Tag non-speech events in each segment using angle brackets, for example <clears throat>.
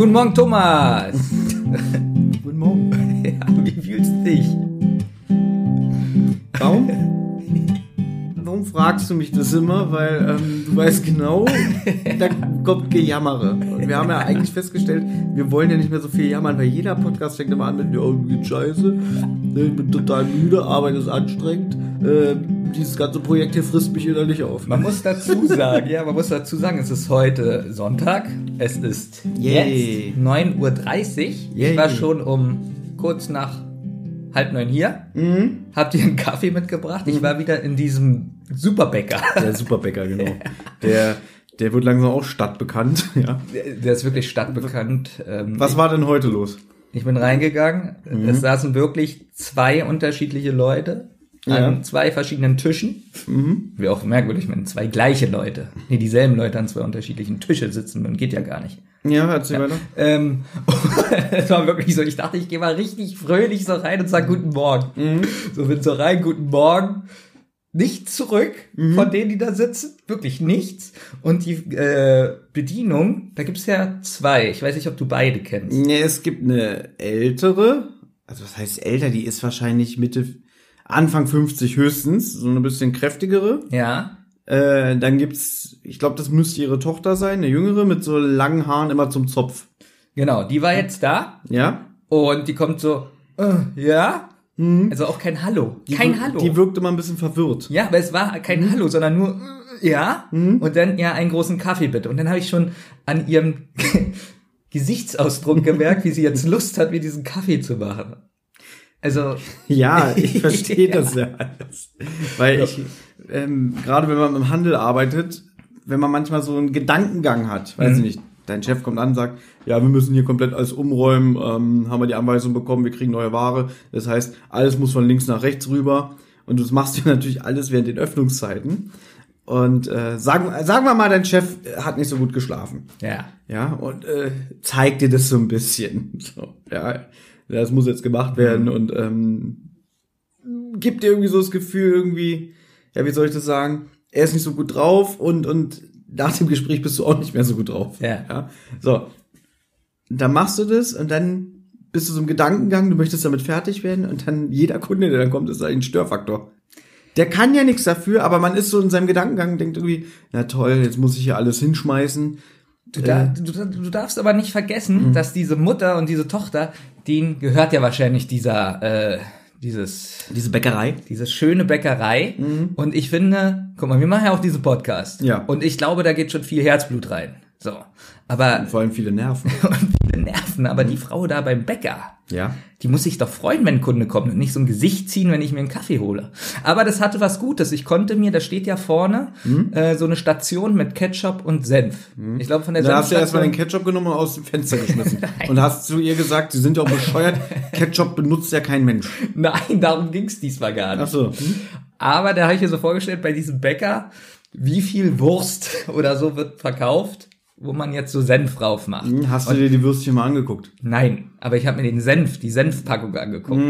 Guten Morgen, Thomas. <laughs> Guten Morgen. <laughs> Ja, wie fühlst du dich? Warum? Warum fragst du mich das immer? Weil ähm, du weißt genau, da kommt Gejammere. Und wir haben ja eigentlich festgestellt, wir wollen ja nicht mehr so viel jammern, weil jeder Podcast fängt immer an mit, ja, mir geht's scheiße, ich bin total müde, Arbeit ist anstrengend, äh, dieses ganze Projekt hier frisst mich innerlich auf. Man muss dazu sagen, ja, man muss dazu sagen, es ist heute Sonntag. Es ist Yay. jetzt 9.30 Uhr. Yay. Ich war schon um kurz nach halb neun hier. Mhm. Habt ihr einen Kaffee mitgebracht? Ich war wieder in diesem Superbäcker. Der <laughs> Superbäcker, genau. Der, der wird langsam auch stadtbekannt. <laughs> Ja. Der ist wirklich stadtbekannt. Ähm, Was war denn heute los? Ich bin reingegangen. Mhm. Es saßen wirklich zwei unterschiedliche Leute Ja. an zwei verschiedenen Tischen. Mhm. Wie auch merkwürdig, wenn zwei gleiche Leute, nee, dieselben Leute an zwei unterschiedlichen Tischen sitzen, dann geht ja gar nicht. Ja, erzähl weiter. Ähm, <laughs> es war wirklich so, ich dachte, ich gehe mal richtig fröhlich so rein und sag Guten Morgen. Mhm. So bin so rein, Guten Morgen. Nichts zurück Mhm. von denen, die da sitzen. Wirklich nichts. Und die äh, Bedienung, da gibt's ja zwei. Ich weiß nicht, ob du beide kennst. Nee, es gibt eine ältere, also was heißt älter, die ist wahrscheinlich Mitte, Anfang 50 höchstens, so eine bisschen kräftigere. Ja. Äh, dann gibt's, ich glaube, das müsste ihre Tochter sein, eine jüngere, mit so langen Haaren immer zum Zopf. Genau, die war jetzt da Ja? und die kommt so, äh, ja? Also auch kein Hallo. Die kein Hallo. Die wirkt immer ein bisschen verwirrt. Ja, aber es war kein Hallo, sondern nur äh, ja und dann ja einen großen Kaffee bitte. Und dann habe ich schon an ihrem <laughs> Gesichtsausdruck gemerkt, wie sie jetzt Lust hat, mir diesen Kaffee zu machen. Also <laughs> Ja, ich verstehe Ja. <laughs> das ja alles. Weil ich, ähm, gerade wenn man im Handel arbeitet, wenn man manchmal so einen Gedankengang hat, weiß Mhm. ich nicht, dein Chef kommt an und sagt, ja, wir müssen hier komplett alles umräumen, ähm, haben wir die Anweisung bekommen, wir kriegen neue Ware. Das heißt, alles muss von links nach rechts rüber. Und das machst du <laughs> natürlich alles während den Öffnungszeiten. Und äh, sagen, sagen wir mal, dein Chef hat nicht so gut geschlafen. ja, Ja, und äh, zeigt dir das so ein bisschen. So, ja, das muss jetzt gemacht werden und ähm, gibt dir irgendwie so das Gefühl, irgendwie, ja, wie soll ich das sagen? Er ist nicht so gut drauf und, und nach dem Gespräch bist du auch nicht mehr so gut drauf. Ja. ja? So. Dann machst du das und dann bist du so im Gedankengang, du möchtest damit fertig werden und dann jeder Kunde, der dann kommt, ist ein Störfaktor. Der kann ja nichts dafür, aber man ist so in seinem Gedankengang, denkt irgendwie, na toll, jetzt muss ich hier alles hinschmeißen. Du, da, du, du darfst aber nicht vergessen, dass diese Mutter und diese Tochter, denen gehört ja wahrscheinlich dieser, äh, dieses, Diese Bäckerei. diese schöne Bäckerei. Und ich finde, guck mal, wir machen ja auch diesen Podcast. Ja. Und ich glaube, da geht schon viel Herzblut rein. So. Aber, Vor allem viele Nerven. <laughs> und viele Nerven, aber die Frau da beim Bäcker, Ja. die muss sich doch freuen, wenn ein Kunde kommt und nicht so ein Gesicht ziehen, wenn ich mir einen Kaffee hole. Aber das hatte was Gutes. Ich konnte mir, da steht ja vorne, äh, so eine Station mit Ketchup und Senf. Ich glaube, von der Da hast du erstmal den Ketchup genommen und aus dem Fenster <laughs> geschmissen. und hast zu ihr gesagt, sie sind ja auch bescheuert, <laughs> Ketchup benutzt ja kein Mensch. Nein, darum ging's diesmal gar nicht. Ach so. Aber da habe ich mir so vorgestellt, bei diesem Bäcker, wie viel Wurst oder so wird verkauft, wo man jetzt so Senf drauf macht. Hm, Hast du dir die Würstchen mal angeguckt? Nein, aber ich habe mir den Senf, die Senfpackung angeguckt.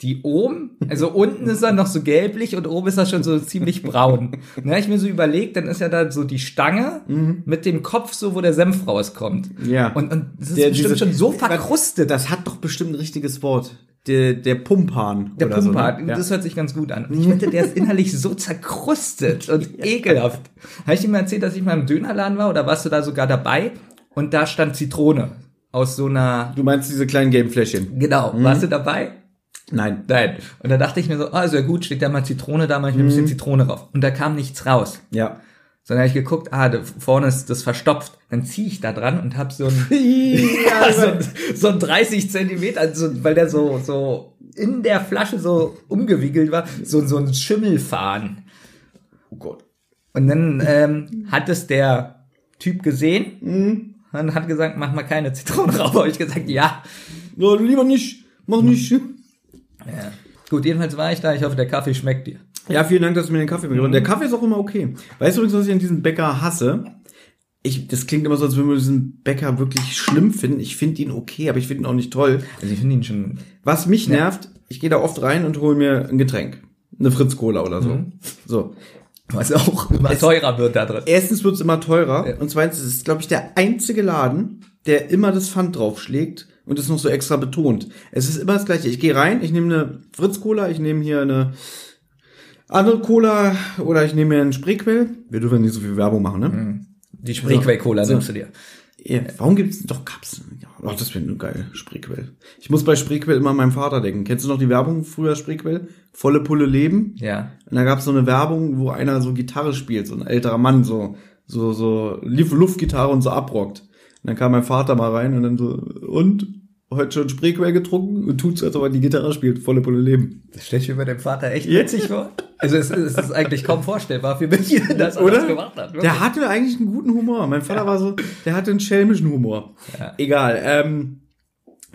Die oben, also unten ist er noch so gelblich und oben ist er schon so ziemlich braun. <laughs> Na, ich mir so überlegt, dann ist ja da so die Stange mit dem Kopf so, wo der Senf rauskommt. Ja. Und, und das ist Der- bestimmt diese- schon so verkrustet. Das hat doch bestimmt ein richtiges Wort. Der, der Pumphahn. Der oder so, Pumper, ne? ja. das hört sich ganz gut an. Und ich wette, der ist innerlich so zerkrustet <laughs> und ekelhaft. Habe ich dir mal erzählt, dass ich mal im Dönerladen war oder warst du da sogar dabei? Und da stand Zitrone aus so einer, Du meinst diese kleinen gelben Fläschchen? genau, warst du dabei? Nein. Nein. Und da dachte ich mir so, ah, ist ja gut, steht da mal Zitrone, da mache ich mir ein bisschen Zitrone drauf. Und da kam nichts raus. Ja. Sondern habe ich geguckt, ah, da vorne ist das verstopft. Dann ziehe ich da dran und habe so ein, <laughs> ja, <laughs> so, ein- so ein 30 Zentimeter, also, weil der so, so in der Flasche so umgewickelt war, so, so ein Schimmelfahren. oh Gott. Und dann ähm, hat es der Typ gesehen und hat gesagt, mach mal keine Zitrone drauf. Habe ich gesagt, ja. No, lieber nicht. Mach nicht. ja. Gut, jedenfalls war ich da. Ich hoffe, der Kaffee schmeckt dir. Ja, vielen Dank, dass du mir den Kaffee mitgebracht hast. Der Kaffee ist auch immer okay. Weißt du übrigens, was ich an diesem Bäcker hasse? Ich, das klingt immer so, als würden wir diesen Bäcker wirklich schlimm finden. Ich finde ihn okay, aber ich finde ihn auch nicht toll. Also ich finde ihn schon. Was mich nervt, ich gehe da oft rein und hole mir ein Getränk. Eine Fritz Cola oder so. So. Was auch <laughs> immer teurer wird da drin. Erstens wird's immer teurer und zweitens ist es, glaube ich, der einzige Laden, der immer das Pfand draufschlägt und es noch so extra betont. Es ist immer das gleiche. Ich gehe rein, ich nehme eine Fritz Cola, ich nehme hier eine andere Cola oder ich nehme mir einen Spreequell. Wir dürfen nicht so viel Werbung machen, ne? Die Spreequell-Cola So. nimmst du dir. Ja, warum gibt's doch Cups? Ja, ach, das wäre nur geil, Spreequell. Ich muss bei Spreequell immer an meinen Vater denken. Kennst du noch die Werbung früher Spreequell? Volle Pulle Leben. Ja. Und da gab's so eine Werbung, wo einer so Gitarre spielt, so ein älterer Mann, so so so Luft- Luftgitarre und so abrockt. Und dann kam mein Vater mal rein und dann so und heute schon Spreequell getrunken und tut's, als ob er die Gitarre spielt, volle Pulle Leben. Das stelle ich mir bei dem Vater echt witzig vor. Also es, es ist eigentlich kaum vorstellbar für mich, <laughs> dass er Oder? das gemacht hat. wirklich. Der hatte eigentlich einen guten Humor. Mein Vater war so, der hatte einen schelmischen Humor. Ja. Egal. Ähm,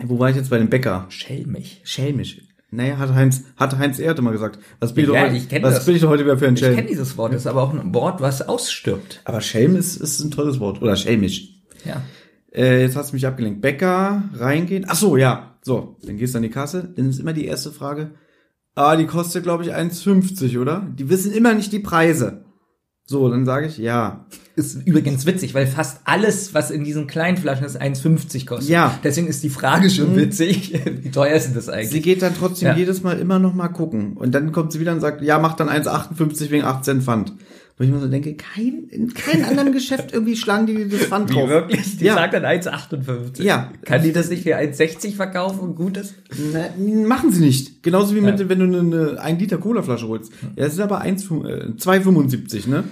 wo war ich jetzt bei dem Bäcker? Schelmig. Schelmisch. Naja, hat Heinz, hat Heinz Erde mal gesagt. Was bin ich, Ja, doch, heute, ich kenn was das. bin ich doch heute wieder für ein Ich kenne Schelm? dieses Wort, das ist aber auch ein Wort, was ausstirbt. Aber Schelm ist, ist ein tolles Wort. Oder schelmisch. Ja. Äh, jetzt hast du mich abgelenkt. Bäcker, reingehen. Ach so, ja. So, dann gehst du an die Kasse. Dann ist immer die erste Frage. Ah, die kostet, glaube ich, 1,50, oder? Die wissen immer nicht die Preise. So, dann sage ich, ja. Ist übrigens witzig, weil fast alles, was in diesen kleinen Flaschen ist, 1,50 kostet. Ja. Deswegen ist die Frage schon witzig. <laughs> Wie teuer ist denn das Sie eigentlich? geht dann trotzdem Ja. jedes Mal immer noch mal gucken. Und dann kommt sie wieder und sagt, ja, mach dann 1,58 wegen 8 Cent Pfand. Wo ich mir so denke, kein, in keinem anderen <laughs> Geschäft irgendwie schlagen die das Pfand Wie drauf. wirklich? Die Ja. sagt dann 1,58. Ja. Kann die das nicht für 1,60 verkaufen und gut ist? Na, machen sie nicht. Genauso wie mit, Ja. wenn du eine, eine 1 Liter Cola-Flasche holst. Ja, das ist aber 1, äh, 2,75, ne?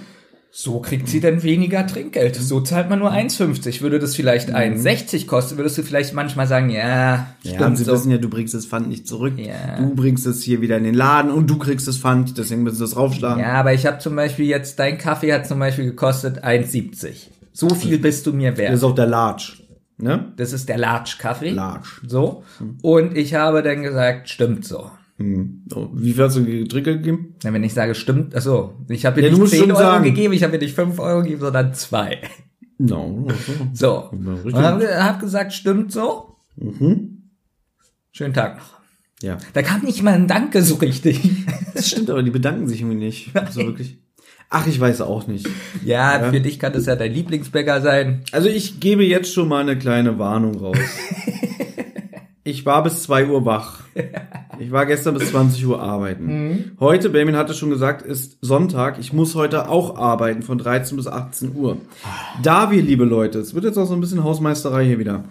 So kriegt sie dann weniger Trinkgeld. So zahlt man nur 1,50. Würde das vielleicht 1,60 kosten, würdest du vielleicht manchmal sagen, ja, Ja, stimmt sie so. wissen ja, du bringst das Pfand nicht zurück. Ja. Du bringst es hier wieder in den Laden und du kriegst das Pfand, deswegen müssen sie das raufschlagen. Ja, aber ich habe zum Beispiel jetzt, dein Kaffee hat zum Beispiel gekostet 1,70. So viel bist du mir Das wert. ist auch der Large, ne? Das ist der Large-Kaffee. Large. So. Und ich habe dann gesagt, stimmt so. Hm. Wie viel hast du Trinkgeld gegeben? Na, wenn ich sage, stimmt, achso, ich habe dir Ja, nicht musst 10 schon Euro sagen. gegeben, ich habe dir nicht 5 Euro gegeben, sondern 2. No. So. Ja, Und habe hab gesagt, stimmt so. Mhm. Schönen Tag noch. Ja. Da kam nicht mal ein Danke so richtig. Das stimmt, aber die bedanken sich irgendwie nicht. So wirklich. Ach, ich weiß auch nicht. Ja, Ja. für dich kann das ja dein Lieblingsbäcker sein. Also ich gebe jetzt schon mal eine kleine Warnung raus. <laughs> Ich war bis 2 Uhr wach. <laughs> Ich war gestern bis 20 Uhr arbeiten. Heute, Benjamin hatte schon gesagt, ist Sonntag. Ich muss heute auch arbeiten von 13 bis 18 Uhr. Da wir, liebe Leute, es wird jetzt auch so ein bisschen Hausmeisterei hier wieder,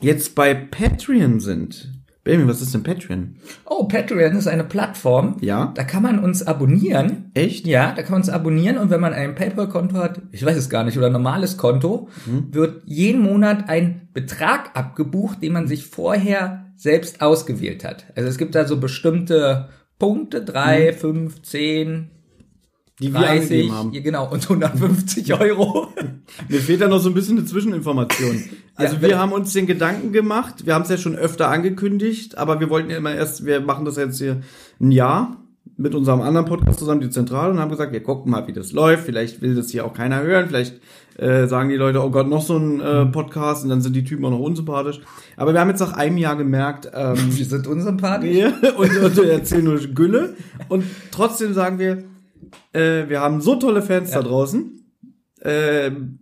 jetzt bei Patreon sind. Benjamin, was ist denn Patreon? Oh, Patreon ist eine Plattform. Ja? Da kann man uns abonnieren. Echt? Ja, da kann man uns abonnieren und wenn man ein PayPal-Konto hat, ich weiß es gar nicht, oder ein normales Konto, Mhm. wird jeden Monat ein Betrag abgebucht, den man sich vorher selbst ausgewählt hat. Also es gibt da so bestimmte Punkte, drei, fünf, zehn, Die wir 30, angegeben haben. genau, und 150 Euro. <laughs> Mir fehlt da noch so ein bisschen eine Zwischeninformation. <laughs> Also Ja, wir haben uns den Gedanken gemacht, wir haben es ja schon öfter angekündigt, aber wir wollten ja immer erst, wir machen das jetzt hier ein Jahr mit unserem anderen Podcast zusammen, die Zentrale, und haben gesagt, wir gucken mal, wie das läuft. Vielleicht will das hier auch keiner hören, vielleicht äh, sagen die Leute, oh Gott, noch so ein äh, Podcast und dann sind die Typen auch noch unsympathisch. Aber wir haben jetzt nach einem Jahr gemerkt, ähm, <laughs> Wir sind unsympathisch. wir und, und erzählen nur Gülle. Und trotzdem sagen wir, äh, wir haben so tolle Fans da draußen, ähm,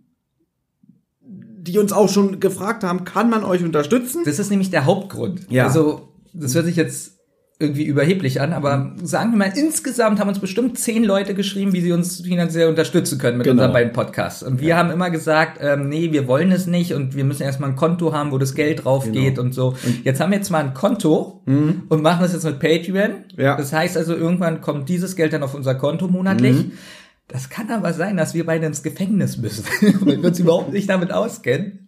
die uns auch schon gefragt haben, kann man euch unterstützen? Das ist nämlich der Hauptgrund. Ja. Also, das hört sich jetzt irgendwie überheblich an, aber sagen wir mal, insgesamt haben uns bestimmt zehn Leute geschrieben, wie sie uns finanziell unterstützen können mit Genau. unseren beiden Podcasts. Und wir haben immer gesagt, ähm, nee, wir wollen es nicht und wir müssen erstmal ein Konto haben, wo das Geld drauf Genau. geht und so. jetzt haben wir jetzt mal ein Konto und machen das jetzt mit Patreon. Mhm. Ja. Das heißt also, irgendwann kommt dieses Geld dann auf unser Konto monatlich. Mhm. Das kann aber sein, dass wir beide ins Gefängnis müssen, <laughs> weil wir uns überhaupt nicht damit auskennen.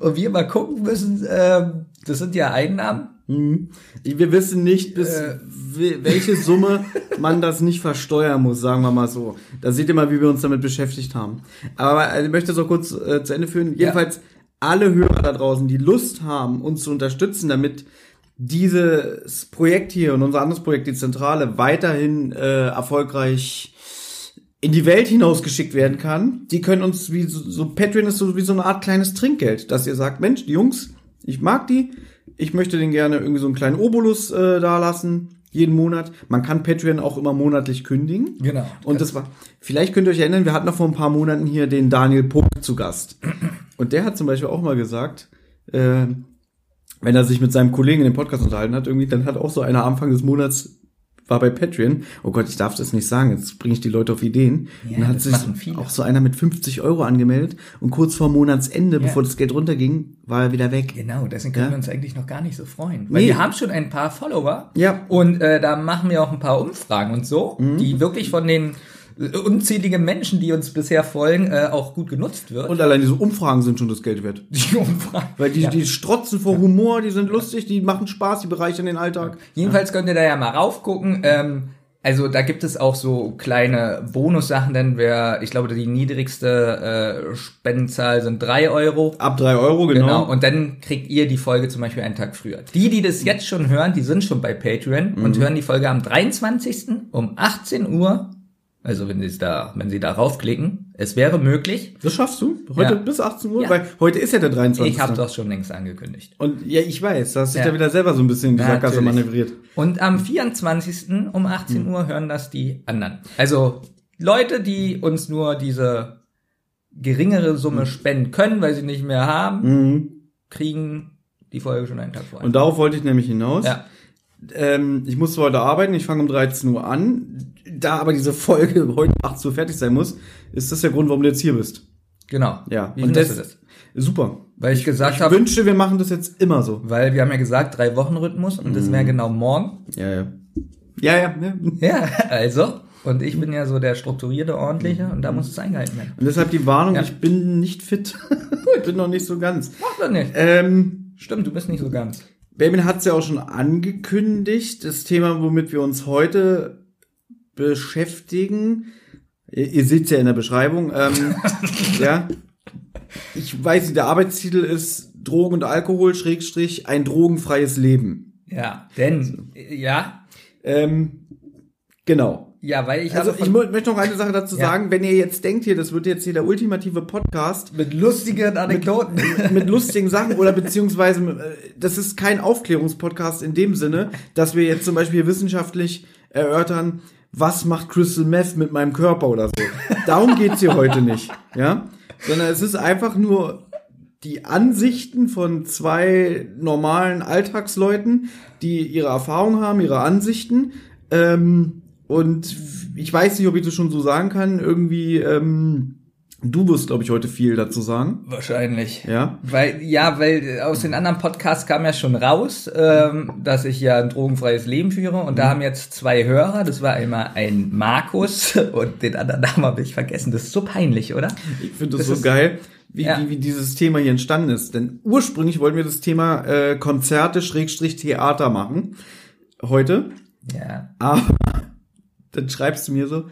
Und wir mal gucken müssen, ähm, das sind ja Einnahmen. Mhm. Wir wissen nicht, bis Äh. we- welche Summe man das nicht versteuern muss, sagen wir mal so. Da seht ihr mal, wie wir uns damit beschäftigt haben. Aber äh, ich möchte das auch kurz äh, zu Ende führen. Jedenfalls alle Hörer da draußen, die Lust haben, uns zu unterstützen, damit dieses Projekt hier und unser anderes Projekt, die Zentrale, weiterhin äh, erfolgreich in die Welt hinausgeschickt werden kann, die können uns wie so, so Patreon ist so wie so eine Art kleines Trinkgeld, dass ihr sagt, Mensch, die Jungs, ich mag die, ich möchte denen gerne irgendwie so einen kleinen Obolus äh, da lassen, jeden Monat. Man kann Patreon auch immer monatlich kündigen. Genau. Und das war, vielleicht könnt ihr euch erinnern, wir hatten noch vor ein paar Monaten hier den Daniel Puck zu Gast. Und der hat zum Beispiel auch mal gesagt, äh, wenn er sich mit seinem Kollegen in dem Podcast unterhalten hat, irgendwie, dann hat auch so einer Anfang des Monats war bei Patreon. Oh Gott, ich darf das nicht sagen, jetzt bringe ich die Leute auf Ideen. Ja, und hat sich auch so einer mit 50 Euro angemeldet und kurz vor Monatsende, Ja. bevor das Geld runterging, war er wieder weg. Genau, deswegen können Ja. wir uns eigentlich noch gar nicht so freuen. Weil Nee. wir haben schon ein paar Follower. Ja. Und äh, da machen wir auch ein paar Umfragen und so, Mhm. die wirklich von den äh, unzähligen Menschen, die uns bisher folgen, äh, auch gut genutzt wird. Und allein diese Umfragen sind schon das Geld wert. <laughs> die Umfragen. Weil die, Ja. die strotzen vor Humor, die sind lustig, die machen Spaß, die bereichern den Alltag. Jedenfalls könnt ihr da ja mal raufgucken. Ähm, also da gibt es auch so kleine Bonussachen, denn wer, ich glaube, die niedrigste äh, Spendenzahl sind drei Euro. Ab drei Euro, genau. Genau, und dann kriegt ihr die Folge zum Beispiel einen Tag früher. Die, die das jetzt schon hören, die sind schon bei Patreon und hören die Folge am 23. um 18 Uhr. Also wenn sie da, wenn sie da raufklicken, es wäre möglich. Das schaffst du? Heute Ja. bis 18 Uhr? Ja. Weil heute ist ja der 23. Ich habe das schon längst angekündigt. Und ja, ich weiß, da hast du dich Ja. da wieder selber so ein bisschen in die Ja, Sackgasse manövriert. Und am 24. um 18 Uhr hören das die anderen. Also Leute, die uns nur diese geringere Summe spenden können, weil sie nicht mehr haben, Mhm. kriegen die Folge schon einen Tag vorher. Und darauf wollte ich nämlich hinaus. ja. Ähm, ich muss heute arbeiten, ich fange um 13 Uhr an. Da aber diese Folge <laughs> heute 18 Uhr fertig sein muss, ist das der Grund, warum du jetzt hier bist. Genau. Ja. Wie und das, du das? Super. Weil ich gesagt Ich habe, wünsche, wir machen das jetzt immer so. weil wir haben ja gesagt, drei Wochen Rhythmus und das Mhm. wäre genau morgen. Ja, ja. Ja, ja. ja. <laughs> Ja, also. Und ich bin ja so der strukturierte, ordentliche und da muss es eingehalten werden. Und deshalb die Warnung, Ja. ich bin nicht fit. <laughs> ich bin noch nicht so ganz. Macht doch nicht. Ähm, Stimmt, du bist nicht so ganz. Benjamin hat es ja auch schon angekündigt, das Thema, womit wir uns heute beschäftigen. Ihr, ihr seht ja in der Beschreibung. Ähm, <laughs> ja. Ich weiß nicht, der Arbeitstitel ist Drogen und Alkohol, Schrägstrich, ein drogenfreies Leben. Ja, denn, ja, Ähm, genau. ja, weil ich Also ich möchte noch eine Sache dazu Ja. sagen. Wenn ihr jetzt denkt, hier, das wird jetzt hier der ultimative Podcast, mit lustigen Anekdoten. <laughs> mit lustigen Sachen oder beziehungsweise äh, das ist kein Aufklärungspodcast in dem Sinne, dass wir jetzt zum Beispiel wissenschaftlich erörtern, was macht Crystal Meth mit meinem Körper oder so. Darum geht's hier heute nicht, ja, sondern es ist einfach nur die Ansichten von zwei normalen Alltagsleuten, die ihre Erfahrung haben, ihre Ansichten. Ähm, und ich weiß nicht, ob ich das schon so sagen kann. Irgendwie, ähm, du wirst, glaube ich, heute viel dazu sagen. Wahrscheinlich. Ja. Weil, ja, weil aus den anderen Podcasts kam ja schon raus, ähm, dass ich ja ein drogenfreies Leben führe und Mhm. da haben jetzt zwei Hörer, das war einmal ein Markus <laughs> und den anderen Namen habe ich vergessen. Das ist so peinlich, oder? Ich finde das, Das so geil, wie, Ja. wie, wie dieses Thema hier entstanden ist. Denn ursprünglich wollten wir das Thema äh, Konzerte Schrägstrich Theater machen. Heute. Ja. Aber <laughs> dann schreibst du mir so,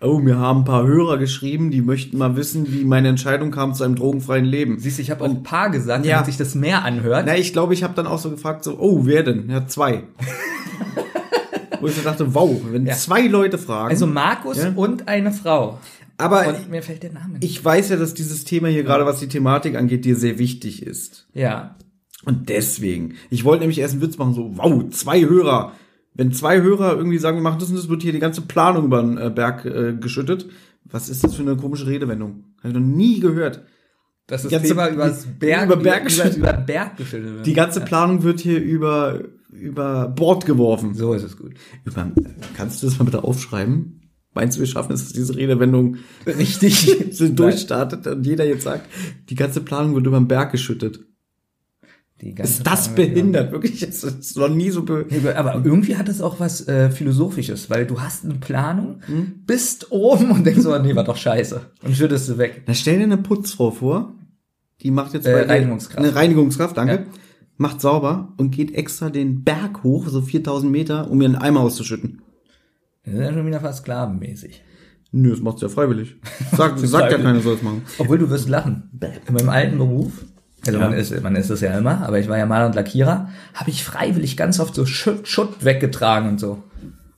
oh, mir haben ein paar Hörer geschrieben, die möchten mal wissen, wie meine Entscheidung kam zu einem drogenfreien Leben. Siehst du, ich habe auch ein paar gesagt, Ja. damit sich das mehr anhört. Na, ich glaube, ich habe dann auch so gefragt, so, oh, wer denn? Ja, zwei. <laughs> Wo ich so dachte, wow, wenn Ja. zwei Leute fragen. Also Markus Ja. und eine Frau. aber Und mir fällt der Name nicht. ich weiß ja, dass dieses Thema hier gerade, was die Thematik angeht, dir sehr wichtig ist. Ja. Und deswegen, ich wollte nämlich erst einen Witz machen, so, wow, zwei Hörer. Wenn zwei Hörer irgendwie sagen, wir machen das und das, wird hier die ganze Planung über den äh, Berg äh, geschüttet. Was ist das für eine komische Redewendung? Habe ich noch nie gehört. Das ist ganze- Thema übers die- Berg, über Berg über, über, über Berg geschüttelt. wird. Die ganze Planung wird hier über, über Bord geworfen. So ist es gut. Über, kannst du das mal bitte aufschreiben? Meinst du, wir schaffen es, dass diese Redewendung Richtig. <laughs> durchstartet und jeder jetzt sagt, die ganze Planung wird über den Berg geschüttet? Ist das wird behindert? Wirklich, es ist noch nie so be Ja, Aber irgendwie hat es auch was äh, Philosophisches, weil du hast eine Planung, Hm? bist oben und denkst so, nee, war doch scheiße. Und schüttest du weg. Na, stell dir eine Putzfrau vor, die macht jetzt Äh, Reinigungskraft. Eine Reinigungskraft, danke. Ja. Macht sauber und geht extra den Berg hoch, so 4000 Meter, um ihren Eimer auszuschütten. Das ist ja schon wieder fast sklavenmäßig. Nö, das macht sie ja freiwillig. <laughs> Sagt, sagt ja keiner soll es machen. Obwohl du wirst lachen. In meinem alten Beruf, also Ja. man ist, man ist es ja immer, aber ich war ja Maler und Lackierer, habe ich freiwillig ganz oft so Schutt, Schutt weggetragen und so.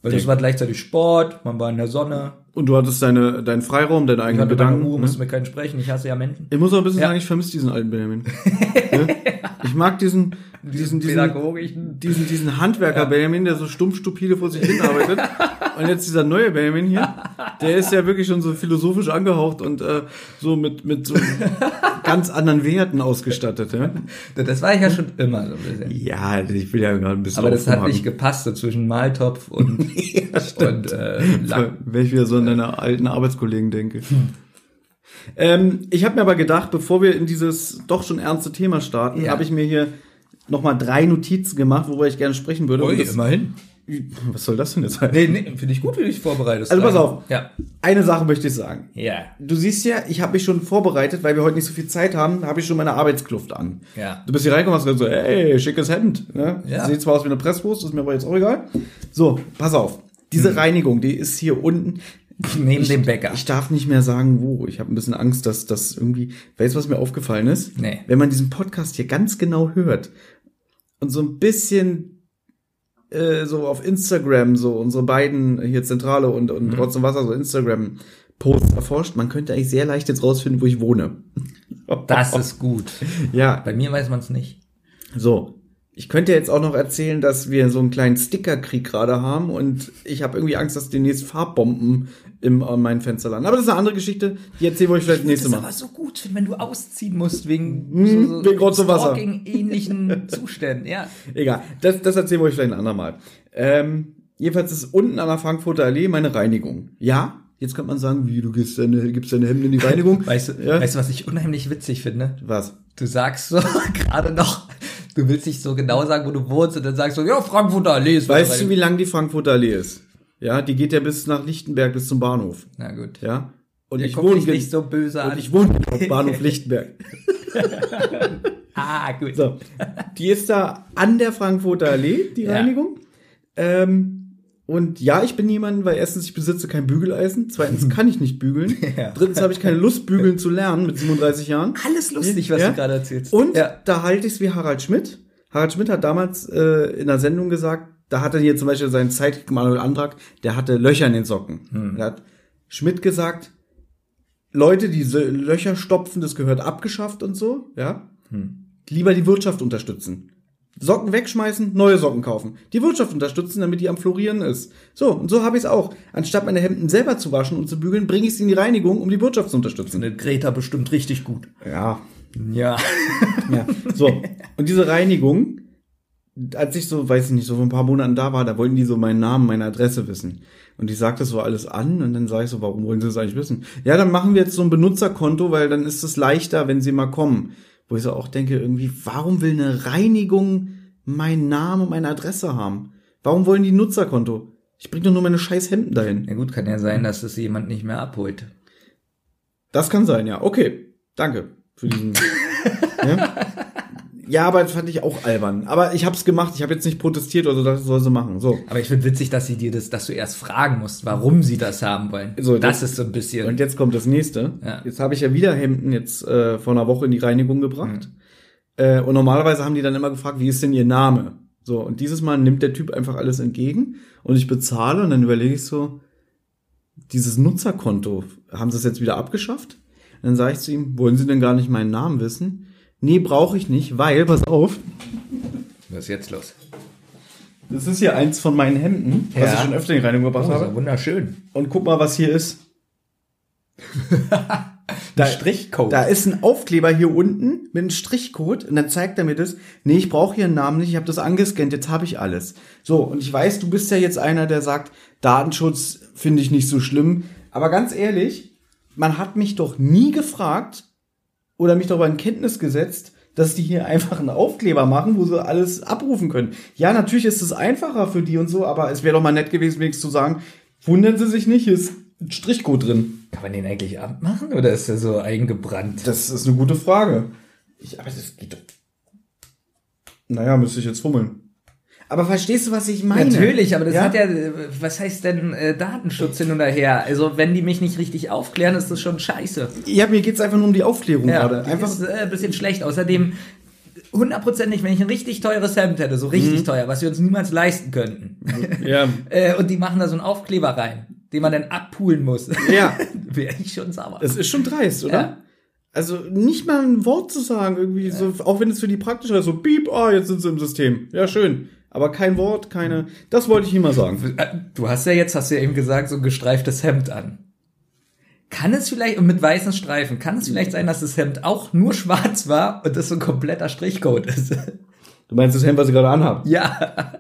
Weil das war gleichzeitig Sport, man war in der Sonne. Und du hattest deine, deinen Freiraum, deine Ich eigenen hatte meine Gedanken. Ruhe, ne? musste mit keinem sprechen, ich hasse ja Menschen. Ich muss auch ein bisschen Ja. sagen, ich vermisse diesen alten Benjamin. <laughs> Ne? Ich mag diesen, diesen, diesen, diesen, diesen Handwerker Benjamin, der so stumpf stupide vor sich hin arbeitet <laughs> Und jetzt dieser neue Benjamin hier, der ist ja wirklich schon so philosophisch angehaucht und äh, so mit, mit so ganz anderen Werten ausgestattet. Ja, Das war ich ja schon immer so ein bisschen. ja ich will ja gerade ein bisschen Aber das hat nicht gepasst, so zwischen Maltopf und, <laughs> und äh, Lack. Wenn ich wieder so an deine alten Arbeitskollegen denke. Ähm, ich habe mir aber gedacht, bevor wir in dieses doch schon ernste Thema starten, Ja. habe ich mir hier nochmal drei Notizen gemacht, worüber ich gerne sprechen würde. Ui, immerhin. Was soll das denn jetzt sein? Nee, nee, finde ich gut, wie du dich vorbereitest. Also pass auf. Ja. Eine Sache möchte ich sagen. Ja. Du siehst ja, ich habe mich schon vorbereitet, weil wir heute nicht so viel Zeit haben, habe ich schon meine Arbeitskluft an. Ja. Du bist hier reingekommen und hast gesagt so, ey, schickes Hemd. Ne? Ja. Sieht zwar aus wie eine Presswurst, ist mir aber jetzt auch egal. So, pass auf. Diese Hm. Reinigung, die ist hier unten. <laughs> Neben dem Bäcker. Ich darf nicht mehr sagen, wo. Ich habe ein bisschen Angst, dass das irgendwie. Weißt du, was mir aufgefallen ist? Nee. Wenn man diesen Podcast hier ganz genau hört und so ein bisschen äh, so auf Instagram, so unsere beiden hier Zentrale und, und Mhm. trotzdem Wasser, so Instagram Posts erforscht, man könnte eigentlich sehr leicht jetzt rausfinden, wo ich wohne. Das ist gut. <laughs> ja, Bei mir weiß man es nicht. so. Ich könnte jetzt auch noch erzählen, dass wir so einen kleinen Stickerkrieg gerade haben und ich habe irgendwie Angst, dass demnächst Farbbomben im, an meinen Fenster landen. Aber das ist eine andere Geschichte, die erzählen wir euch vielleicht Das nächstes ist Mal. aber so gut, wenn du ausziehen musst wegen Hm, wegen Rotz und Wasser. ähnlichen <laughs> Zuständen. Ja. Egal, das, das erzählen wir euch vielleicht ein andermal. Ähm, jedenfalls ist unten an der Frankfurter Allee meine Reinigung. Ja, jetzt könnte man sagen, wie, du gibst deine, gibst deine Hemden in die <laughs> Reinigung. Weißt du, ja? weißt du, was ich unheimlich witzig finde? Was? Du sagst so <laughs> gerade noch, du willst nicht so genau sagen, wo du wohnst und dann sagst du, ja, Frankfurter Allee ist Weißt du, wie lang die Frankfurter Allee ist? Ja, die geht ja bis nach Lichtenberg, bis zum Bahnhof. Na gut. Ja. Und Der ich wohne nicht so böse und an. ich wohne auf Bahnhof Lichtenberg. <laughs> ah, gut. So. Die ist da an der Frankfurter Allee, die Ja. Reinigung. Ähm, und ja, ich bin jemand, weil erstens, ich besitze kein Bügeleisen. Zweitens <laughs> kann ich nicht bügeln. Ja. Drittens habe ich keine Lust, bügeln zu lernen mit 37 Jahren. Alles lustig, was Ja. du gerade erzählst. Und ja. da halte ich es wie Harald Schmidt. Harald Schmidt hat damals äh, in der Sendung gesagt, da hatte hier zum Beispiel seinen Sidekick Manuel Antrag, der hatte Löcher in den Socken. Hm. Da hat Schmidt gesagt, Leute, die Löcher stopfen, das gehört abgeschafft und so, ja. Hm. Lieber die Wirtschaft unterstützen. Socken wegschmeißen, neue Socken kaufen. Die Wirtschaft unterstützen, damit die am Florieren ist. So, und so habe ich es auch. Anstatt meine Hemden selber zu waschen und zu bügeln, bringe ich sie in die Reinigung, um die Wirtschaft zu unterstützen. Eine Greta bestimmt richtig gut. Ja, Ja. <laughs> ja, so. Und diese Reinigung, als ich so, weiß ich nicht, so vor ein paar Monaten da war, da wollten die so meinen Namen, meine Adresse wissen. Und ich sagte so alles an und dann sage ich so, warum wollen sie das eigentlich wissen? Ja, dann machen wir jetzt so ein Benutzerkonto, weil dann ist es leichter, wenn sie mal kommen. Wo ich so auch denke, irgendwie, warum will eine Reinigung meinen Namen und meine Adresse haben? Warum wollen die Nutzerkonto? Ich bring doch nur meine scheiß Hemden dahin. Na gut, kann ja sein, dass es jemand nicht mehr abholt. Das kann sein, ja. Okay. Danke für diesen. ja? <laughs> ja, aber das fand ich auch albern. Aber ich hab's gemacht. Ich habe jetzt nicht protestiert oder so, das soll sie machen. So. Aber ich finde witzig, dass sie dir das, dass du erst fragen musst, warum sie das haben wollen. So, das, das- ist so ein bisschen. Und jetzt kommt das nächste. Ja. Jetzt habe ich ja wieder Hemden jetzt äh, vor einer Woche in die Reinigung gebracht. Äh, und normalerweise haben die dann immer gefragt, wie ist denn ihr Name? So, und dieses Mal nimmt der Typ einfach alles entgegen und ich bezahle und dann überlege ich so, dieses Nutzerkonto, haben sie es jetzt wieder abgeschafft? Und dann sage ich zu ihm, wollen Sie denn gar nicht meinen Namen wissen? Nee, brauche ich nicht, weil, pass auf, was ist jetzt los? das ist hier eins von meinen Hemden, was Ja. ich schon öfter in die Reinigung gebracht Oh, habe. wunderschön. Und guck mal, was hier ist. <laughs> Da, Strichcode. Da ist ein Aufkleber hier unten mit einem Strichcode und dann zeigt er mir das. Nee, ich brauche hier einen Namen nicht, ich habe das angescannt, jetzt habe ich alles. So, und ich weiß, du bist ja jetzt einer, der sagt, Datenschutz finde ich nicht so schlimm. Aber ganz ehrlich, man hat mich doch nie gefragt oder mich darüber in Kenntnis gesetzt, dass die hier einfach einen Aufkleber machen, wo sie alles abrufen können. Ja, natürlich ist es einfacher für die und so, aber es wäre doch mal nett gewesen, wenigstens zu sagen, wundern Sie sich nicht, hier ist ein Strichcode drin. Kann man den eigentlich abmachen oder ist der so eingebrannt? Das ist eine gute Frage. Ich, aber das geht doch. Naja, müsste ich jetzt fummeln. Aber verstehst du, was ich meine? Natürlich, aber das Ja? hat ja, was heißt denn äh, Datenschutz hin und her? Also wenn die mich nicht richtig aufklären, ist das schon scheiße. Ja, mir geht's einfach nur um die Aufklärung Ja, gerade. einfach Einfach. ist äh, ein bisschen schlecht. Außerdem hundertprozentig, wenn ich ein richtig teures Hemd hätte, so richtig teuer, was wir uns niemals leisten könnten. Ja. <laughs> äh, und die machen da so einen Aufkleber rein, den man dann abpulen muss. Ja. <laughs> Wäre ich schon sauer. Das ist schon dreist, oder? Ja. Also nicht mal ein Wort zu sagen, irgendwie so, auch wenn es für die praktisch ist, so piep, ah, jetzt sind sie im System. Ja, schön. Aber kein Wort, keine. Das wollte ich ihm mal sagen. Äh, Du hast ja jetzt, hast du ja eben gesagt, so ein gestreiftes Hemd an. Kann es vielleicht, und mit weißen Streifen, kann es vielleicht sein, dass das Hemd auch nur schwarz war und das so ein kompletter Strichcode ist? Du meinst das Hemd, was ich gerade anhabe? ja,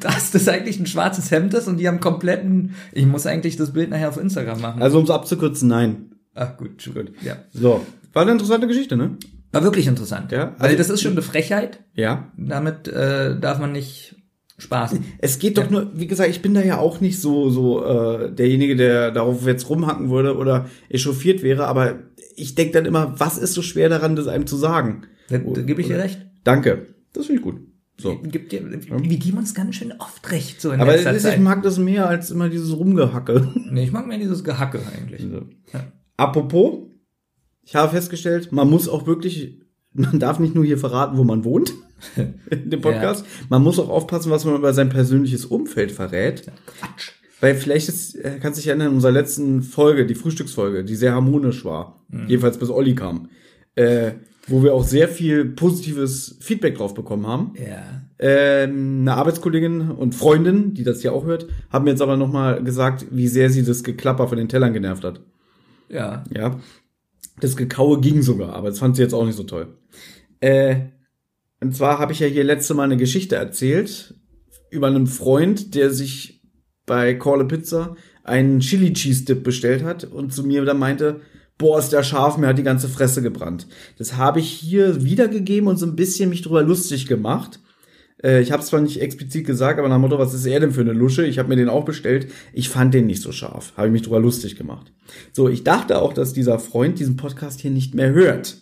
dass das eigentlich ein schwarzes Hemd ist und die haben kompletten, ich muss eigentlich das Bild nachher auf Instagram machen. Also um es abzukürzen, nein. Ach gut, gut. Ja. So. War eine interessante Geschichte, ne? War wirklich interessant. Ja, Weil also- das ist schon eine Frechheit. Ja. Damit äh, darf man nicht spaßen. Es geht doch nur, wie gesagt, ich bin da ja auch nicht so so äh, derjenige, der darauf jetzt rumhacken würde oder echauffiert wäre, aber ich denke dann immer, was ist so schwer daran, das einem zu sagen? Da, da gebe ich dir recht. Danke. Das finde ich gut. So. Gibt dir, wir geben uns ganz schön oft recht so in Aber letzter Zeit. ich mag das mehr als immer dieses Rumgehacke. nee, ich mag mehr dieses Gehacke eigentlich. Ja. Apropos, ich habe festgestellt, man muss auch wirklich, man darf nicht nur hier verraten, wo man wohnt <laughs> in dem Podcast. Man muss auch aufpassen, was man über sein persönliches Umfeld verrät. Quatsch. Weil vielleicht ist, äh, kannst dich erinnern, in unserer letzten Folge, die Frühstücksfolge, die sehr harmonisch war, jedenfalls bis Olli kam, äh, wo wir auch sehr viel positives Feedback drauf bekommen haben. Ja. Ähm, eine Arbeitskollegin und Freundin, die das hier auch hört, haben jetzt aber nochmal gesagt, wie sehr sie das Geklapper von den Tellern genervt hat. Ja. Ja. Das Gekaue ging sogar, aber das fand sie jetzt auch nicht so toll. Äh, und zwar habe ich ja hier letzte Mal eine Geschichte erzählt über einen Freund, der sich bei Call a Pizza einen Chili Cheese Dip bestellt hat und zu mir dann meinte, boah, ist der scharf, mir hat die ganze Fresse gebrannt. Das habe ich hier wiedergegeben und so ein bisschen mich drüber lustig gemacht. Äh, ich habe es zwar nicht explizit gesagt, aber nach dem Motto, was ist er denn für eine Lusche? Ich habe mir den auch bestellt. Ich fand den nicht so scharf. Habe ich mich drüber lustig gemacht. So, ich dachte auch, dass dieser Freund diesen Podcast hier nicht mehr hört.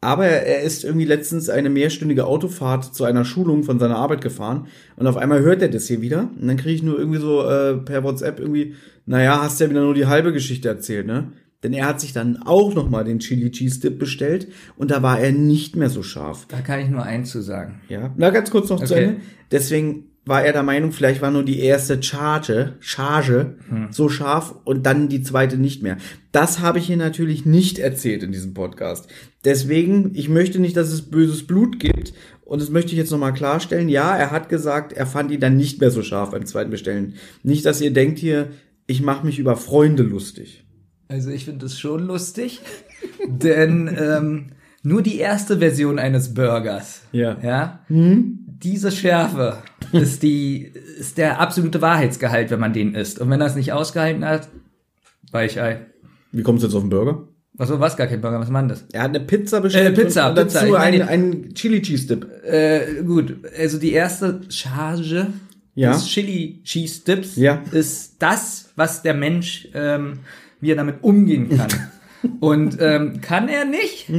Aber er ist irgendwie letztens eine mehrstündige Autofahrt zu einer Schulung von seiner Arbeit gefahren und auf einmal hört er das hier wieder und dann kriege ich nur irgendwie so äh, per WhatsApp irgendwie, naja, hast ja wieder nur die halbe Geschichte erzählt, ne? Denn er hat sich dann auch nochmal den Chili Cheese Dip bestellt und da war er nicht mehr so scharf. Da kann ich nur eins zu sagen. Ja, na ganz kurz noch zu Okay. Ende. Deswegen war er der Meinung, vielleicht war nur die erste Charge, Charge so scharf und dann die zweite nicht mehr. Das habe ich hier natürlich nicht erzählt in diesem Podcast. Deswegen, ich möchte nicht, dass es böses Blut gibt und das möchte ich jetzt nochmal klarstellen. Ja, er hat gesagt, er fand ihn dann nicht mehr so scharf beim zweiten Bestellen. Nicht, dass ihr denkt hier, ich mache mich über Freunde lustig. Also ich finde es schon lustig, <laughs> denn ähm, nur die erste Version eines Burgers, Ja. ja, diese Schärfe ist die ist der absolute Wahrheitsgehalt, wenn man den isst. Und wenn er es nicht ausgehalten hat, Weichei. Wie kommst du jetzt auf den Burger? Was war gar kein Burger? Was denn das? Er hat eine Pizza bestellt Äh, Pizza, und dazu Pizza, einen, einen Chili Cheese Dip. Äh, gut, also die erste Charge Ja. des Chili Cheese Dips Ja. ist das, was der Mensch, ähm, wie er damit umgehen <laughs> kann. Und ähm, kann er nicht,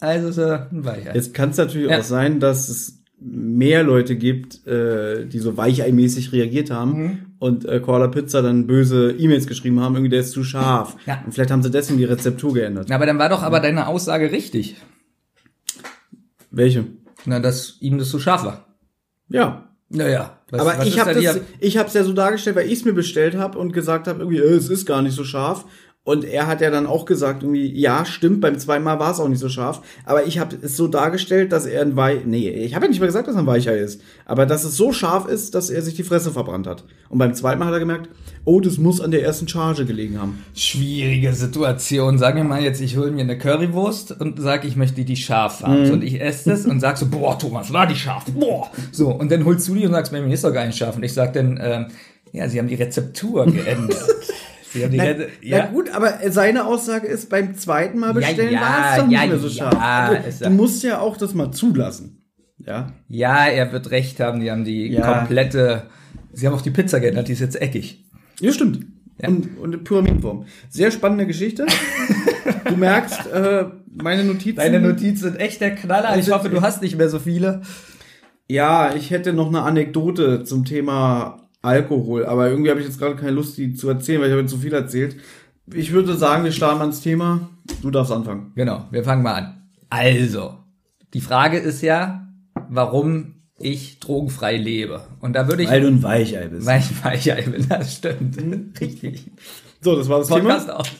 also ist er ein Weichei. Jetzt kann es natürlich Ja. auch sein, dass es mehr Leute gibt, äh, die so weicheimäßig reagiert haben Mhm. und äh, Koala Pizza dann böse E-Mails geschrieben haben, irgendwie der ist zu scharf. Ja. Und vielleicht haben sie deswegen die Rezeptur geändert. Aber dann war doch aber deine Aussage richtig. Welche? Na, dass ihm das zu scharf war. Ja. Naja. Was, Aber was ich habe das, ich habe es ja so dargestellt, weil ich es mir bestellt habe und gesagt habe, irgendwie, äh, es ist gar nicht so scharf. Und er hat ja dann auch gesagt, irgendwie, ja, stimmt, beim zweiten Mal war es auch nicht so scharf. Aber ich habe es so dargestellt, dass er ein Weich, nee, ich habe ja nicht mal gesagt, dass er ein Weicher ist. Aber dass es so scharf ist, dass er sich die Fresse verbrannt hat. Und beim zweiten Mal hat er gemerkt, oh, das muss an der ersten Charge gelegen haben. Schwierige Situation. Sagen wir mal jetzt, ich hole mir eine Currywurst und sag, ich möchte die scharf haben. So, und ich esse das und sag so, boah, Thomas, war die scharf. Boah. So, und dann holst du die und sagst, mir ist doch gar nicht scharf. Und ich sag dann, ähm, ja, sie haben die Rezeptur geändert. <laughs> sie haben die Na, na gut, aber seine Aussage ist, beim zweiten Mal bestellen ja, war es doch ja, nicht mehr so ja, scharf. Also, du ja- musst ja auch das mal zulassen. Ja. Ja, er wird recht haben, die haben die Ja. komplette, sie haben auch die Pizza geändert, die ist jetzt eckig. Ja, stimmt. Ja. Und, und in Pyramidenform. Sehr spannende Geschichte. <laughs> du merkst, äh, meine Notizen. Deine Notizen sind echt der Knaller. Ich Also- hoffe, du hast nicht mehr so viele. Ja, ich hätte noch eine Anekdote zum Thema Alkohol, aber irgendwie habe ich jetzt gerade keine Lust, die zu erzählen, weil ich habe jetzt so viel erzählt. Ich würde sagen, wir starten ans Thema. Du darfst anfangen. Genau, wir fangen mal an. Also, die Frage ist ja, warum ich drogenfrei lebe. Und da würde ich, du ein Weichei bist. weil ich Weichei bin, das stimmt. Richtig. So, das war das Podcast Thema. aus.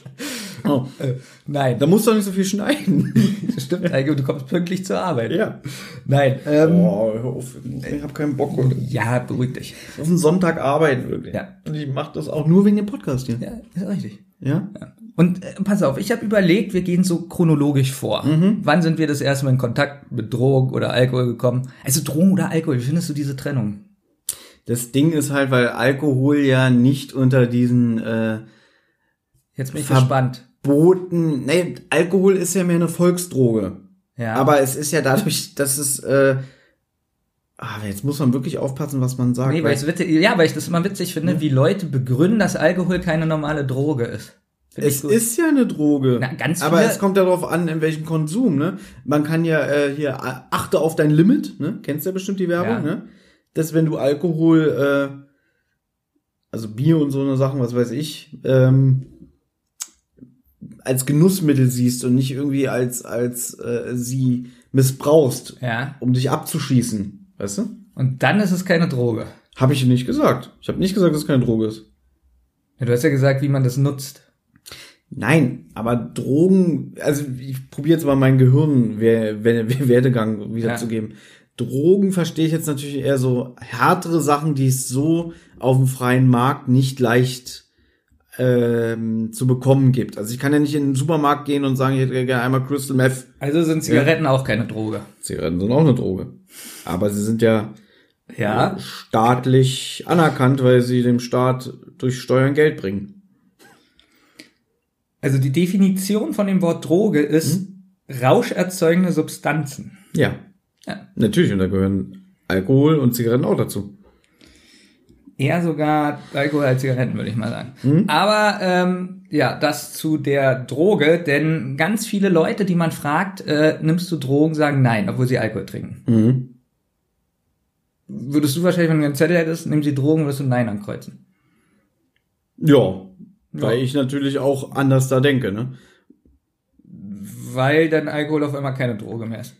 Oh. Äh, nein, Da musst du doch nicht so viel schneiden. <laughs> das stimmt, Heiko, du kommst pünktlich zur Arbeit. ja. Nein, ähm, Oh, hör auf. Ich habe keinen Bock heute. ja, beruhig dich. Auf einen Sonntag arbeiten, wirklich. Ja. Und ich mache das auch nur wegen dem Podcast hier. Ja, ist richtig. Ja? Und äh, pass auf, ich habe überlegt, wir gehen so chronologisch vor. Mhm. Wann sind wir das erste Mal in Kontakt mit Drogen oder Alkohol gekommen? Also Drogen oder Alkohol, wie findest du diese Trennung? Das Ding ist halt, weil Alkohol ja nicht unter diesen äh, Jetzt bin ich gespannt. Boten. Nee, Alkohol ist ja mehr eine Volksdroge. Ja. Aber es ist ja dadurch, <laughs> dass es. Äh, ah, jetzt muss man wirklich aufpassen, was man sagt. nee, weil ich witzig, ja, weil ich das immer witzig finde, wie Leute begründen, dass Alkohol keine normale Droge ist. Find ich es ist ja eine Droge. Na, ganz aber es kommt darauf an, in welchem Konsum, ne? Man kann ja äh, hier äh, achte auf dein Limit, ne? Kennst ja bestimmt die Werbung, Ja. ne? Dass wenn du Alkohol, äh, also Bier und so eine Sachen, was weiß ich, ähm, als Genussmittel siehst und nicht irgendwie als als äh, sie missbrauchst, Ja. um dich abzuschießen, weißt du? Und dann ist es keine Droge. Habe ich nicht gesagt. Ich habe nicht gesagt, dass es keine Droge ist. Ja, du hast ja gesagt, wie man das nutzt. Nein, aber Drogen, also ich probiere jetzt mal meinen Gehirn wer, wer, Werdegang wiederzugeben. Drogen verstehe ich jetzt natürlich eher so härtere Sachen, die es so auf dem freien Markt nicht leicht ähm, zu bekommen gibt. Also ich kann ja nicht in den Supermarkt gehen und sagen, ich hätte gerne einmal Crystal Meth. Also sind Zigaretten auch keine Droge. Zigaretten sind auch eine Droge. Aber sie sind ja Ja. staatlich anerkannt, weil sie dem Staat durch Steuern Geld bringen. Also die Definition von dem Wort Droge ist rauscherzeugende Substanzen. Ja. Ja. Natürlich, und da gehören Alkohol und Zigaretten auch dazu. Eher sogar Alkohol als Zigaretten, würde ich mal sagen. Aber ähm, ja, das zu der Droge, denn ganz viele Leute, die man fragt, äh, nimmst du Drogen, sagen nein, obwohl sie Alkohol trinken. Mhm. Würdest du wahrscheinlich, wenn du einen Zettel hättest, nimm sie Drogen, würdest du Nein ankreuzen. Ja, weil ich natürlich auch anders da denke, ne? Weil dann Alkohol auf einmal keine Droge mehr ist.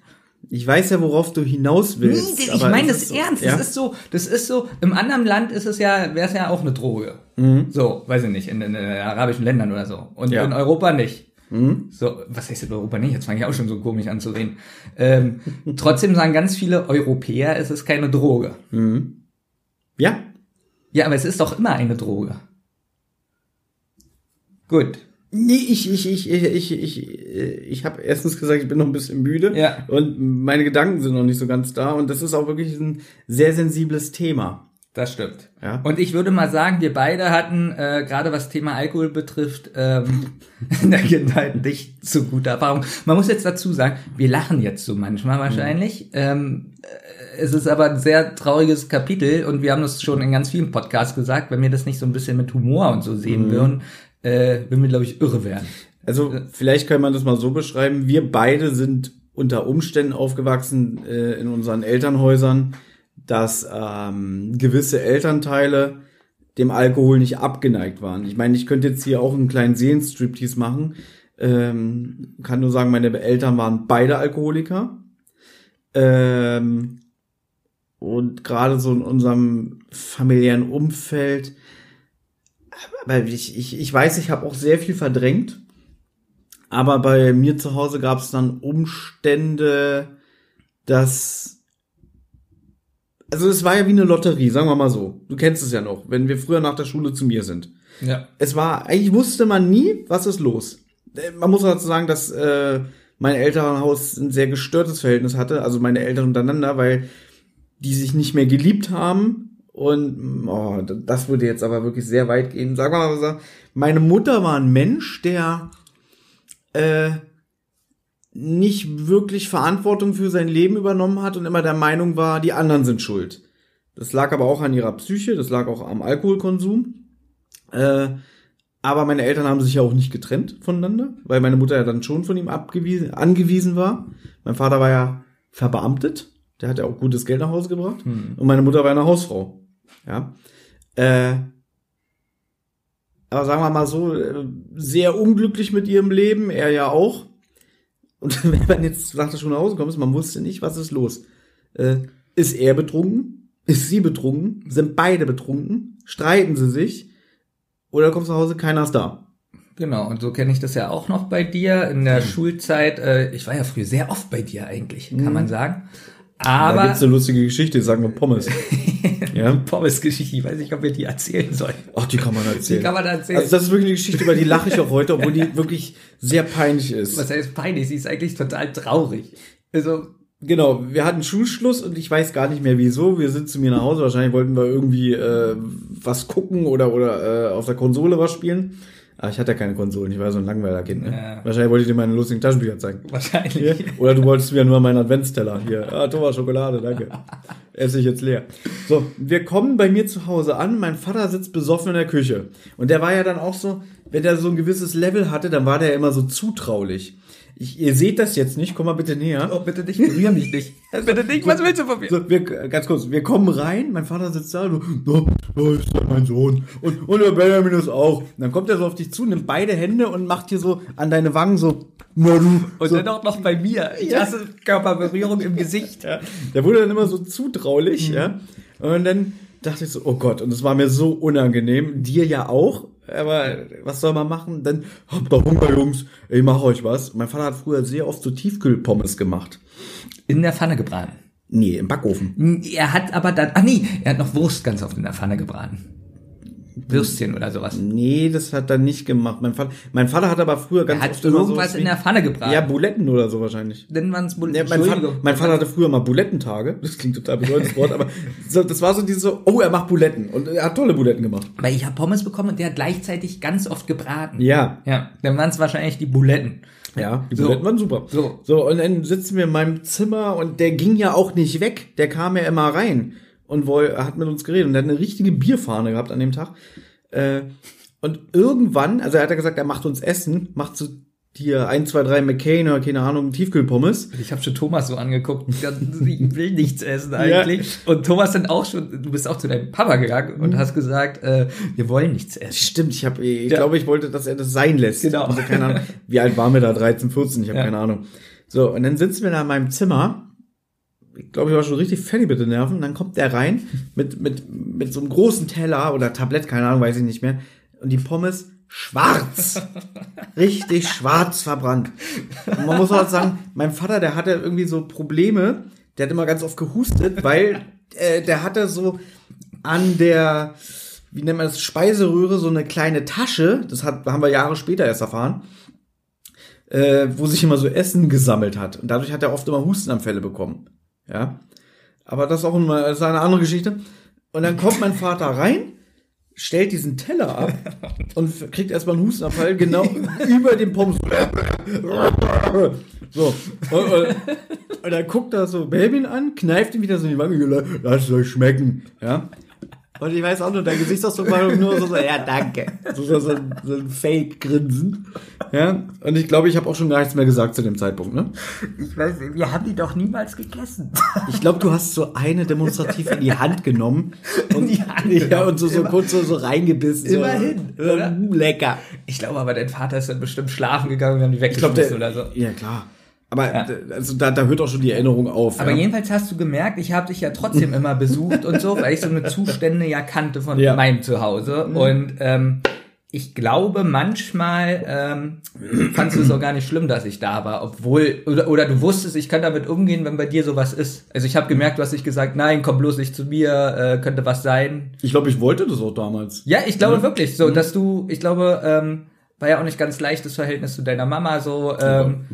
Ich weiß ja, worauf du hinaus willst. Nee, ich meine das ist so- ernst. Ja? Das ist so, das ist so, im anderen Land ist es ja, wäre es ja auch eine Droge. So, weiß ich nicht, in, in, in arabischen Ländern oder so. Und Ja. in Europa nicht. Mhm. So, was heißt in Europa nicht? Jetzt fange ich auch schon so komisch an zu reden. Ähm, trotzdem sagen ganz viele Europäer, es ist keine Droge. Mhm. Ja, Ja, aber es ist doch immer eine Droge. Gut. Nee, ich, ich, ich, ich, ich, ich, ich habe erstens gesagt, ich bin noch ein bisschen müde Ja. und meine Gedanken sind noch nicht so ganz da und das ist auch wirklich ein sehr sensibles Thema. Das stimmt. Ja. Und ich würde mal sagen, wir beide hatten, äh, gerade was Thema Alkohol betrifft, ähm, <laughs> in der Kindheit nicht so gute Erfahrung. Man muss jetzt dazu sagen, wir lachen jetzt so manchmal wahrscheinlich. Ähm, äh, es ist aber ein sehr trauriges Kapitel und wir haben das schon in ganz vielen Podcasts gesagt, wenn wir das nicht so ein bisschen mit Humor und so sehen würden, äh, würden wir, glaube ich, irre werden. Also vielleicht kann man das mal so beschreiben. Wir beide sind unter Umständen aufgewachsen äh, in unseren Elternhäusern, dass ähm, gewisse Elternteile dem Alkohol nicht abgeneigt waren. Ich meine, ich könnte jetzt hier auch einen kleinen Seelenstriptease machen. Ähm, kann nur sagen, meine Eltern waren beide Alkoholiker. Ähm, und gerade so in unserem familiären Umfeld, aber ich, ich, ich weiß, ich habe auch sehr viel verdrängt. Aber bei mir zu Hause gab es dann Umstände, dass. Also es war ja wie eine Lotterie, sagen wir mal so. Du kennst es ja noch, wenn wir früher nach der Schule zu mir sind. Ja. Es war, eigentlich wusste man nie, was ist los. Äh, Man muss dazu sagen, dass äh, mein Elternhaus ein sehr gestörtes Verhältnis hatte, also meine Eltern untereinander, weil die sich nicht mehr geliebt haben. Und oh, das würde jetzt aber wirklich sehr weit gehen. Wir mal so, meine Mutter war ein Mensch, der äh, nicht wirklich Verantwortung für sein Leben übernommen hat und immer der Meinung war, die anderen sind schuld. Das lag aber auch an ihrer Psyche, das lag auch am Alkoholkonsum. Äh, aber meine Eltern haben sich ja auch nicht getrennt voneinander, weil meine Mutter ja dann schon von ihm abgewiesen, angewiesen war. Mein Vater war ja verbeamtet, der hat ja auch gutes Geld nach Hause gebracht. Und meine Mutter war eine Hausfrau. Ja. Äh, aber sagen wir mal so, äh, sehr unglücklich mit ihrem Leben, er ja auch. Und <laughs> wenn man jetzt nach der Schule nach Hause kommt, man wusste nicht, was ist los. Äh, ist er betrunken? Ist sie betrunken? Sind beide betrunken? Streiten sie sich? Oder kommst du nach Hause, keiner ist da? Genau, und so kenne ich das ja auch noch bei dir in der Schulzeit. Äh, ich war ja früher sehr oft bei dir eigentlich, kann man sagen. Da Aber gibt's eine lustige Geschichte, sagen wir Pommes. <laughs> ja. Pommes-Geschichte, ich weiß nicht, ob wir die erzählen sollen. Ach, die kann man erzählen. Die kann man erzählen. Also das ist wirklich eine Geschichte, über die lache ich auch heute, obwohl die wirklich sehr peinlich ist. Was heißt peinlich? Sie ist eigentlich total traurig. Also, Genau, wir hatten Schulschluss und ich weiß gar nicht mehr wieso. Wir sind zu mir nach Hause. Wahrscheinlich wollten wir irgendwie äh, was gucken oder oder äh, auf der Konsole was spielen. Aber ich hatte ja keine Konsolen, ich war so ein Langweiler-Kind. Ne? Ja. Wahrscheinlich wollte ich dir meine lustigen Taschenbücher zeigen. wahrscheinlich. Hier. Oder du wolltest mir nur meinen Adventsteller. Hier, ah, Thomas, Schokolade, danke. <laughs> Esse ich jetzt leer. So, wir kommen bei mir zu Hause an. Mein Vater sitzt besoffen in der Küche. Und der war ja dann auch so, wenn der so ein gewisses Level hatte, dann war der immer so zutraulich. Ich, ihr seht das jetzt nicht, komm mal bitte näher. Oh, bitte nicht, berühr mich nicht. <laughs> bitte nicht, was willst du von mir? So, wir, ganz kurz, wir kommen rein, mein Vater sitzt da, so, da, da ist ja mein Sohn. Und, und der Benjamin ist auch. Und dann kommt er so auf dich zu, nimmt beide Hände und macht hier so an deine Wangen so, na du. Und so, dann auch noch bei mir. Ich Ja. hasse Körperberührung im Gesicht. ja. Der wurde dann immer so zutraulich, ja. Und dann dachte ich so, oh Gott, und es war mir so unangenehm, dir ja auch. Aber was soll man machen? Dann habt ihr Hunger, Jungs. Ich mach euch was. Mein Vater hat früher sehr oft so Tiefkühlpommes gemacht. In der Pfanne gebraten. Nee, im Backofen. Er hat aber dann, ach nee, er hat noch Wurst ganz oft in der Pfanne gebraten. Würstchen oder sowas. Nee, das hat er nicht gemacht. Mein Vater, mein Vater hat aber früher ganz Er hat oft irgendwas sowas in der Pfanne gebraten. Ja, Buletten oder so wahrscheinlich. Dann waren es Bull Ja, mein, Vater, mein Vater hatte früher mal Bulettentage. Das klingt total bedeutendes Wort, aber so, das war so diese so, oh, er macht Buletten. Und er hat tolle Buletten gemacht. Weil ich habe Pommes bekommen und der hat gleichzeitig ganz oft gebraten. Ja. Ja, dann waren es wahrscheinlich die Buletten. Ja, die So. Buletten waren super. So. So, und dann sitzen wir in meinem Zimmer und der ging ja auch nicht weg. Der kam ja immer rein und woll, hat mit uns geredet. Und der hat eine richtige Bierfahne gehabt an dem Tag. Äh, und irgendwann, also er hat ja gesagt, er macht uns Essen, macht so dir 1, 2, 3 McCain oder keine Ahnung, Tiefkühlpommes. Ich habe schon Thomas so angeguckt. Ich will nichts essen eigentlich. Und Thomas dann auch schon, du bist auch zu deinem Papa gegangen und hast gesagt, äh, wir wollen nichts essen. Stimmt, ich habe, ich Ja. glaube, ich wollte, dass er das sein lässt. Genau. Also, keine Ahnung, wie alt waren wir da? 13, 14, ich habe Ja. keine Ahnung. So, und dann sitzen wir da in meinem Zimmer. Ich glaube, ich war schon richtig fertig mit den Nerven. Und dann kommt der rein mit, mit, mit so einem großen Teller oder Tablett, keine Ahnung, weiß ich nicht mehr. Und die Pommes schwarz. <laughs> richtig schwarz verbrannt. Und man muss auch sagen, mein Vater, der hatte irgendwie so Probleme. Der hat immer ganz oft gehustet, weil äh, der hatte so an der, wie nennt man das, Speiseröhre so eine kleine Tasche. Das hat, haben wir Jahre später erst erfahren. Äh, wo sich immer so Essen gesammelt hat. Und dadurch hat er oft immer Hustenanfälle bekommen. Ja. Aber das ist auch immer, das ist eine andere Geschichte. Und dann kommt mein Vater rein, stellt diesen Teller ab <laughs> und kriegt erstmal einen Hustenanfall genau <laughs> über dem Pommes. So. Und, und, und dann guckt er so Babyn an, kneift ihm wieder so in die Wange, lasst es euch schmecken. Ja. Und ich weiß auch nur, dein Gesichtsausdruck war nur so, so ja, danke. So, so, so, ein- so ein Fake-Grinsen. Ja. Und ich glaube, ich habe auch schon gar nichts mehr gesagt zu dem Zeitpunkt, ne? Ich weiß nicht, wir haben die doch niemals gegessen. Ich glaube, du hast so eine demonstrativ in die Hand genommen und, die Hand ja, genommen. und so, so Immer- kurz so, so reingebissen. Immerhin, so? Mm, Lecker. Ich glaube aber, dein Vater ist dann bestimmt schlafen gegangen und wir haben die weggeschmissen der, oder so. ja klar. Aber d- also da, da hört auch schon die Erinnerung auf. Aber ja. jedenfalls hast du gemerkt, ich habe dich ja trotzdem <laughs> immer besucht und so, weil ich so eine Zustände ja kannte von Ja. meinem Zuhause. Und ähm, ich glaube, manchmal ähm, fandst du es auch gar nicht schlimm, dass ich da war, obwohl, oder, oder du wusstest, ich kann damit umgehen, wenn bei dir sowas ist. Also ich habe gemerkt, du hast nicht gesagt, nein, komm bloß nicht zu mir, äh, könnte was sein. ich glaube, ich wollte das auch damals. Ja, ich glaube wirklich, so, dass du, ich glaube, ähm, war ja auch nicht ganz leicht das Verhältnis zu deiner Mama so. Ähm,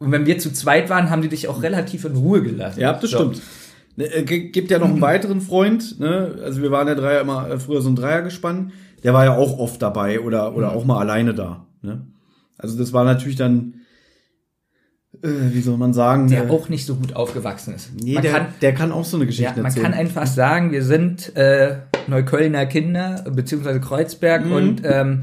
und wenn wir zu zweit waren, haben die dich auch relativ in Ruhe gelassen. Ja, das so. stimmt. Ne, äh, Gibt ja noch einen <clears throat> weiteren Freund, ne? Also wir waren ja Dreier immer äh, früher so ein Dreier gespannt. Der war ja auch oft dabei oder, oder auch mal alleine da. Ne? Also das war natürlich dann, äh, wie soll man sagen, der äh, auch nicht so gut aufgewachsen ist. nee, man der, kann, der kann auch so eine Geschichte ja, man erzählen. kann einfach sagen, wir sind äh, Neuköllner Kinder, beziehungsweise Kreuzberg Mhm. und ähm,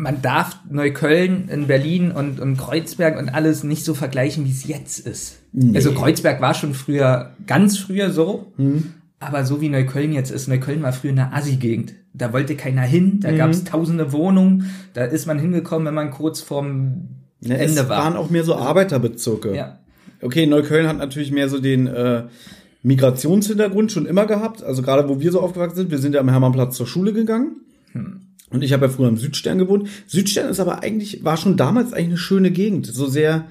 man darf Neukölln in Berlin und, und Kreuzberg und alles nicht so vergleichen, wie es jetzt ist. Also Kreuzberg war schon früher, ganz früher so, Mhm. aber so wie Neukölln jetzt ist, Neukölln war früher eine Assi-Gegend. Da wollte keiner hin, Mhm. da gab es tausende Wohnungen, da ist man hingekommen, wenn man kurz vorm es Ende war. waren auch mehr so Arbeiterbezirke. Ja. Okay, Neukölln hat natürlich mehr so den äh, Migrationshintergrund schon immer gehabt. Also gerade wo wir so aufgewachsen sind, wir sind ja am Hermannplatz zur Schule gegangen. Und ich habe ja früher im Südstern gewohnt. Südstern ist aber eigentlich, war schon damals eigentlich eine schöne Gegend. So sehr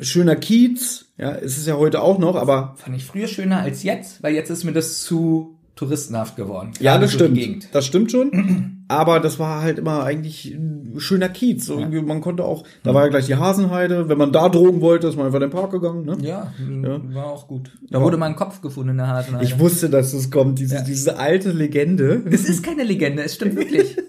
schöner Kiez. Ja, ist es ja heute auch noch, aber. Fand ich früher schöner als jetzt, weil jetzt ist mir das zu touristenhaft geworden. Ja, das stimmt. Das stimmt schon. Aber das war halt immer eigentlich ein schöner Kiez. So irgendwie, Man konnte auch, da war ja gleich die Hasenheide. Wenn man da drogen wollte, ist man einfach in den Park gegangen. Ne? Ja, war auch gut. Da wurde mal ein Kopf gefunden in der Hasenheide. Ich wusste, dass es kommt, diese, diese alte Legende. es ist keine Legende, es stimmt wirklich. <laughs>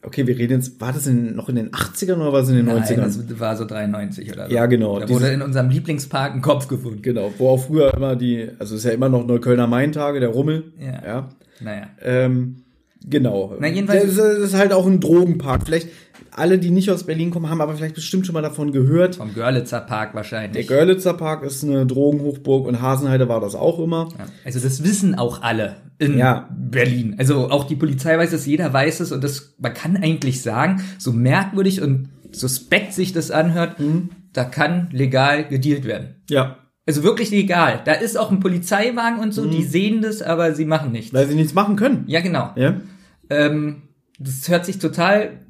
Okay, wir reden jetzt, war das in, noch in den 80ern oder war es in den Nein, 90ern? das war so 93 oder so. Ja, genau. Da Diese- wurde in unserem Lieblingspark ein Kopf gefunden. Genau, wo auch früher immer die, also es ist ja immer noch Neuköllner Maintage, der Rummel. Ja. ja. Naja. Ähm, genau. Na, jedenfalls- das, ist- das ist halt auch ein Drogenpark. Vielleicht alle, die nicht aus Berlin kommen, haben aber vielleicht bestimmt schon mal davon gehört. Vom Görlitzer Park Der wahrscheinlich. Görlitzer Park ist eine Drogenhochburg und Hasenheide war das auch immer. Ja. Also das wissen auch alle in Ja. Berlin. Also auch die Polizei weiß es, jeder weiß es und das, man kann eigentlich sagen, so merkwürdig und suspekt sich das anhört, Mhm. da kann legal gedealt werden. Ja. Also wirklich legal. Da ist auch ein Polizeiwagen und so, die sehen das, aber sie machen nichts. Weil sie nichts machen können. Ja, genau. Ja. Ähm, das hört sich total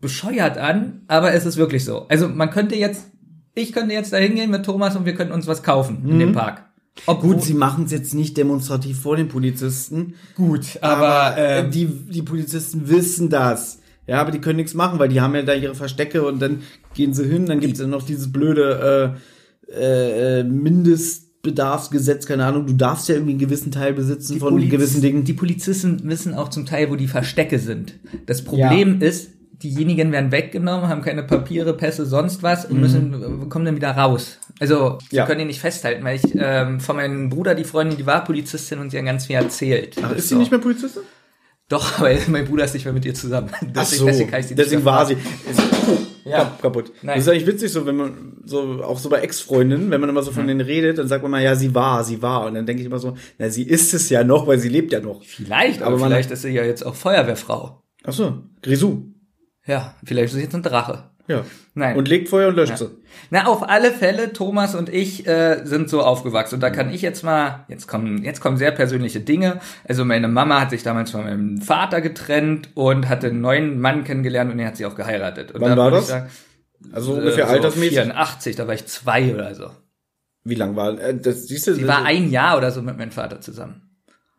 bescheuert an, aber es ist wirklich so. Also man könnte jetzt, ich könnte jetzt da hingehen mit Thomas und wir könnten uns was kaufen in dem Park. Ob Gut, sie machen es jetzt nicht demonstrativ vor den Polizisten. gut, aber, äh, ähm, die, die Polizisten wissen das. Ja, aber die können nichts machen, weil die haben ja da ihre Verstecke und dann gehen sie hin, dann gibt's ja noch dieses blöde äh, äh, Mindestbedarfsgesetz, keine Ahnung, du darfst ja irgendwie einen gewissen Teil besitzen von Poliz- gewissen Dingen. Die Polizisten wissen auch zum Teil, wo die Verstecke sind. Das Problem ist, diejenigen werden weggenommen, haben keine Papiere, Pässe, sonst was und müssen äh, kommen dann wieder raus. Also sie Mhm. Ja. können die nicht festhalten, weil ich ähm, von meinem Bruder, die Freundin, die war Polizistin und sie hat ganz viel erzählt. Ach, ist So. sie nicht mehr Polizistin? Doch, <laughs> weil mein Bruder ist nicht mehr mit ihr zusammen. Ach Deswegen, so, deswegen kann ich sie nicht deswegen war sie. Ja. kap- kaputt. Nein. Das ist eigentlich witzig, so wenn man so auch so bei Ex-Freundinnen, wenn man immer so von denen redet, dann sagt man mal, ja, sie war, sie war. Und dann denke ich immer so, na, sie ist es ja noch, weil sie lebt ja noch. Vielleicht, aber, Aber vielleicht ist sie ja jetzt auch Feuerwehrfrau. Ach so, Grisou. Ja, vielleicht ist sie jetzt ein Drache. Ja. Nein. Und legt Feuer und löscht sie. Na, auf alle Fälle, Thomas und ich äh, sind so aufgewachsen. Und da kann ich jetzt mal, jetzt kommen, jetzt kommen sehr persönliche Dinge. Also meine Mama hat sich damals von meinem Vater getrennt und hatte einen neuen Mann kennengelernt und er hat sie auch geheiratet. Und Wann da war das? Ich sagen, Also äh, ungefähr so altersmäßig. 84, da war ich zwei oder so. Wie lang war? Äh, das siehst du. Sie war ein Jahr oder so mit meinem Vater zusammen.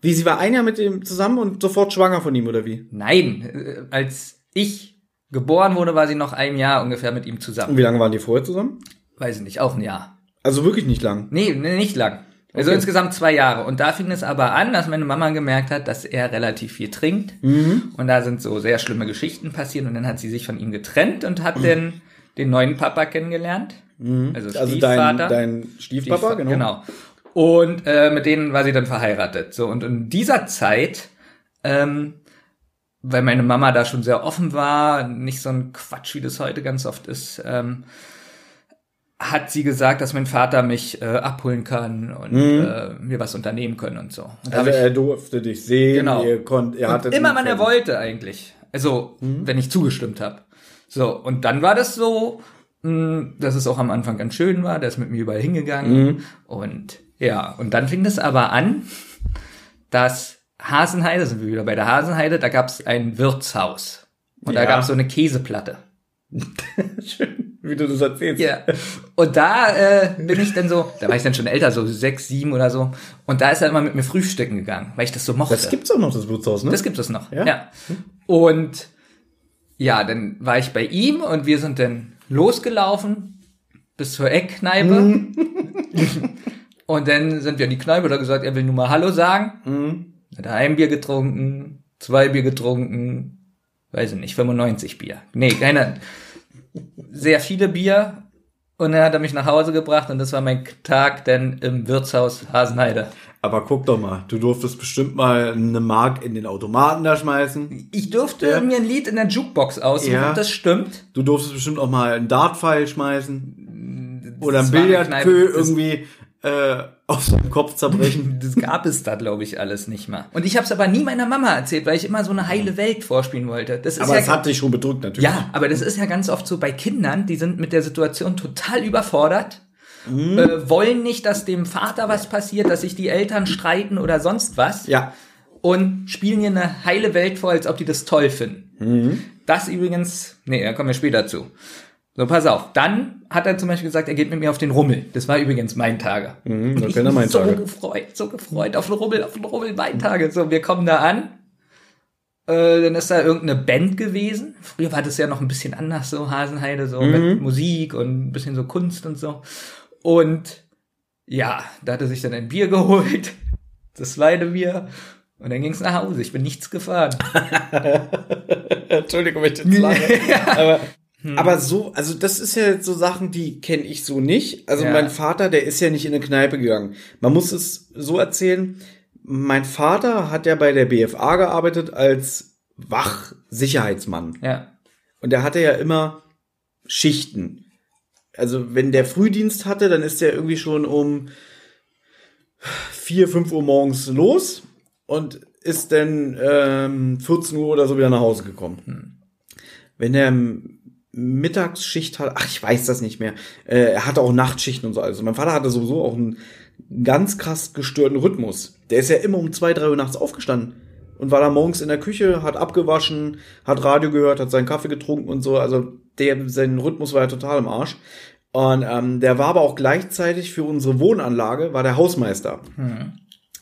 wie sie war ein Jahr mit ihm zusammen und sofort schwanger von ihm oder wie? Nein, äh, als ich geboren wurde, war sie noch ein Jahr ungefähr mit ihm Und zusammen. wie lange waren die vorher zusammen? Weiß ich nicht, auch ein Jahr. Also wirklich nicht lang. Nee, nee, nicht lang. Also Okay. insgesamt zwei Jahre. Und da fing es aber an, dass meine Mama gemerkt hat, dass er relativ viel trinkt. Mhm. Und da sind so sehr schlimme Geschichten passiert. Und dann hat sie sich von ihm getrennt und hat den, <clears throat> den neuen Papa kennengelernt. Also, Mhm. Also dein, Stiefvater. dein Stiefpapa, Stiefva- genau. genau. Und äh, mit denen war sie dann verheiratet. So, und in dieser Zeit, ähm, weil meine Mama da schon sehr offen war, nicht so ein Quatsch, wie das heute ganz oft ist, ähm, hat sie gesagt, dass mein Vater mich äh, abholen kann und äh, mir was unternehmen können und so. Und Mhm. Also ich- er durfte dich sehen, Genau. ihr konnt, er hatte und immer wann er wollte eigentlich. Also, Mhm. wenn ich zugestimmt habe. So, und dann war das so, mh, dass es auch am Anfang ganz schön war, der ist mit mir überall hingegangen. Mhm. Und ja, und dann fing das aber an, dass Hasenheide, sind wir wieder bei der Hasenheide, da gab es ein Wirtshaus. Und da Ja. gab es so eine Käseplatte. <laughs> Schön, wie du das erzählst. Ja. Und da äh, bin ich dann so, da war ich dann schon älter, so sechs, sieben oder so. Und da ist er immer mit mir frühstücken gegangen, weil ich das so mochte. Das gibt's auch noch, das Wirtshaus, ne? Das gibt es noch. Ja? Ja. Und ja, dann war ich bei ihm und wir sind dann losgelaufen bis zur Eckkneipe. Mhm. <laughs> und dann sind wir in die Kneipe, da gesagt, er will nur mal Hallo sagen. Mhm. Hat er ein Bier getrunken, zwei Bier getrunken, weiß ich nicht, 95 Bier. Nee, keine, sehr viele Bier. Und dann hat er mich nach Hause gebracht und das war mein Tag dann im Wirtshaus Hasenheide. Aber guck doch mal, du durftest bestimmt mal eine Mark in den Automaten da schmeißen. Ich durfte Ja. mir ein Lied in der Jukebox aussuchen, Ja. das stimmt. Du durftest bestimmt auch mal einen Dartpfeil schmeißen. Oder ein Billardkö irgendwie äh, auf seinem Kopf zerbrechen. <laughs> Das gab es da, glaube ich, alles nicht mal. Und ich habe es aber nie meiner Mama erzählt, weil ich immer so eine heile Welt vorspielen wollte. Das ist Aber ja es hat dich schon bedrückt, natürlich. ja, aber das ist ja ganz oft so bei Kindern, die sind mit der Situation total überfordert, Mhm. äh, wollen nicht, dass dem Vater was passiert, dass sich die Eltern streiten oder sonst was. Ja. und spielen ihr eine heile Welt vor, als ob die das toll finden. Mhm. Das übrigens, nee, da kommen wir später zu. So, pass auf. Dann hat er zum Beispiel gesagt, er geht mit mir auf den Rummel. Das war übrigens mein Tage. Mhm, das ich mein so Tage. gefreut, so gefreut auf den Rummel, auf den Rummel, mein Tage. So, wir kommen da an. Äh, dann ist da irgendeine Band gewesen. Früher war das ja noch ein bisschen anders, so Hasenheide, so Mhm. mit Musik und ein bisschen so Kunst und so. Und ja, da hat er sich dann ein Bier <laughs> geholt. Das zweite Bier. Und dann ging's nach Hause. Ich bin nichts gefahren. <laughs> Entschuldigung, wenn ich jetzt lache. <laughs> aber, aber so, also das ist ja so Sachen, die kenne ich so nicht. Also Ja. mein Vater, der ist ja nicht in eine Kneipe gegangen. Man muss es so erzählen. Mein Vater hat ja bei der BFA gearbeitet als Wachsicherheitsmann. Ja. Und der hatte ja immer Schichten. Also wenn der Frühdienst hatte, dann ist der irgendwie schon um vier, fünf Uhr morgens los und ist dann ähm, 14 Uhr oder so wieder nach Hause gekommen. Wenn er Mittagsschicht hat, ach, ich weiß das nicht mehr. Äh, er hatte auch Nachtschichten und so. Also mein Vater hatte sowieso auch einen ganz krass gestörten Rhythmus. Der ist ja immer um zwei, drei Uhr nachts aufgestanden und war da morgens in der Küche, hat abgewaschen, hat Radio gehört, hat seinen Kaffee getrunken und so. Also der, sein Rhythmus war ja total im Arsch. Und ähm, der war aber auch gleichzeitig für unsere Wohnanlage, war der Hausmeister.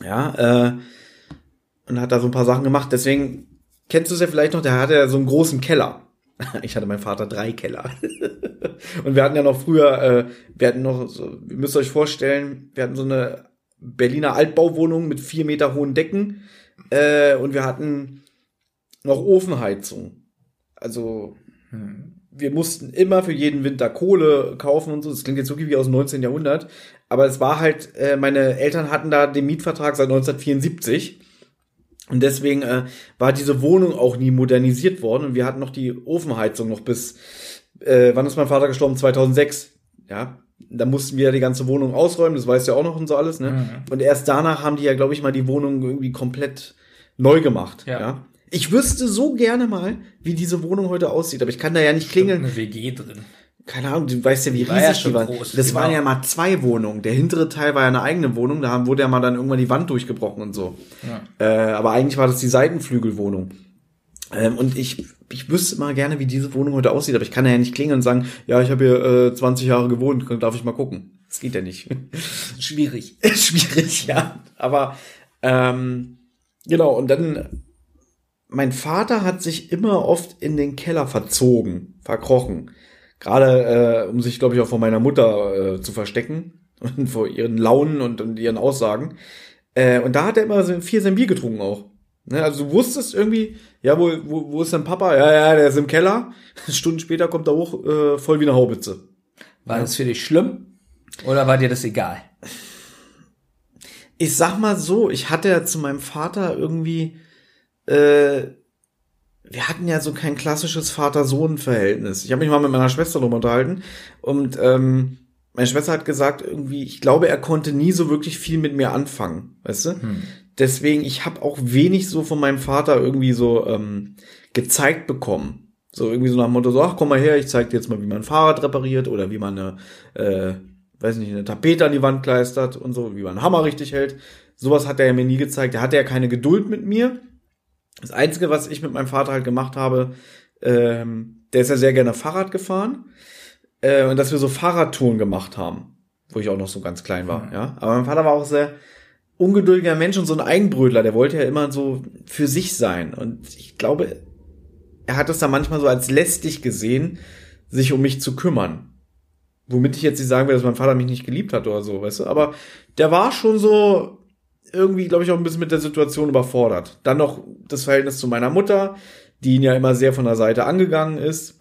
Ja, äh, und hat da so ein paar Sachen gemacht. Deswegen kennst du es ja vielleicht noch, der hatte ja so einen großen Keller. <laughs> Ich hatte meinem Vater drei Keller. <laughs> und wir hatten ja noch früher, äh, wir hatten noch, so, ihr müsst euch vorstellen, wir hatten so eine Berliner Altbauwohnung mit vier Meter hohen Decken äh, und wir hatten noch Ofenheizung. Also wir mussten immer für jeden Winter Kohle kaufen und so. Das klingt jetzt wirklich wie aus dem 19. Jahrhundert. Aber es war halt, äh, meine Eltern hatten da den Mietvertrag seit 1974. Und deswegen äh, war diese Wohnung auch nie modernisiert worden. Und wir hatten noch die Ofenheizung noch bis, äh, wann ist mein Vater gestorben? 2006. Ja, da mussten wir die ganze Wohnung ausräumen. Das weißt du ja auch noch und so alles. Ne? Und erst danach haben die ja, glaube ich, mal die Wohnung irgendwie komplett neu gemacht. Ja. ja. Ich wüsste so gerne mal, wie diese Wohnung heute aussieht, aber ich kann da ja nicht klingeln. Eine WG drin. Keine Ahnung, du weißt ja, wie Die war ja riesig die waren. groß, das genau. waren ja mal zwei Wohnungen. Der hintere Teil war ja eine eigene Wohnung, da wurde ja mal dann irgendwann die Wand durchgebrochen und so. Äh, aber eigentlich war das die Seitenflügelwohnung. Ähm, und ich, ich wüsste mal gerne, wie diese Wohnung heute aussieht, aber ich kann ja nicht klingeln und sagen, ja, ich habe hier äh, 20 Jahre gewohnt, darf ich mal gucken. Das geht ja nicht. Schwierig. <laughs> Schwierig, ja. Aber ähm, genau, und dann mein Vater hat sich immer oft in den Keller verzogen, verkrochen. Gerade äh, um sich, glaube ich, auch vor meiner Mutter äh, zu verstecken <laughs> und vor ihren Launen und, und ihren Aussagen. Äh, und da hat er immer so viel sein Bier getrunken auch. Ne, also du wusstest irgendwie, ja, wo, wo, wo ist dein Papa? Ja, ja, der ist im Keller. <laughs> Stunden später kommt er hoch, äh, voll wie eine Haubitze. War das für dich schlimm? Oder war dir das egal? ich sag mal so, ich hatte ja zu meinem Vater irgendwie, äh, wir hatten ja so kein klassisches Vater-Sohn-Verhältnis. Ich habe mich mal mit meiner Schwester drüber unterhalten und ähm, meine Schwester hat gesagt, irgendwie, ich glaube, er konnte nie so wirklich viel mit mir anfangen, weißt du? Deswegen, ich habe auch wenig so von meinem Vater irgendwie so ähm, gezeigt bekommen. So irgendwie so nach dem Motto, so, ach, komm mal her, ich zeig dir jetzt mal, wie man ein Fahrrad repariert oder wie man eine, äh, weiß nicht, eine Tapete an die Wand kleistert und so, wie man einen Hammer richtig hält. Sowas hat er ja mir nie gezeigt. Er hatte ja keine Geduld mit mir. Das Einzige, was ich mit meinem Vater halt gemacht habe, ähm, der ist ja sehr gerne Fahrrad gefahren. Äh, und dass wir so Fahrradtouren gemacht haben, wo ich auch noch so ganz klein war, ja. Aber mein Vater war auch sehr ungeduldiger Mensch und so ein Eigenbrötler, der wollte ja immer so für sich sein. Und ich glaube, er hat es da manchmal so als lästig gesehen, sich um mich zu kümmern. Womit ich jetzt nicht sagen will, dass mein Vater mich nicht geliebt hat oder so, weißt du, aber der war schon so irgendwie, glaube ich, auch ein bisschen mit der Situation überfordert. Dann noch das Verhältnis zu meiner Mutter, die ihn ja immer sehr von der Seite angegangen ist.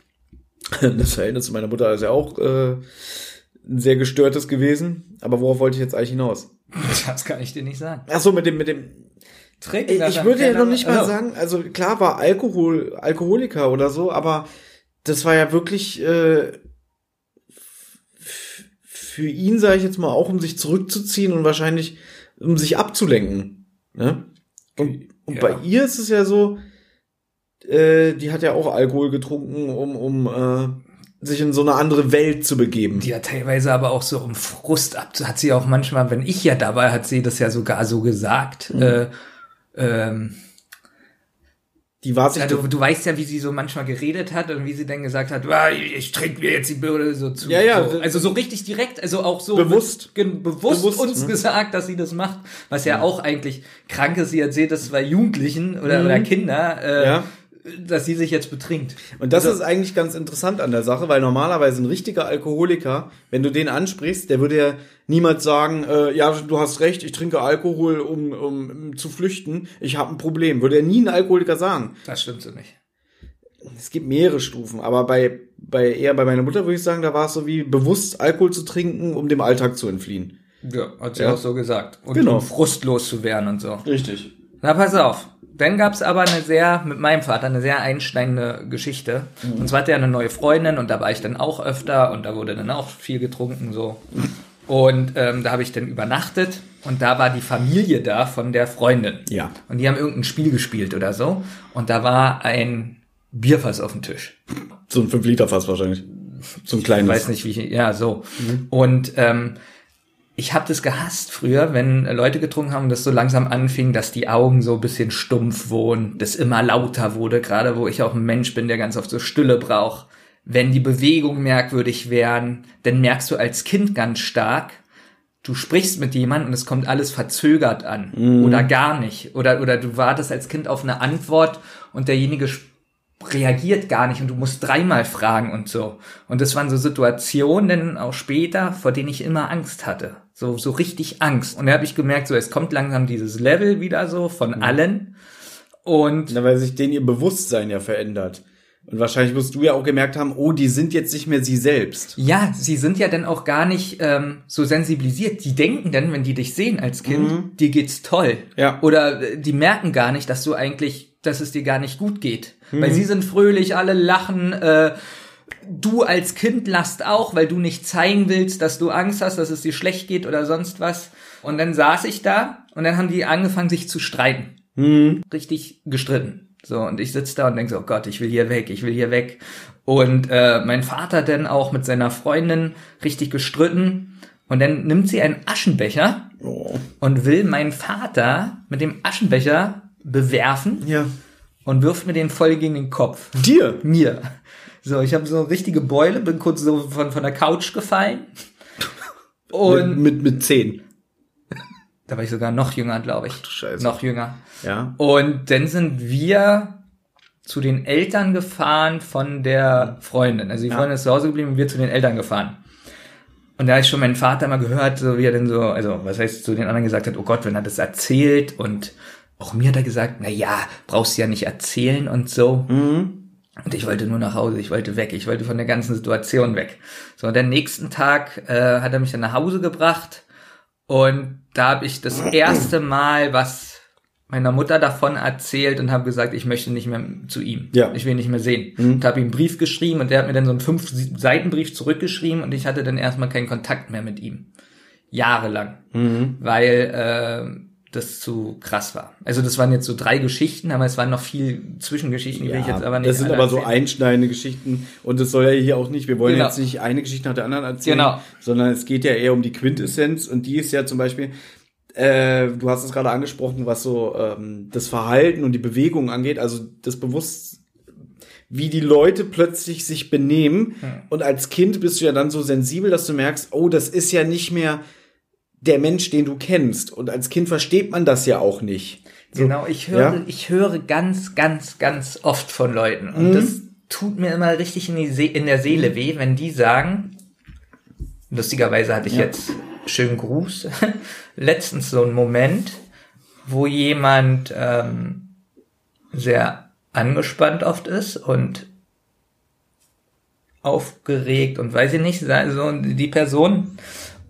<laughs> Das Verhältnis zu meiner Mutter ist ja auch äh, ein sehr gestörtes gewesen. Aber worauf wollte ich jetzt eigentlich hinaus? <laughs> Das kann ich dir nicht sagen. Ach so, mit dem, mit dem. Trinken Ich, ich würde ja noch nicht mal Also, sagen, also klar war Alkohol, Alkoholiker oder so, aber das war ja wirklich äh, für ihn, sage ich jetzt mal, auch um sich zurückzuziehen und wahrscheinlich um sich abzulenken. Ne? Und, und Ja. bei ihr ist es ja so, äh, die hat ja auch Alkohol getrunken, um, um äh, sich in so eine andere Welt zu begeben. Die hat teilweise aber auch so um Frust ab. Hat sie auch manchmal, wenn ich ja dabei, hat sie das ja sogar so gesagt. Mhm. Äh, ähm, Die war sich ja, du, du weißt ja, wie sie so manchmal geredet hat und wie sie dann gesagt hat, ich, ich trinke mir jetzt die Birne so zu. Ja, ja. So, also so richtig direkt, also auch so Bewusst. mit- bewusst, Bewusst, uns ne? gesagt, dass sie das macht, was ja auch eigentlich krank ist. Sie erzählt das zwei Jugendlichen oder, oder Kinder, äh, Mhm. Ja. Dass sie sich jetzt betrinkt. Und das Also- ist eigentlich ganz interessant an der Sache, weil normalerweise ein richtiger Alkoholiker, wenn du den ansprichst, der würde ja niemals sagen, äh, ja, du hast recht, ich trinke Alkohol, um, um, zu flüchten, ich habe ein Problem. Würde er nie ein Alkoholiker sagen. Das stimmt so nicht. Es gibt mehrere Stufen, aber bei, bei eher bei meiner Mutter würde ich sagen, da war es so wie bewusst Alkohol zu trinken, um dem Alltag zu entfliehen. Ja, hat sie Ja. auch so gesagt. Und Genau. um frustlos zu werden und so. Richtig. Na, pass auf. Dann gab's aber eine sehr, mit meinem Vater, eine sehr einschneidende Geschichte. Und zwar hatte er eine neue Freundin und da war ich dann auch öfter und da wurde dann auch viel getrunken so. <laughs> Und ähm, da habe ich dann übernachtet und da war die Familie da von der Freundin. Ja. Und die haben irgendein Spiel gespielt oder so. Und da war ein Bierfass auf dem Tisch. So ein 5-Liter-Fass wahrscheinlich. So ein kleines. Ich weiß nicht, wie ich, ja, so. Und ähm, ich habe das gehasst früher, wenn Leute getrunken haben und das so langsam anfing, dass die Augen so ein bisschen stumpf wurden, das immer lauter wurde, gerade wo ich auch ein Mensch bin, der ganz oft so Stille braucht. Wenn die Bewegungen merkwürdig werden, dann merkst du als Kind ganz stark, du sprichst mit jemandem und es kommt alles verzögert an oder gar nicht. Oder, oder du wartest als Kind auf eine Antwort und derjenige reagiert gar nicht und du musst dreimal fragen und so. Und das waren so Situationen auch später, vor denen ich immer Angst hatte. So, so richtig Angst. Und da habe ich gemerkt, so es kommt langsam dieses Level wieder so von allen. Und Na, weil sich denen ihr Bewusstsein ja verändert. Und wahrscheinlich musst du ja auch gemerkt haben, oh, die sind jetzt nicht mehr sie selbst. ja, sie sind ja dann auch gar nicht ähm, so sensibilisiert. Die denken dann, wenn die dich sehen als Kind, dir geht's toll. Ja. Oder äh, die merken gar nicht, dass du eigentlich, dass es dir gar nicht gut geht. Weil sie sind fröhlich, alle lachen. Äh, du als Kind lachst auch, weil du nicht zeigen willst, dass du Angst hast, dass es dir schlecht geht oder sonst was. Und dann saß ich da und dann haben die angefangen, sich zu streiten. Richtig gestritten. So, und ich sitze da und denke so, oh Gott, ich will hier weg, ich will hier weg. Und äh, mein Vater dann auch mit seiner Freundin richtig gestritten. Und dann nimmt sie einen Aschenbecher Oh. und will meinen Vater mit dem Aschenbecher bewerfen Ja. und wirft mir den voll gegen den Kopf. Dir? Mir. So, ich habe so eine richtige Beule, bin kurz so von, von der Couch gefallen. <laughs> Und mit, mit, mit zehn. <laughs> da war ich sogar noch jünger, glaube ich. Scheiße. Noch jünger. Ja. Und dann sind wir zu den Eltern gefahren von der Freundin. Also die Freundin ist zu Hause geblieben und wir zu den Eltern gefahren. Und da habe ich schon meinen Vater mal gehört, so wie er denn so, also was heißt zu den anderen gesagt hat, oh Gott, wenn er das erzählt und auch mir hat er gesagt, na ja, brauchst du ja nicht erzählen und so. Und ich wollte nur nach Hause, ich wollte weg, ich wollte von der ganzen Situation weg. So, und den nächsten Tag äh, hat er mich dann nach Hause gebracht und da habe ich das erste Mal was meiner Mutter davon erzählt und habe gesagt, ich möchte nicht mehr zu ihm. Ja. Ich will ihn nicht mehr sehen. Und habe ihm einen Brief geschrieben und der hat mir dann so einen fünf Seiten Brief zurückgeschrieben und ich hatte dann erstmal keinen Kontakt mehr mit ihm. Jahrelang. Weil äh, das zu krass war. Also das waren jetzt so drei Geschichten, aber es waren noch viel Zwischengeschichten, die will ich jetzt aber nicht das sind aber so erzählen. einschneidende Geschichten und das soll ja hier auch nicht, wir wollen Genau. jetzt nicht eine Geschichte nach der anderen erzählen, Genau. sondern es geht ja eher um die Quintessenz und die ist ja zum Beispiel, äh, du hast es gerade angesprochen, was so ähm, das Verhalten und die Bewegung angeht, also das Bewusst wie die Leute plötzlich sich benehmen und als Kind bist du ja dann so sensibel, dass du merkst, oh, das ist ja nicht mehr der Mensch, den du kennst und als Kind versteht man das ja auch nicht. So, Genau, ich höre, Ja? ich höre ganz, ganz, ganz oft von Leuten. Und das tut mir immer richtig in, die See in der Seele weh, wenn die sagen, lustigerweise hatte ich jetzt schönen Gruß, <laughs> letztens so einen Moment, wo jemand ähm, sehr angespannt oft ist und aufgeregt und weiß ich nicht, so die Person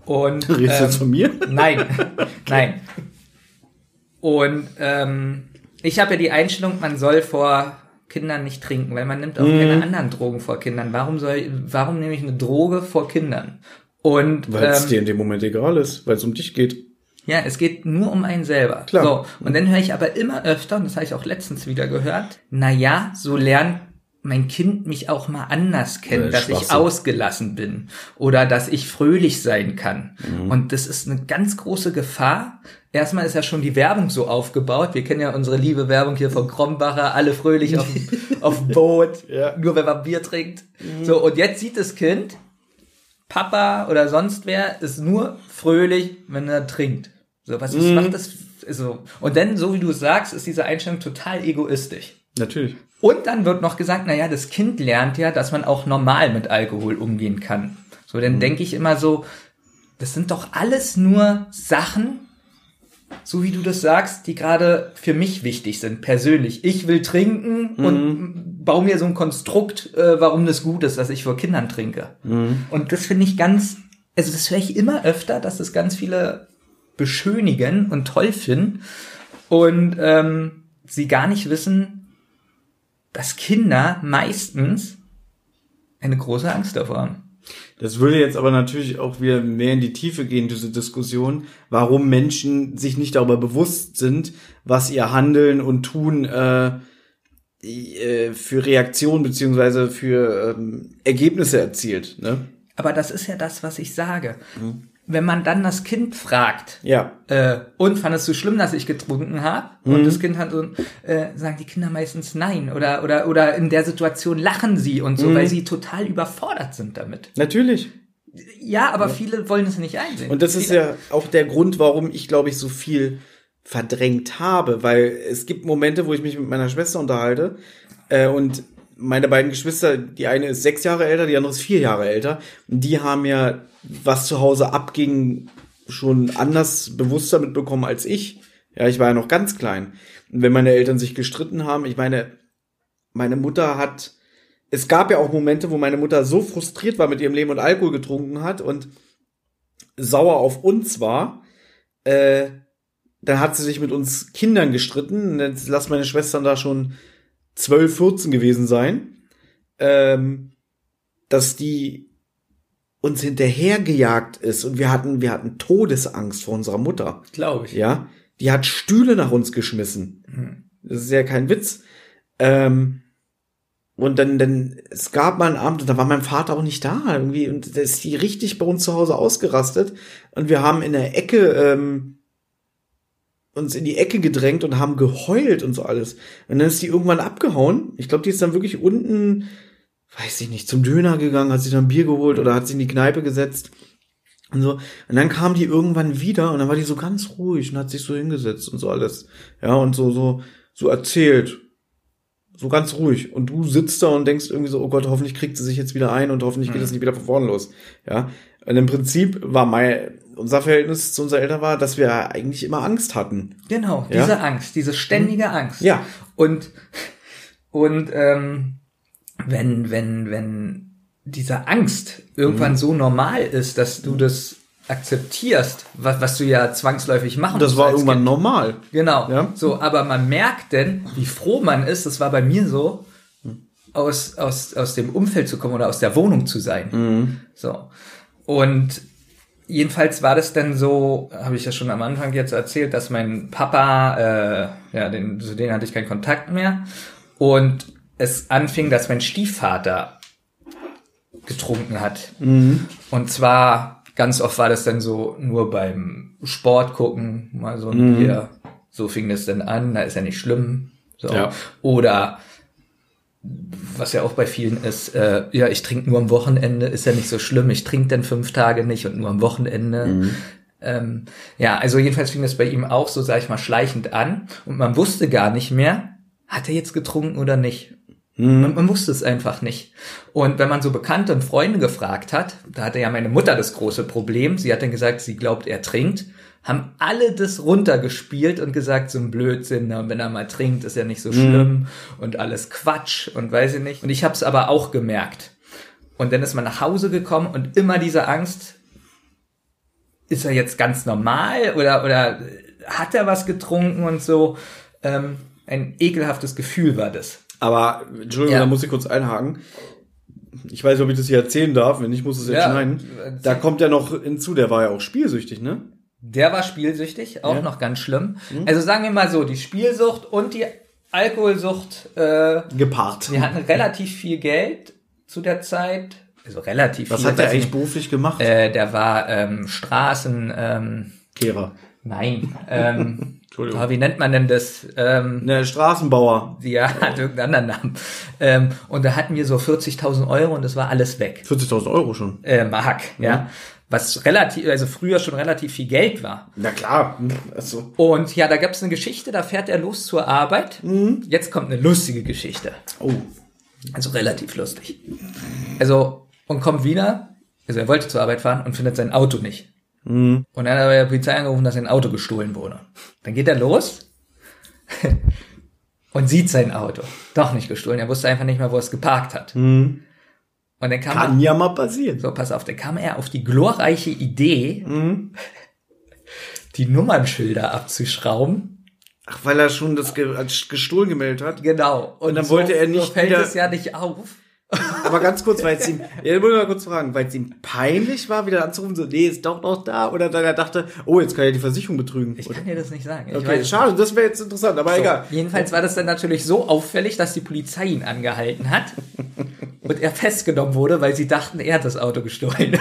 und Redest du ähm, zu mir? Nein, <laughs> nein. Und ähm, ich habe ja die Einstellung, man soll vor Kindern nicht trinken, weil man nimmt auch Mhm. keine anderen Drogen vor Kindern. Warum soll, warum nehme ich eine Droge vor Kindern? Und Weil es ähm, dir in dem Moment egal ist, weil es um dich geht. ja, es geht nur um einen selber. Klar. So, und dann höre ich aber immer öfter, und das habe ich auch letztens wieder gehört, na ja, so lernt mein Kind mich auch mal anders kennt, Ja, dass ich ausgelassen bin oder dass ich fröhlich sein kann. Mhm. Und das ist eine ganz große Gefahr. Erstmal ist ja schon die Werbung so aufgebaut. Wir kennen ja unsere liebe Werbung hier von Krombacher, alle fröhlich auf, <laughs> auf dem Boot, Ja. nur wenn man Bier trinkt. So, und jetzt sieht das Kind, Papa oder sonst wer ist nur fröhlich, wenn er trinkt. So, was Mhm. macht das so? Und dann, so wie du sagst, ist diese Einstellung total egoistisch. Natürlich. Und dann wird noch gesagt, na ja, das Kind lernt ja, dass man auch normal mit Alkohol umgehen kann. So, dann denke ich immer so, das sind doch alles nur Sachen, so wie du das sagst, die gerade für mich wichtig sind, persönlich. Ich will trinken und baue mir so ein Konstrukt, äh, warum das gut ist, dass ich vor Kindern trinke. Und das finde ich ganz, also das höre ich immer öfter, dass das ganz viele beschönigen und toll finden und ähm, sie gar nicht wissen, dass Kinder meistens eine große Angst davor haben. Das würde jetzt aber natürlich auch wieder mehr in die Tiefe gehen, diese Diskussion, warum Menschen sich nicht darüber bewusst sind, was ihr Handeln und Tun äh, äh, für Reaktionen beziehungsweise für ähm, Ergebnisse erzielt. Ne? Aber das ist ja das, was ich sage. Wenn man dann das Kind fragt, Ja. äh, und fandest du schlimm, dass ich getrunken habe? Und das Kind hat so, äh, sagen die Kinder meistens nein. Oder, oder, oder in der Situation lachen sie und so, weil sie total überfordert sind damit. Natürlich. Ja, aber viele wollen es nicht einsehen. Und das ist ja auch der Grund, warum ich, glaube ich, so viel verdrängt habe, weil es gibt Momente, wo ich mich mit meiner Schwester unterhalte äh, und meine beiden Geschwister, die eine ist sechs Jahre älter, die andere ist vier Jahre älter, die haben ja, was zu Hause abging, schon anders bewusster mitbekommen als ich. Ja, ich war ja noch ganz klein. Und wenn meine Eltern sich gestritten haben, ich meine, meine Mutter hat, es gab ja auch Momente, wo meine Mutter so frustriert war mit ihrem Leben und Alkohol getrunken hat und sauer auf uns war, äh, dann hat sie sich mit uns Kindern gestritten. Jetzt lass meine Schwestern da schon 12, 14 gewesen sein. Ähm, dass die uns hinterhergejagt ist und wir hatten, wir hatten Todesangst vor unserer Mutter. Glaube ich. Ja, die hat Stühle nach uns geschmissen. Das ist ja kein Witz. Ähm, und dann, dann, es gab mal einen Abend, und da war mein Vater auch nicht da irgendwie, und da ist die richtig bei uns zu Hause ausgerastet. Und wir haben in der Ecke ähm, uns in die Ecke gedrängt und haben geheult und so alles. Und dann ist die irgendwann abgehauen. Ich glaube, die ist dann wirklich unten, weiß ich nicht, zum Döner gegangen, hat sich dann Bier geholt oder hat sich in die Kneipe gesetzt. Und so. Und dann kam die irgendwann wieder und dann war die so ganz ruhig und hat sich so hingesetzt und so alles. Ja, und so, so, so erzählt. So ganz ruhig. Und du sitzt da und denkst irgendwie so, oh Gott, hoffentlich kriegt sie sich jetzt wieder ein und hoffentlich geht es nicht wieder von vorne los. Ja. Und im Prinzip war mein, unser Verhältnis zu unseren Eltern war, dass wir eigentlich immer Angst hatten. Genau, Ja? diese Angst, diese ständige Angst. Ja. Und, und ähm, wenn, wenn, wenn diese Angst Mhm. irgendwann so normal ist, dass du das akzeptierst, was, was du ja zwangsläufig machen Das musst war als irgendwann Kind. normal. Genau. Ja. So, aber man merkt denn, wie froh man ist, das war bei mir so, aus, aus, aus dem Umfeld zu kommen oder aus der Wohnung zu sein. Mhm. So. Und jedenfalls war das dann so, habe ich ja schon am Anfang jetzt erzählt, dass mein Papa, äh, ja, den, zu denen hatte ich keinen Kontakt mehr. Und es anfing, dass mein Stiefvater getrunken hat. Und zwar, ganz oft war das dann so nur beim Sport gucken, mal so ein Bier. So fing das dann an, da ist ja nicht schlimm. So. Ja. Oder was ja auch bei vielen ist, äh, ja, ich trinke nur am Wochenende, ist ja nicht so schlimm, ich trinke dann fünf Tage nicht und nur am Wochenende. Ähm, ja, also jedenfalls fing das bei ihm auch so, sag ich mal, schleichend an und man wusste gar nicht mehr, hat er jetzt getrunken oder nicht. Man, man wusste es einfach nicht. Und wenn man so Bekannte und Freunde gefragt hat, da hatte ja meine Mutter das große Problem, sie hat dann gesagt, sie glaubt, er trinkt, haben alle das runtergespielt und gesagt, so ein Blödsinn, na, wenn er mal trinkt, ist ja nicht so schlimm und alles Quatsch und weiß ich nicht. Und ich habe es aber auch gemerkt. Und dann ist man nach Hause gekommen und immer diese Angst, ist er jetzt ganz normal oder, oder hat er was getrunken und so. Ähm, ein ekelhaftes Gefühl war das. Aber, Entschuldigung, Ja. da muss ich kurz einhaken. Ich weiß nicht, ob ich das hier erzählen darf, wenn nicht, muss es jetzt Ja. schneiden. Da kommt ja noch hinzu, der war ja auch spielsüchtig, ne? Der war spielsüchtig, auch Ja. noch ganz schlimm. Also sagen wir mal so, die Spielsucht und die Alkoholsucht, äh, Gepaart. wir hatten relativ viel Geld zu der Zeit. Also relativ Was viel. hat der eigentlich beruflich gemacht? Äh, der war ähm, Straßen, ähm, Kehrer. nein, ähm, <laughs> Entschuldigung. aber wie nennt man denn das? Ähm, Ne, Straßenbauer. ja, <laughs> hat irgendeinen anderen Namen. Ähm, und da hatten wir so 40.000 Euro und das war alles weg. 40.000 Euro schon. Äh, Mark, ja. Was relativ, also früher schon relativ viel Geld war. Na klar. Also. Und ja, da gab es eine Geschichte, da fährt er los zur Arbeit. Jetzt kommt eine lustige Geschichte. Oh. Also relativ lustig. Also, und kommt wieder, also er wollte zur Arbeit fahren und findet sein Auto nicht. Und dann hat er bei der Polizei angerufen, dass sein Auto gestohlen wurde. Dann geht er los <laughs> und sieht sein Auto. Doch nicht gestohlen, er wusste einfach nicht mehr, wo er es geparkt hat. Und dann kam Kann ja mal passieren. so, pass auf, da kam er auf die glorreiche Idee, die Nummernschilder abzuschrauben. Ach, weil er schon das ge gestohlen gemeldet hat. Genau. Und, dann wollte er nicht so fällt wieder- es ja nicht auf. <laughs> Aber ganz kurz, weil es ihm, <laughs> ja, ich muss mal kurz fragen, weil es ihm peinlich war, wieder anzurufen, so, nee, ist doch noch da, oder dann er dachte, oh, jetzt kann er die Versicherung betrügen. Ich kann dir das nicht sagen. Ich okay, weiß- schade, das wäre jetzt interessant, aber So, egal. Jedenfalls war das dann natürlich so auffällig, dass die Polizei ihn angehalten hat <laughs> und er festgenommen wurde, weil sie dachten, er hat das Auto gestohlen.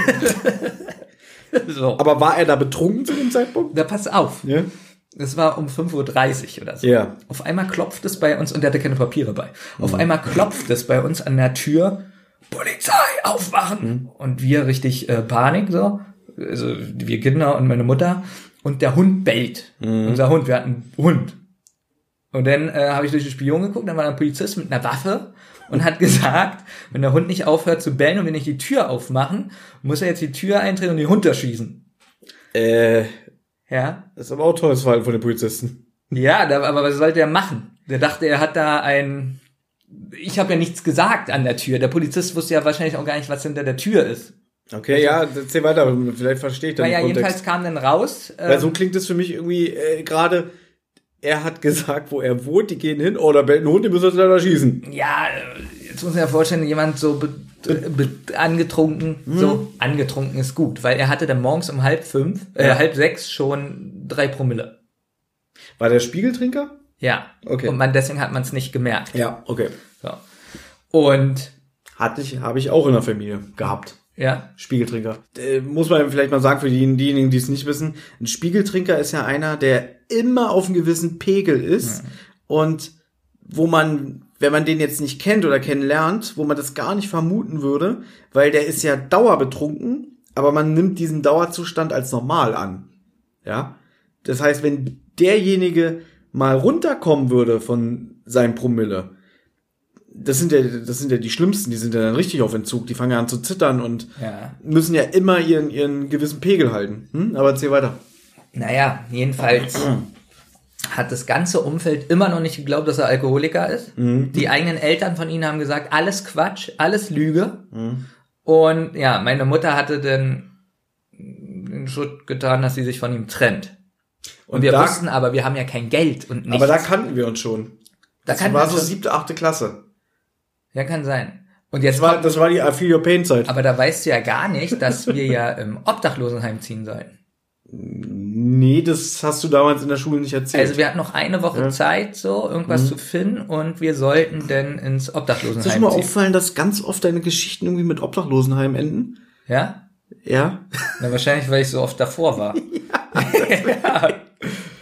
<laughs> so. Aber war er da betrunken zu dem Zeitpunkt? Da pass auf. Ja. Es war um 5.30 Uhr oder so. Ja. Auf einmal klopft es bei uns, und er hatte keine Papiere bei. Auf einmal klopft es bei uns an der Tür, Polizei, aufwachen! Und wir richtig äh, Panik, so. Also wir Kinder und meine Mutter. Und der Hund bellt. Unser Hund, wir hatten einen Hund. Und dann äh, habe ich durch den Spion geguckt, dann war da ein Polizist mit einer Waffe und hat gesagt, wenn der Hund nicht aufhört zu bellen und wir nicht die Tür aufmachen, muss er jetzt die Tür eintreten und den Hund erschießen. Äh, Ja, das ist aber auch tolles Verhalten von den Polizisten. Ja, da, aber was sollte er machen? Der dachte, er hat da ein. Ich habe ja nichts gesagt an der Tür. Der Polizist wusste ja wahrscheinlich auch gar nicht, was hinter der Tür ist. Okay, ja, erzähl weiter, vielleicht verstehe ich dann Naja, den jedenfalls kam dann raus. Ähm, Weil so klingt es für mich irgendwie äh, gerade, er hat gesagt, wo er wohnt, die gehen hin, oh, da bellt ein Hund, die müssen jetzt leider schießen. ja, jetzt muss man ja vorstellen, jemand so be, be, angetrunken, so angetrunken ist gut, weil er hatte dann morgens um halb fünf, äh, Ja. halb sechs schon drei Promille. War der Spiegeltrinker? Ja. Okay. Und man, deswegen hat man es nicht gemerkt. Ja, okay. So. Und Hatte ich, habe ich auch in der Familie gehabt. Ja, Spiegeltrinker. Äh, muss man vielleicht mal sagen für die, diejenigen, die es nicht wissen. Ein Spiegeltrinker ist ja einer, der immer auf einem gewissen Pegel ist und wo man, wenn man den jetzt nicht kennt oder kennenlernt, wo man das gar nicht vermuten würde, weil der ist ja dauerbetrunken, aber man nimmt diesen Dauerzustand als normal an. Ja. Das heißt, wenn derjenige mal runterkommen würde von seinem Promille, das sind ja, das sind ja die Schlimmsten, die sind ja dann richtig auf Entzug, die fangen ja an zu zittern und ja. müssen ja immer ihren, ihren gewissen Pegel halten. Hm? Aber erzähl weiter. Naja, jedenfalls hat das ganze Umfeld immer noch nicht geglaubt, dass er Alkoholiker ist. Die eigenen Eltern von ihnen haben gesagt, alles Quatsch, alles Lüge. Und ja, meine Mutter hatte dann den Schritt getan, dass sie sich von ihm trennt. Und, wir da- wussten aber, wir haben ja kein Geld und nichts. Aber da kannten wir uns schon. Da Das war so siebte, achte Klasse. Ja, kann sein. Und jetzt Das war, das war die I Feel Your Pain Zeit. aber da weißt du ja gar nicht, dass wir ja <laughs> im Obdachlosenheim ziehen sollen. Nee, das hast du damals in der Schule nicht erzählt. Also wir hatten noch eine Woche Zeit, so irgendwas zu finden und wir sollten dann ins ist dir schon Obdachlosenheim mal ziehen. auffallen, dass ganz oft deine Geschichten irgendwie mit Obdachlosenheim enden? Ja? Ja. Na, wahrscheinlich, weil ich so oft davor war. <laughs> <laughs>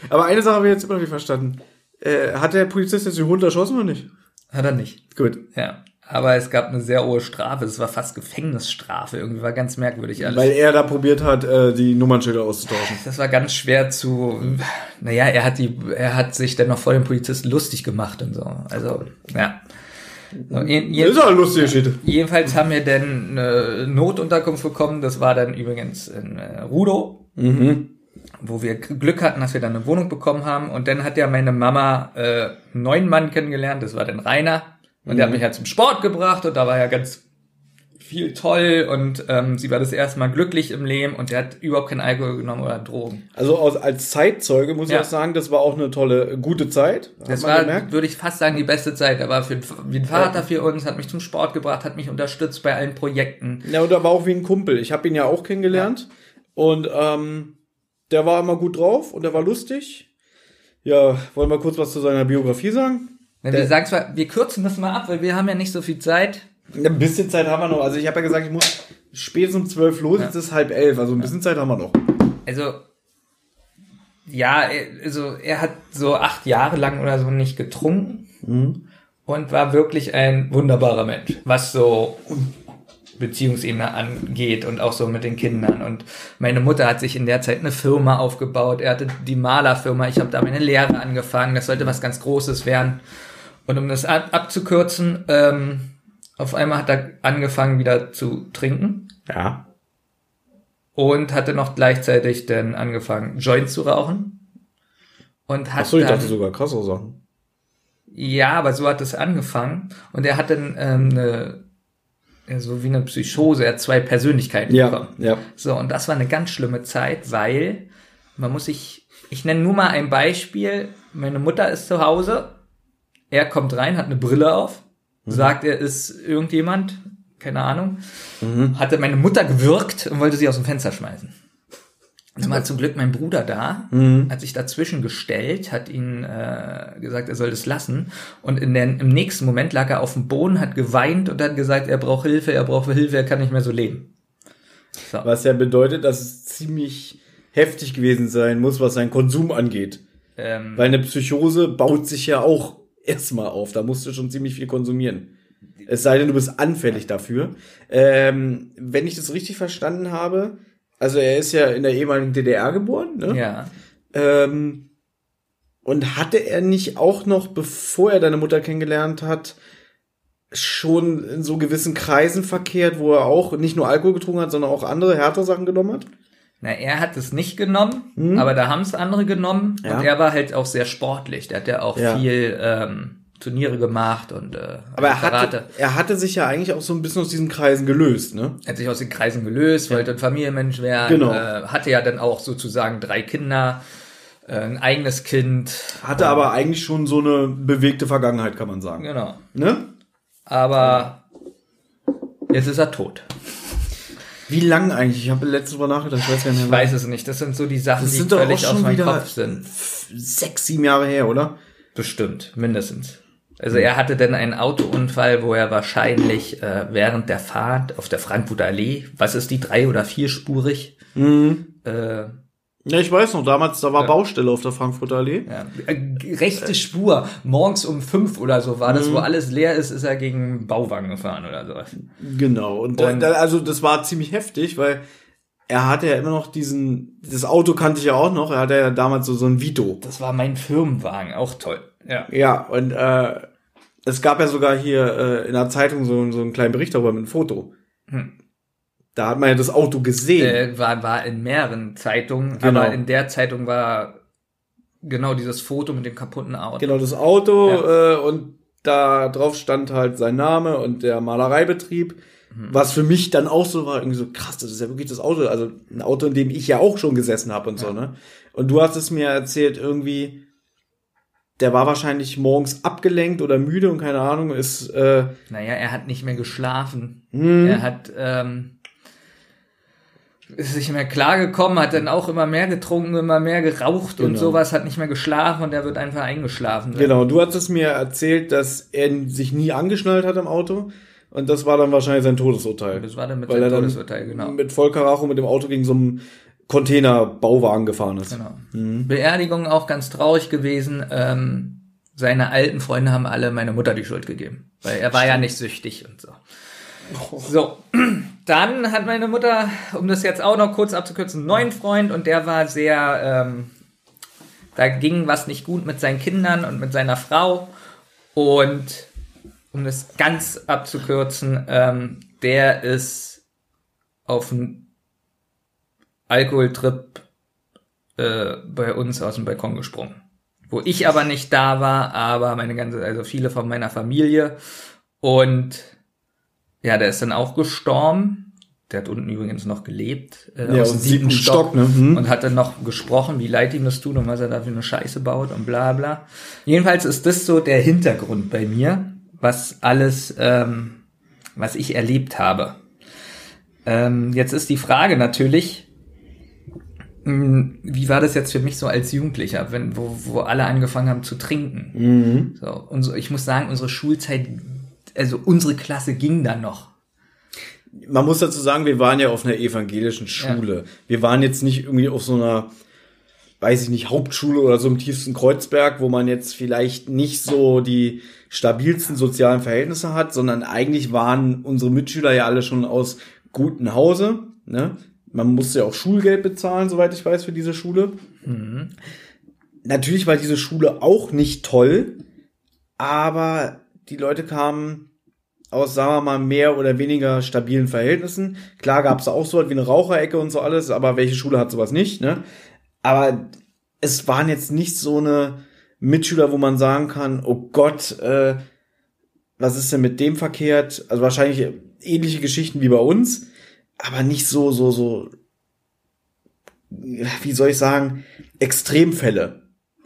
Aber eine Sache habe ich jetzt immer noch nicht verstanden. Äh, hat der Polizist jetzt den Hund erschossen oder nicht? Hat er nicht. Gut. Ja. Aber es gab eine sehr hohe Strafe. Es war fast Gefängnisstrafe. Irgendwie war ganz merkwürdig alles. Weil er da probiert hat, äh, die Nummernschilder auszutauschen. das war ganz schwer zu, naja, er hat die, er hat sich dann noch vor dem Polizisten lustig gemacht und so. Also, ja. So, Das ist auch eine lustige Geschichte. jedenfalls haben wir dann eine Notunterkunft bekommen. Das war dann übrigens in äh, Rudow. Wo wir Glück hatten, dass wir dann eine Wohnung bekommen haben. Und dann hat ja meine Mama äh, einen neuen Mann kennengelernt, das war dann Rainer. Und der hat mich halt zum Sport gebracht und da war ja ganz viel toll und ähm, sie war das erste Mal glücklich im Leben und der hat überhaupt keinen Alkohol genommen oder Drogen. Also aus, als Zeitzeuge muss Ja. ich auch sagen, das war auch eine tolle, gute Zeit. Das war, gemerkt. würde ich fast sagen, die beste Zeit. Er war für, wie ein Vater für uns, hat mich zum Sport gebracht, hat mich unterstützt bei allen Projekten. Ja, und er war auch wie ein Kumpel. Ich habe ihn ja auch kennengelernt. Und ähm, der war immer gut drauf und der war lustig. Ja, wollen wir kurz was zu seiner Biografie sagen? Na, wir sagen zwar, wir kürzen das mal ab, weil wir haben ja nicht so viel Zeit. Ein bisschen Zeit haben wir noch. Also ich habe ja gesagt, ich muss spätestens um zwölf los, jetzt ist halb elf. Also ein bisschen Zeit haben wir noch. Also, ja, also er hat so acht Jahre lang oder so nicht getrunken und war wirklich ein wunderbarer Mensch, was so Beziehungsebene angeht und auch so mit den Kindern. Und meine Mutter hat sich in der Zeit eine Firma aufgebaut. Er hatte die Malerfirma. Ich habe da meine Lehre angefangen. Das sollte was ganz Großes werden. Und um das ab abzukürzen, ähm, auf einmal hat er angefangen wieder zu trinken Ja. und hatte noch gleichzeitig dann angefangen, Joints zu rauchen. Und hat Achso, ich dann, dachte sogar krassere Sachen. ja, aber so hat es angefangen. Und er hat dann ähm, eine, so wie eine Psychose, er hat zwei Persönlichkeiten Ja, bekommen. ja. So, und das war eine ganz schlimme Zeit, weil man muss sich, ich nenne nur mal ein Beispiel. Meine Mutter ist zu Hause, er kommt rein, hat eine Brille auf, sagt, er ist irgendjemand, keine Ahnung, hatte meine Mutter gewürgt und wollte sie aus dem Fenster schmeißen. Dann war zum Glück mein Bruder da, hat sich dazwischen gestellt, hat ihn äh, gesagt, er soll das lassen. Und in den, im nächsten Moment lag er auf dem Boden, hat geweint und hat gesagt, er braucht Hilfe, er braucht Hilfe, er kann nicht mehr so leben. So. Was ja bedeutet, dass es ziemlich heftig gewesen sein muss, was seinen Konsum angeht. Ähm, Weil eine Psychose baut sich ja auch erstmal auf. Da musst du schon ziemlich viel konsumieren. Es sei denn, du bist anfällig dafür. Ähm, wenn ich das richtig verstanden habe, also er ist ja in der ehemaligen DDR geboren, ne? ja. Ähm, und hatte er nicht auch noch, bevor er deine Mutter kennengelernt hat, schon in so gewissen Kreisen verkehrt, wo er auch nicht nur Alkohol getrunken hat, sondern auch andere härtere Sachen genommen hat? Na, er hat es nicht genommen, aber da haben es andere genommen. Ja. Und er war halt auch sehr sportlich. Der hat ja auch Ja. viel ähm, Turniere gemacht und äh, Aber er hatte, er hatte sich ja eigentlich auch so ein bisschen aus diesen Kreisen gelöst, ne? Er hat sich aus den Kreisen gelöst, wollte ein Familienmensch werden, Genau. äh, hatte ja dann auch sozusagen drei Kinder, äh, ein eigenes Kind. Hatte aber eigentlich schon so eine bewegte Vergangenheit, kann man sagen. Genau. Ne? Aber jetzt ist er tot. Wie lang eigentlich? Ich habe letztes Mal nachgedacht, ich weiß gar nicht Ich mehr. weiß es nicht. Das sind so die Sachen, das die sind völlig aus meinem Kopf sind. sechs, sieben Jahre her, oder? Bestimmt, mindestens. Also er hatte dann einen Autounfall, wo er wahrscheinlich äh, während der Fahrt auf der Frankfurter Allee, was ist die, drei- oder vierspurig, äh, Ja, ich weiß noch, damals, da war Baustelle auf der Frankfurter Allee. ja, äh, rechte Spur, morgens um fünf oder so war das, wo alles leer ist, ist er gegen Bauwagen gefahren oder sowas. Genau. Und, Und- da, also das war ziemlich heftig, weil er hatte ja immer noch diesen, das Auto kannte ich ja auch noch, er hatte ja damals so, so ein Vito. Das war mein Firmenwagen, auch toll. Ja. Ja, und äh, es gab ja sogar hier äh, in der Zeitung so, so einen kleinen Bericht darüber mit einem Foto. Da hat man ja das Auto gesehen. Äh, war, war in mehreren Zeitungen, Genau. aber in der Zeitung war genau dieses Foto mit dem kaputten Auto. Genau, das Auto äh, und da drauf stand halt sein Name und der Malereibetrieb. Was für mich dann auch so war, irgendwie so krass, das ist ja wirklich das Auto, also ein Auto, in dem ich ja auch schon gesessen habe und so, ne? Und du hast es mir erzählt, irgendwie, der war wahrscheinlich morgens abgelenkt oder müde und keine Ahnung, ist, äh, Naja, er hat nicht mehr geschlafen. Hm. Er hat ähm, ist nicht mehr klargekommen, hat dann auch immer mehr getrunken, immer mehr geraucht und Genau. sowas, hat nicht mehr geschlafen und er wird einfach eingeschlafen. sein. genau, du hattest mir erzählt, dass er sich nie angeschnallt hat im Auto und das war dann wahrscheinlich sein Todesurteil. Das war dann mit seinem Todesurteil, genau. mit Vollkaracho mit dem Auto gegen so einen Containerbauwagen gefahren ist. genau. Beerdigung auch ganz traurig gewesen. Ähm, seine alten Freunde haben alle meine Mutter die Schuld gegeben, weil er war ja nicht süchtig und so. So, <clears throat> dann hat meine Mutter, um das jetzt auch noch kurz abzukürzen, einen neuen Freund und der war sehr, ähm, da ging was nicht gut mit seinen Kindern und mit seiner Frau und um das ganz abzukürzen, ähm, der ist auf einen Alkoholtrip äh, bei uns aus dem Balkon gesprungen. Wo ich aber nicht da war, aber meine ganze, also viele von meiner Familie. Und ja, der ist dann auch gestorben. Der hat unten übrigens noch gelebt. Äh, Ja, aus dem siebten Stock. Stock, ne? Mhm. Und hat dann noch gesprochen, wie leid ihm das tut und was er da für eine Scheiße baut und bla bla. Jedenfalls ist das so der Hintergrund bei mir, was alles, ähm, was ich erlebt habe. Ähm, jetzt ist die Frage natürlich, mh, wie war das jetzt für mich so als Jugendlicher, wenn, wo, wo alle angefangen haben zu trinken? Mhm. So, und so, ich muss sagen, unsere Schulzeit, also unsere Klasse ging dann noch. Man muss dazu sagen, wir waren ja auf einer evangelischen Schule. Wir waren jetzt nicht irgendwie auf so einer, weiß ich nicht, Hauptschule oder so im tiefsten Kreuzberg, wo man jetzt vielleicht nicht so die stabilsten sozialen Verhältnisse hat, sondern eigentlich waren unsere Mitschüler ja alle schon aus gutem Hause. Ne? Man musste ja auch Schulgeld bezahlen, soweit ich weiß, für diese Schule. Natürlich war diese Schule auch nicht toll, aber die Leute kamen aus, sagen wir mal, mehr oder weniger stabilen Verhältnissen. Klar gab es auch so was wie eine Raucherecke und so alles, aber welche Schule hat sowas nicht, ne? Aber es waren jetzt nicht so eine Mitschüler, wo man sagen kann, oh Gott, äh, was ist denn mit dem verkehrt? Also wahrscheinlich ähnliche Geschichten wie bei uns, aber nicht so, so, so, wie soll ich sagen, Extremfälle.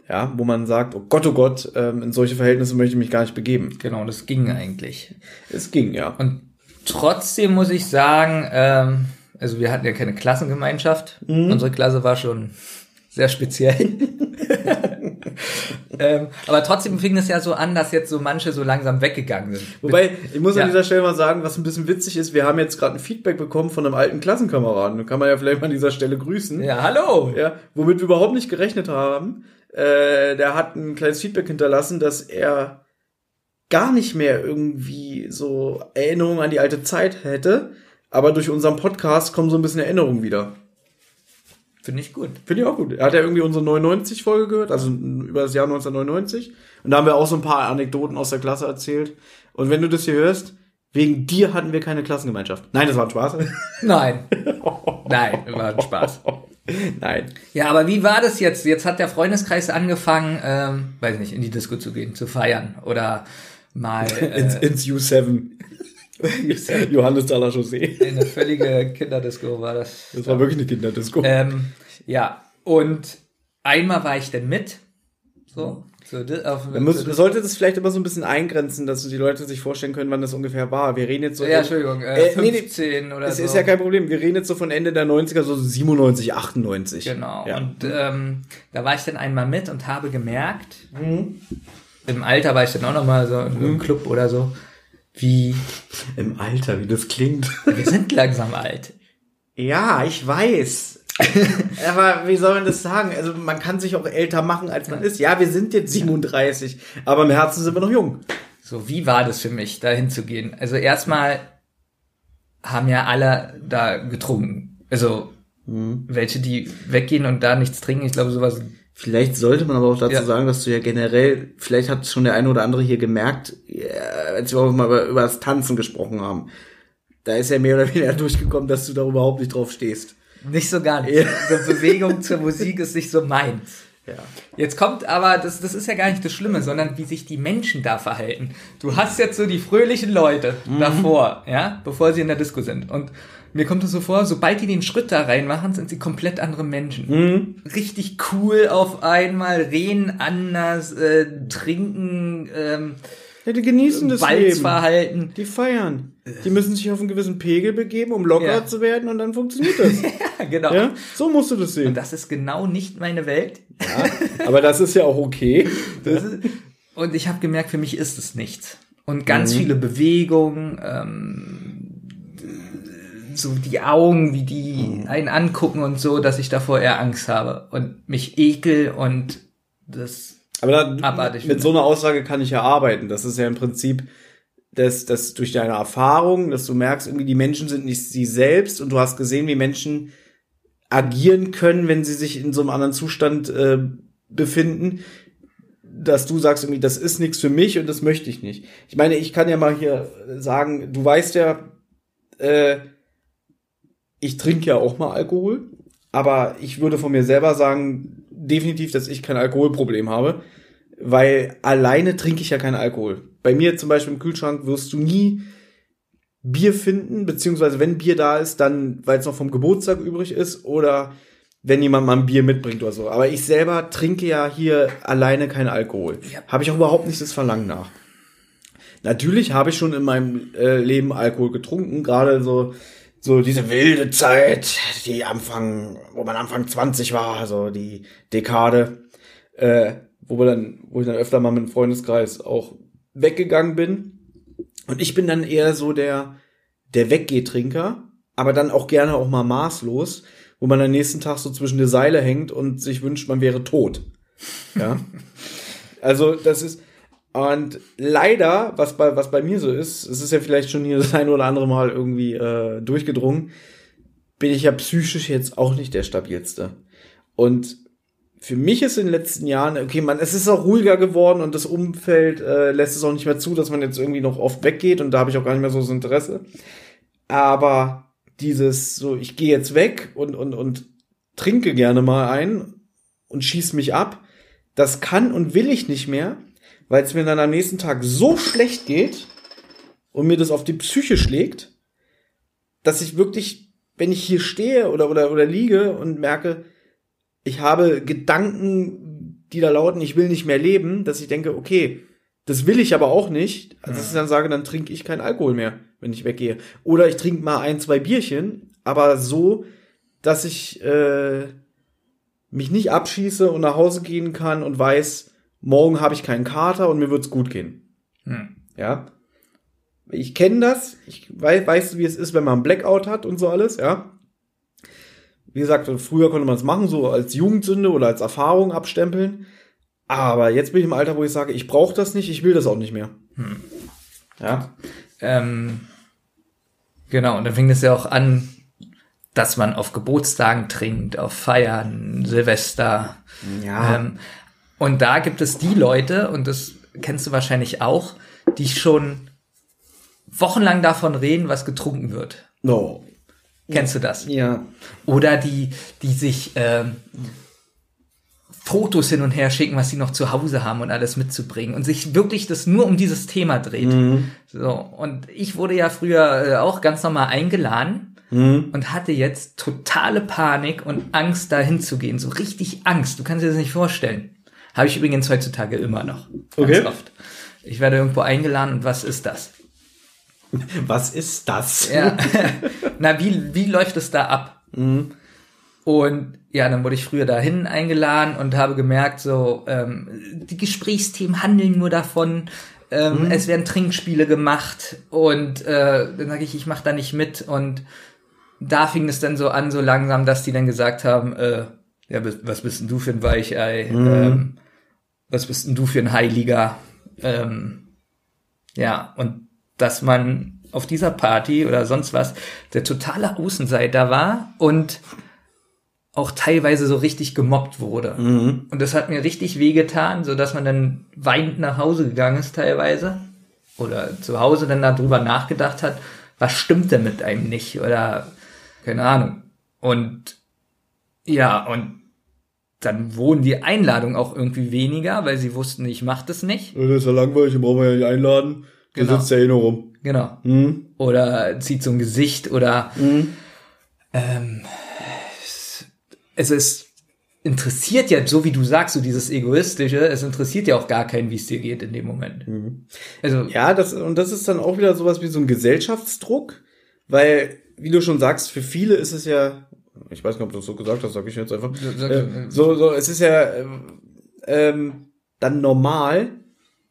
Ja, wo man sagt, oh Gott, oh Gott, ähm, in solche Verhältnisse möchte ich mich gar nicht begeben. Genau, das ging eigentlich. Es ging, ja. Und trotzdem muss ich sagen, ähm, also wir hatten ja keine Klassengemeinschaft. Unsere Klasse war schon sehr speziell. <laughs> ähm, aber trotzdem fing es ja so an, dass jetzt so manche so langsam weggegangen sind. Wobei, ich muss Ja. an dieser Stelle mal sagen, was ein bisschen witzig ist, wir haben jetzt gerade ein Feedback bekommen von einem alten Klassenkameraden. Da kann man ja vielleicht mal an dieser Stelle grüßen. ja, hallo. Ja, womit wir überhaupt nicht gerechnet haben. Äh, der hat ein kleines Feedback hinterlassen, dass er gar nicht mehr irgendwie so Erinnerungen an die alte Zeit hätte. Aber durch unseren Podcast kommen so ein bisschen Erinnerungen wieder. Finde ich gut. Finde ich auch gut. Er hat ja irgendwie unsere 99-Folge gehört, also über das Jahr 1999. Und da haben wir auch so ein paar Anekdoten aus der Klasse erzählt. Und wenn du das hier hörst, wegen dir hatten wir keine Klassengemeinschaft. Nein, das war ein Spaß. <laughs> Nein. Nein, war ein Spaß. <laughs> Nein. Ja, aber wie war das jetzt? Jetzt hat der Freundeskreis angefangen, ähm, weiß nicht, in die Disco zu gehen, zu feiern oder mal <laughs> Ins, äh, ins U7. <laughs> <laughs> Johannes Dalla in eine völlige Kinderdisco war das. Das war wirklich eine Kinderdisco. Ähm, ja, und einmal war ich dann mit. So. so auf, Man, muss, man sollte das vielleicht immer so ein bisschen eingrenzen, dass die Leute sich vorstellen können, wann das ungefähr war. Wir reden jetzt so. ja, Entschuldigung, äh, Äh, nee, 15 oder Es so. ist ja kein Problem. Wir reden jetzt so von Ende der 90er, so 97, 98. Genau. Ja. Und ähm, da war ich dann einmal mit und habe gemerkt, Mhm. im Alter war ich dann auch noch mal so in einem Club oder so, wie Im Alter, wie das klingt. <laughs> wir sind langsam alt. Ja, ich weiß. <laughs> aber wie soll man das sagen? Also man kann sich auch älter machen, als man ist. Ja, wir sind jetzt 37, aber im Herzen sind wir noch jung. So, wie war das für mich, da hinzugehen? Also erstmal haben ja alle da getrunken. Also Mhm. welche, die weggehen und da nichts trinken, ich glaube sowas. Vielleicht sollte man aber auch dazu Ja. sagen, dass du ja generell, vielleicht hat schon der eine oder andere hier gemerkt, als wir auch mal über, über das Tanzen gesprochen haben. Da ist ja mehr oder weniger <laughs> durchgekommen, dass du da überhaupt nicht drauf stehst. Nicht so gar nicht. Ja. So Bewegung zur Musik ist nicht so meins. Ja. Jetzt kommt aber, das, das ist ja gar nicht das Schlimme, sondern wie sich die Menschen da verhalten. Du hast jetzt so die fröhlichen Leute davor, ja, bevor sie in der Disco sind. Und mir kommt es so vor, sobald die den Schritt da reinmachen, sind sie komplett andere Menschen. Richtig cool auf einmal, reden anders, äh, trinken, ähm, Ja, die genießen das Leben. Balzverhalten. Die feiern. Die müssen sich auf einen gewissen Pegel begeben, um locker Ja. zu werden und dann funktioniert das. <laughs> Ja, genau. ja? So musst du das Und sehen. das ist genau nicht meine Welt. Ja, aber das ist ja auch okay. <laughs> Das ist, und ich habe gemerkt, für mich ist es nichts. Und ganz viele Bewegungen, ähm, so die Augen, wie die einen angucken und so, dass ich davor eher Angst habe und mich ekel und das Aber da, Abartig mit finde. so einer Aussage kann ich ja arbeiten. Das ist ja im Prinzip, dass, dass durch deine Erfahrung, dass du merkst, irgendwie die Menschen sind nicht sie selbst und du hast gesehen, wie Menschen agieren können, wenn sie sich in so einem anderen Zustand äh, befinden, dass du sagst irgendwie, das ist nichts für mich und das möchte ich nicht. Ich meine, ich kann ja mal hier sagen, du weißt ja, äh, ich trinke ja auch mal Alkohol, aber ich würde von mir selber sagen, definitiv, dass ich kein Alkoholproblem habe, weil alleine trinke ich ja keinen Alkohol. Bei mir zum Beispiel im Kühlschrank wirst du nie Bier finden, beziehungsweise wenn Bier da ist, dann, weil es noch vom Geburtstag übrig ist oder wenn jemand mal ein Bier mitbringt oder so. Aber ich selber trinke ja hier alleine keinen Alkohol. Ja. Habe ich auch überhaupt nicht das Verlangen nach. Natürlich habe ich schon in meinem äh, Leben Alkohol getrunken, gerade so so diese wilde Zeit, die Anfang, wo man Anfang 20 war, so die Dekade, äh, wo wir dann, wo ich dann öfter mal mit dem Freundeskreis auch weggegangen bin. Und ich bin dann eher so der, der Weggehtrinker, aber dann auch gerne auch mal maßlos, wo man am nächsten Tag so zwischen die Seile hängt und sich wünscht, man wäre tot. Ja. <laughs> also, das ist, und leider, was bei, was bei mir so ist, es ist ja vielleicht schon hier das eine oder andere Mal irgendwie äh, durchgedrungen, bin ich ja psychisch jetzt auch nicht der stabilste. Und für mich ist in den letzten Jahren, okay, man, es ist auch ruhiger geworden und das Umfeld äh, lässt es auch nicht mehr zu, dass man jetzt irgendwie noch oft weggeht und da habe ich auch gar nicht mehr so das Interesse. Aber dieses so, ich gehe jetzt weg und, und, und trinke gerne mal ein und schieß mich ab, das kann und will ich nicht mehr, weil es mir dann am nächsten Tag so schlecht geht und mir das auf die Psyche schlägt, dass ich wirklich, wenn ich hier stehe oder, oder, oder liege und merke, ich habe Gedanken, die da lauten, ich will nicht mehr leben, dass ich denke, okay, das will ich aber auch nicht. Also, dass ich dann sage, dann trinke ich keinen Alkohol mehr, wenn ich weggehe. Oder ich trinke mal ein, zwei Bierchen, aber so, dass ich äh, mich nicht abschieße und nach Hause gehen kann und weiß, morgen habe ich keinen Kater und mir wird's gut gehen. Hm. Ja. Ich kenne das. Ich weiß, weißt du, wie es ist, wenn man einen Blackout hat und so alles, ja. Wie gesagt, früher konnte man es machen, so als Jugendsünde oder als Erfahrung abstempeln. Aber jetzt bin ich im Alter, wo ich sage, ich brauche das nicht, ich will das auch nicht mehr. Hm. Ja. Ähm, genau, und dann fing es ja auch an, dass man auf Geburtstagen trinkt, auf Feiern, Silvester. Ja. Ähm, und da gibt es die Leute, und das kennst du wahrscheinlich auch, die schon wochenlang davon reden, was getrunken wird. No. Kennst du das? Ja. Oder die, die sich ähm, Fotos hin und her schicken, was sie noch zu Hause haben und alles mitzubringen und sich wirklich das nur um dieses Thema dreht. Mhm. So und ich wurde ja früher äh, auch ganz normal eingeladen mhm. und hatte jetzt totale Panik und Angst, da hinzugehen. So richtig Angst. Du kannst dir das nicht vorstellen. Habe ich übrigens heutzutage immer noch. Ganz okay. oft. Ich werde irgendwo eingeladen und was ist das? <laughs> Was ist das? Ja. <laughs> Na, wie, wie läuft es da ab? Mhm. Und ja, dann wurde ich früher dahin eingeladen und habe gemerkt, so, ähm, die Gesprächsthemen handeln nur davon, ähm, mhm. es werden Trinkspiele gemacht und äh, dann sage ich, ich mache da nicht mit und da fing es dann so an, so langsam, dass die dann gesagt haben, äh, ja, was bist denn du für ein Weichei? Mhm. Ähm, was bist denn du für ein Heiliger? Ähm, ja, und dass man auf dieser Party oder sonst was der totale Außenseiter war und auch teilweise so richtig gemobbt wurde. Mhm. Und das hat mir richtig wehgetan, so dass man dann weinend nach Hause gegangen ist teilweise oder zu Hause dann darüber nachgedacht hat, was stimmt denn mit einem nicht oder keine Ahnung. Und ja, und dann wurden die Einladungen auch irgendwie weniger, weil sie wussten, ich mach das nicht. Das ist ja langweilig, den brauchen wir ja nicht einladen. Der genau. sitzt ja eh nur rum. Genau. Mhm. Oder zieht so ein Gesicht oder mhm. ähm, es ist interessiert ja, so wie du sagst, so dieses Egoistische, es interessiert ja auch gar keinen, wie es dir geht in dem Moment. Mhm. Also ja, das und das ist dann auch wieder sowas wie so ein Gesellschaftsdruck, weil wie du schon sagst, für viele ist es ja ich weiß nicht, ob du das so gesagt hast, sag ich jetzt einfach. Äh, so, so, es ist ja äh, ähm, dann normal,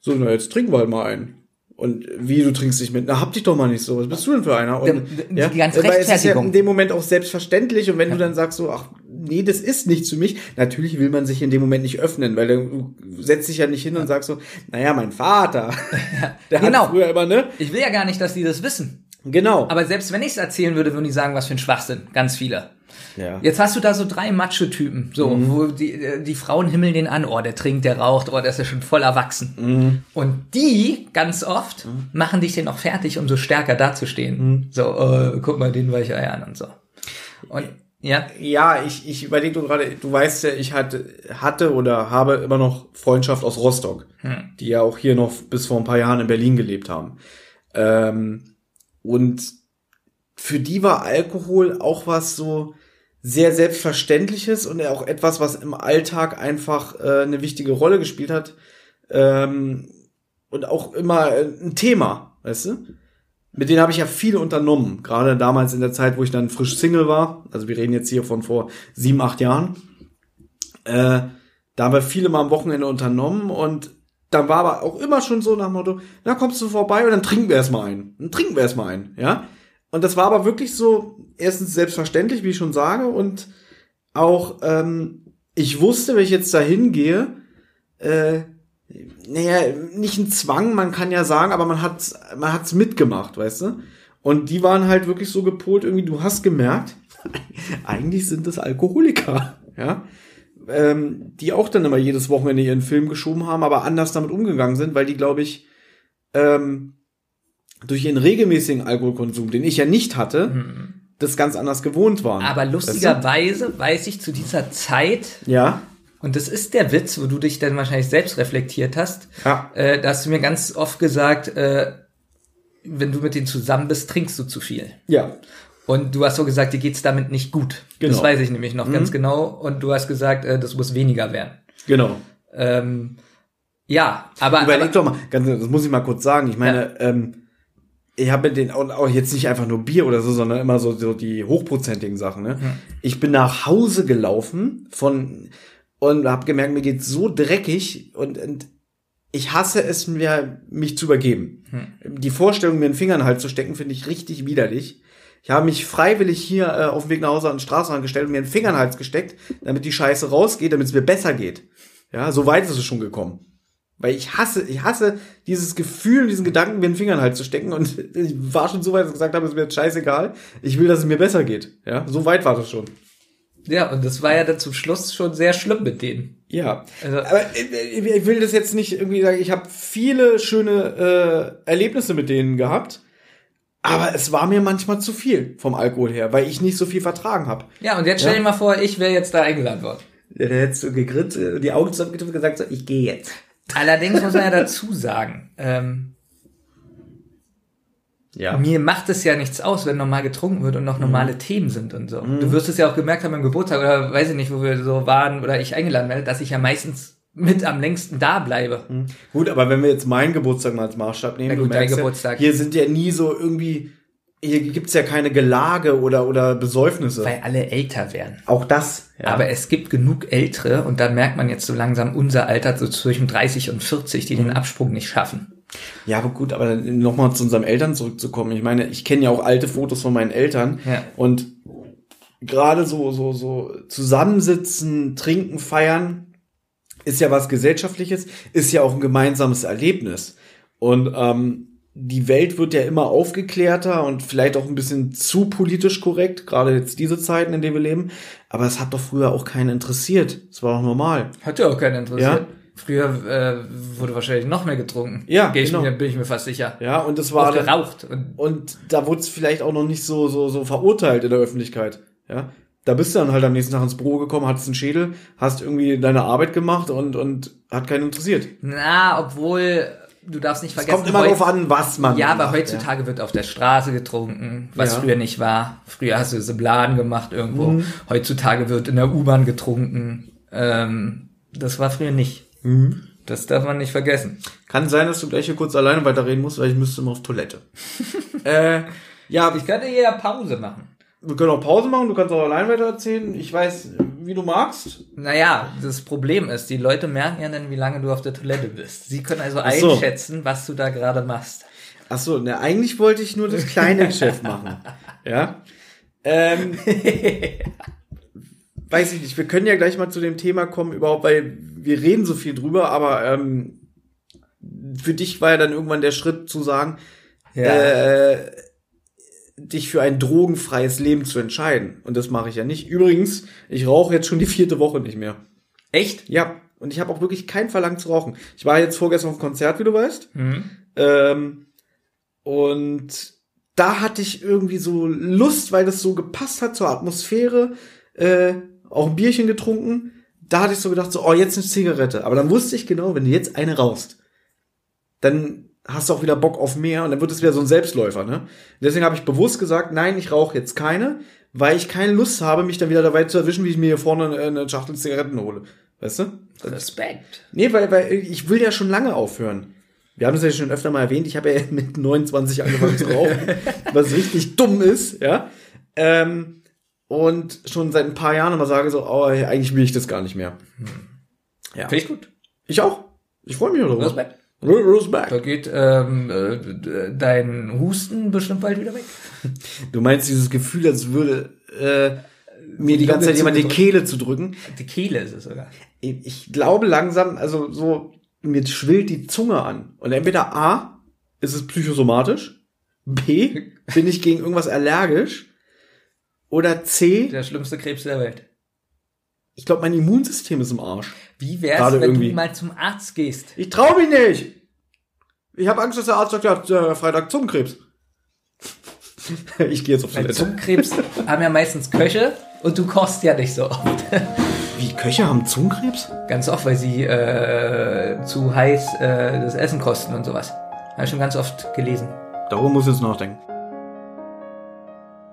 so, na, jetzt trinken wir halt mal einen. Und wie, du trinkst dich mit? Na, hab dich doch mal nicht so. Was bist du denn für einer? Und, die, ja, ganze Weil es ist ja in dem Moment auch selbstverständlich. Und wenn ja. du dann sagst so, ach, nee, das ist nichts für mich. Natürlich will man sich in dem Moment nicht öffnen, weil du setzt dich ja nicht hin und sagst so, naja, mein Vater, <laughs> der genau. hat früher immer, ne? Ich will ja gar nicht, dass die das wissen. Genau. Aber selbst wenn ich es erzählen würde, würden die sagen, was für ein Schwachsinn. Ganz viele. Ja. Jetzt hast du da so drei Macho-Typen, so, mhm. wo die, die Frauen himmeln den an, oh, der trinkt, der raucht, oh, der ist ja schon voll erwachsen. Mhm. Und die, ganz oft, mhm. machen dich dann auch fertig, um so stärker dazustehen. Mhm. So, oh, guck mal, den Weichei an und so. Und, ja. Ja, ich, ich überlege gerade, du weißt ja, ich hatte, hatte oder habe immer noch Freundschaft aus Rostock, hm. die ja auch hier noch bis vor ein paar Jahren in Berlin gelebt haben. Ähm, und für die war Alkohol auch was so, sehr selbstverständliches und auch etwas, was im Alltag einfach äh, eine wichtige Rolle gespielt hat ähm, und auch immer äh, ein Thema, weißt du? mit denen habe ich ja viel unternommen. Gerade damals in der Zeit, wo ich dann frisch Single war. Also wir reden jetzt hier von vor sieben, acht Jahren. Äh, da haben wir viele mal am Wochenende unternommen und dann war aber auch immer schon so nach dem Motto, na kommst du vorbei und dann trinken wir erstmal einen. Dann trinken wir erstmal einen, ja. Und das war aber wirklich so, erstens selbstverständlich, wie ich schon sage, und auch, ähm, ich wusste, wenn ich jetzt da hingehe, äh, naja, nicht ein Zwang, man kann ja sagen, aber man hat's, man hat's mitgemacht, weißt du? Und die waren halt wirklich so gepolt, irgendwie, du hast gemerkt, <laughs> eigentlich sind das Alkoholiker, ja? Ähm, die auch dann immer jedes Wochenende ihren Film geschoben haben, aber anders damit umgegangen sind, weil die, glaube ich, ähm, durch ihren regelmäßigen Alkoholkonsum, den ich ja nicht hatte, mhm. Das ganz anders gewohnt waren. Aber lustigerweise weiß ich zu dieser Zeit, ja. Und das ist der Witz, wo du dich dann wahrscheinlich selbst reflektiert hast. Ja. Äh, da hast du mir ganz oft gesagt, äh, wenn du mit denen zusammen bist, trinkst du zu viel. Ja. Und du hast so gesagt, dir geht's damit nicht gut. Genau. Das weiß ich nämlich noch mhm. ganz genau. Und du hast gesagt, äh, das muss weniger werden. Genau. Ähm, ja, aber. Überleg aber, doch mal, ganz, das muss ich mal kurz sagen. Ich meine, ja. ähm, ich habe den auch jetzt nicht einfach nur Bier oder so, sondern immer so, so die hochprozentigen Sachen. Ne? Hm. Ich bin nach Hause gelaufen von und habe gemerkt, mir geht's so dreckig und, und ich hasse es mir, mich zu übergeben. Hm. Die Vorstellung, mir einen Finger in den Hals zu stecken, finde ich richtig widerlich. Ich habe mich freiwillig hier äh, auf dem Weg nach Hause an den Straßenrand gestellt und mir einen Finger in den Hals gesteckt, damit die Scheiße rausgeht, damit es mir besser geht. Ja, so weit ist es schon gekommen. Weil ich hasse, ich hasse dieses Gefühl, diesen Gedanken, mir in den Hals zu stecken. Und <laughs> ich war schon so weit, dass ich gesagt habe, es ist mir jetzt scheißegal. Ich will, dass es mir besser geht. Ja, so weit war das schon. Ja, und das war ja dann zum Schluss schon sehr schlimm mit denen. Ja, also, aber ich will das jetzt nicht irgendwie sagen, ich habe viele schöne äh, Erlebnisse mit denen gehabt, aber es war mir manchmal zu viel vom Alkohol her, weil ich nicht so viel vertragen habe. Ja, und jetzt stell ja? dir mal vor, ich wäre jetzt da eingeladen worden. Ja, der hätte so gegrinst, äh, die Augen zusammengetupft und gesagt, so, ich gehe jetzt. Allerdings muss man ja dazu sagen, ähm, ja. Mir macht es ja nichts aus, wenn normal getrunken wird und noch normale mhm. Themen sind und so. Mhm. Du wirst es ja auch gemerkt haben beim Geburtstag oder weiß ich nicht, wo wir so waren oder ich eingeladen werde, dass ich ja meistens mit am längsten da bleibe. Mhm. Gut, aber wenn wir jetzt meinen Geburtstag mal als Maßstab nehmen, ja, gut, du merkst. Ja, hier sind ja nie so irgendwie, hier gibt's ja keine Gelage oder, oder Besäufnisse. Weil alle älter werden. Auch das. Ja. Aber es gibt genug Ältere und da merkt man jetzt so langsam unser Alter, so zwischen 30 und 40, die den mhm. Absprung nicht schaffen. Ja, aber gut, aber nochmal zu unseren Eltern zurückzukommen. Ich meine, ich kenne ja auch alte Fotos von meinen Eltern ja. und gerade so, so, so zusammensitzen, trinken, feiern ist ja was Gesellschaftliches, ist ja auch ein gemeinsames Erlebnis. Und ähm, die Welt wird ja immer aufgeklärter und vielleicht auch ein bisschen zu politisch korrekt, gerade jetzt diese Zeiten, in denen wir leben. Aber es hat doch früher auch keinen interessiert. Es war doch normal. Hat ja auch keinen interessiert. Ja? Früher äh, wurde wahrscheinlich noch mehr getrunken. Ja, Geh ich genau. mir, bin ich mir fast sicher. Ja, und das war geraucht und, und da wurde es vielleicht auch noch nicht so so so verurteilt in der Öffentlichkeit. Ja, da bist du dann halt am nächsten Tag ins Büro gekommen, hattest einen Schädel, hast irgendwie deine Arbeit gemacht und und hat keinen interessiert. Na, obwohl du darfst nicht vergessen. Es kommt immer darauf an, was man. Ja, aber heutzutage ja. wird auf der Straße getrunken, was ja. früher nicht war. Früher hast du so Bladen gemacht irgendwo. Mhm. Heutzutage wird in der U-Bahn getrunken. Ähm, das war früher nicht. Mhm. Das darf man nicht vergessen. Kann sein, dass du gleich hier kurz alleine weiterreden musst, weil ich müsste mal auf Toilette. <laughs> äh, ja, ich könnte hier ja Pause machen. Wir können auch Pause machen, du kannst auch allein weiter erzählen. Ich weiß, wie du magst. Naja, das Problem ist, die Leute merken ja dann, wie lange du auf der Toilette bist. Sie können also so. einschätzen, was du da gerade machst. Ach so, ne, eigentlich wollte ich nur das kleine Geschäft machen. Ja. Ähm, <laughs> weiß ich nicht, wir können ja gleich mal zu dem Thema kommen, überhaupt, weil wir reden so viel drüber, aber ähm, für dich war ja dann irgendwann der Schritt zu sagen, ja. äh, dich für ein drogenfreies Leben zu entscheiden. Und das mache ich ja nicht. Übrigens, ich rauche jetzt schon die vierte Woche nicht mehr. Echt? Ja. Und ich habe auch wirklich kein Verlangen zu rauchen. Ich war jetzt vorgestern auf dem Konzert, wie du weißt. Mhm. Ähm, und da hatte ich irgendwie so Lust, weil das so gepasst hat zur Atmosphäre. Äh, auch ein Bierchen getrunken. Da hatte ich so gedacht, so, oh, jetzt eine Zigarette. Aber dann wusste ich genau, wenn du jetzt eine rauchst, dann hast du auch wieder Bock auf mehr und dann wird es wieder so ein Selbstläufer, ne? Deswegen habe ich bewusst gesagt, nein, ich rauche jetzt keine, weil ich keine Lust habe, mich dann wieder dabei zu erwischen, wie ich mir hier vorne eine Schachtel Zigaretten hole. Weißt du? Respekt. Nee, weil, weil ich will ja schon lange aufhören. Wir haben es ja schon öfter mal erwähnt, ich habe ja <laughs> mit 29 angefangen zu rauchen, <laughs> was richtig dumm ist, ja. Ähm, und schon seit ein paar Jahren immer sage so, oh, eigentlich will ich das gar nicht mehr. Ja. Finde ich gut. Ich auch. Ich freue mich darüber. Respekt. Respekt. Da geht ähm, äh, dein Husten bestimmt bald wieder weg. Du meinst dieses Gefühl, als würde äh, mir die ganze Zeit jemand die Kehle zu drücken? Die Kehle ist es sogar. Ich glaube langsam, also so, mir schwillt die Zunge an. Und entweder A, ist es psychosomatisch, B, <laughs> bin ich gegen irgendwas allergisch, oder C, Der schlimmste Krebs der Welt. Ich glaube, mein Immunsystem ist im Arsch. Wie wär's, Gerade wenn irgendwie. du mal zum Arzt gehst? Ich trau mich nicht. Ich habe Angst, dass der Arzt sagt, ja, äh, Freitag Zungenkrebs. <laughs> ich gehe jetzt auf Toilette. Zungenkrebs haben ja meistens Köche und du kochst ja nicht so oft. Wie, Köche haben Zungenkrebs? ganz oft, weil sie äh, zu heiß äh, das Essen kosten und sowas. Habe ich schon ganz oft gelesen. Darüber muss ich jetzt nachdenken.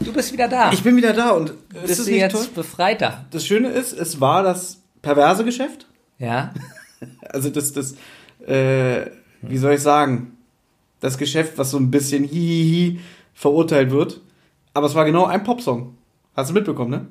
Du bist wieder da. Ich bin wieder da und bist ist es du nicht jetzt toll? befreiter. Das Schöne ist, es war das perverse Geschäft. Ja. <laughs> Also das, das, äh, wie soll ich sagen, das Geschäft, was so ein bisschen hihihi verurteilt wird. Aber es war genau ein Popsong. Hast du mitbekommen, ne?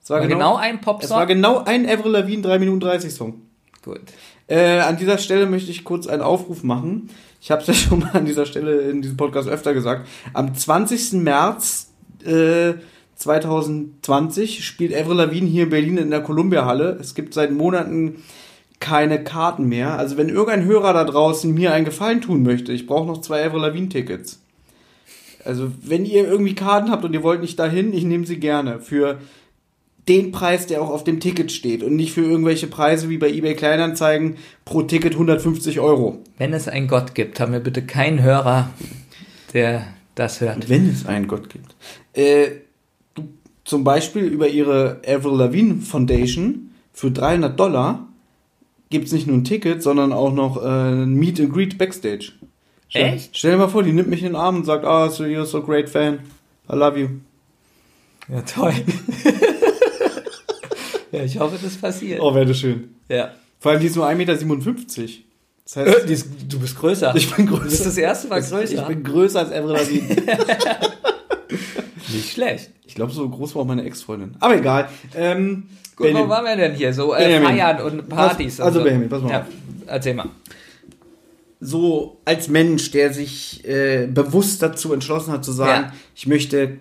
Es War genau ein Es war Popsong. genau ein Avril Lavigne 3 Minuten 30 Song. Gut. Äh, an dieser Stelle möchte ich kurz einen Aufruf machen. Ich habe es ja <laughs> schon mal an dieser Stelle in diesem Podcast öfter gesagt. Am 20. März äh, 2020 spielt Avril Lavigne hier in Berlin in der Columbia Halle. Es gibt seit Monaten keine Karten mehr. Also wenn irgendein Hörer da draußen mir einen Gefallen tun möchte, ich brauche noch zwei Avril Lavigne Tickets. Also wenn ihr irgendwie Karten habt und ihr wollt nicht dahin, ich nehme sie gerne für den Preis, der auch auf dem Ticket steht und nicht für irgendwelche Preise wie bei eBay Kleinanzeigen pro Ticket 150 Euro. Wenn es einen Gott gibt, haben wir bitte keinen Hörer, der das hört. Wenn es einen Gott gibt. Äh, zum Beispiel über ihre Avril Lavigne Foundation für 300 Dollar gibt es nicht nur ein Ticket, sondern auch noch äh, ein Meet and Greet Backstage. Stell, Echt? Stell dir mal vor, die nimmt mich in den Arm und sagt, ah, so you're so great fan. I love you. Ja, toll. <laughs> ja, ich hoffe, das passiert. Oh, wäre das schön. Ja. Vor allem, die ist nur 1,57 Meter. Das heißt, Äh, du bist größer. ich bin größer. Du bist das erste Mal Ich größer. bin größer als Avril Lavigne. <laughs> <laughs> nicht schlecht. Ich glaube, so groß war auch meine Ex-Freundin. Aber egal. Ähm, Gut, Benjamin, wo waren wir denn hier? So äh, Benjamin. Feiern und Partys. Also und so. Benjamin, pass mal Ja, auf. erzähl mal. so als Mensch, der sich äh, bewusst dazu entschlossen hat zu sagen, Ja. ich möchte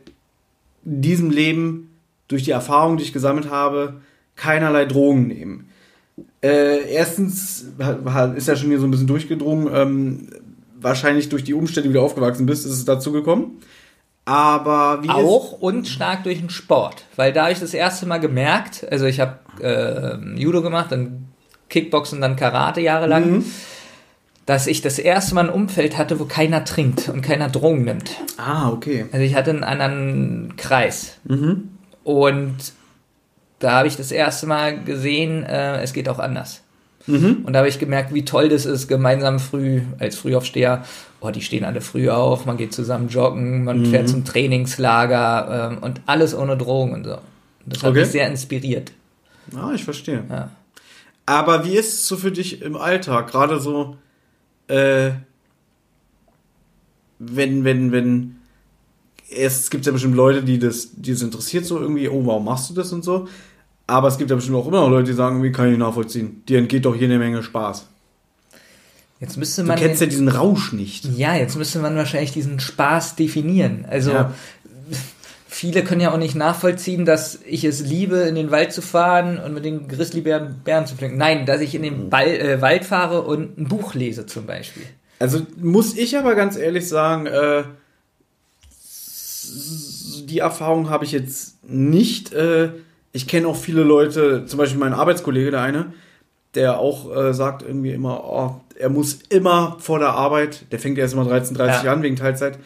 in diesem Leben durch die Erfahrung, die ich gesammelt habe, keinerlei Drogen nehmen. Äh, erstens ist ja schon hier so ein bisschen durchgedrungen, ähm, wahrscheinlich durch die Umstände, wie du aufgewachsen bist, ist es dazu gekommen. Aber wie Auch und stark durch den Sport. Weil da habe ich das erste Mal gemerkt, also ich habe äh, Judo gemacht, dann Kickboxen, dann Karate jahrelang, Mhm. dass ich das erste Mal ein Umfeld hatte, wo keiner trinkt und keiner Drogen nimmt. Ah, okay. Also ich hatte einen anderen Kreis. Mhm. Und da habe ich das erste Mal gesehen, äh, es geht auch anders. Mhm. Und da habe ich gemerkt, wie toll das ist, gemeinsam früh, als Frühaufsteher, oh, die stehen alle früh auf, man geht zusammen joggen, man Mhm. fährt zum Trainingslager ähm, und alles ohne Drogen und so. Das hat Okay. mich sehr inspiriert. Ah, ich verstehe. Ja. Aber wie ist es so für dich im Alltag? Gerade so, äh, wenn, wenn, wenn, es gibt ja bestimmt Leute, die das, die das interessiert so irgendwie, oh, warum machst du das und so. Aber es gibt ja bestimmt auch immer noch Leute, die sagen, irgendwie kann ich nachvollziehen. Dir entgeht doch hier eine Menge Spaß. Jetzt müsste Du man. kennst ja diesen Rausch nicht. ja, jetzt müsste man wahrscheinlich diesen Spaß definieren. Also. Ja. <laughs> Viele können ja auch nicht nachvollziehen, dass ich es liebe, in den Wald zu fahren und mit den Grizzlybären Bären zu pflücken. Nein, dass ich in den Ball, äh, Wald fahre und ein Buch lese zum Beispiel. Also muss ich aber ganz ehrlich sagen, äh, die Erfahrung habe ich jetzt nicht. Äh, ich kenne auch viele Leute, zum Beispiel mein Arbeitskollege, der eine, der auch äh, sagt irgendwie immer, oh, er muss immer vor der Arbeit, der fängt erst immer 13, 30 Ja. an wegen Teilzeit,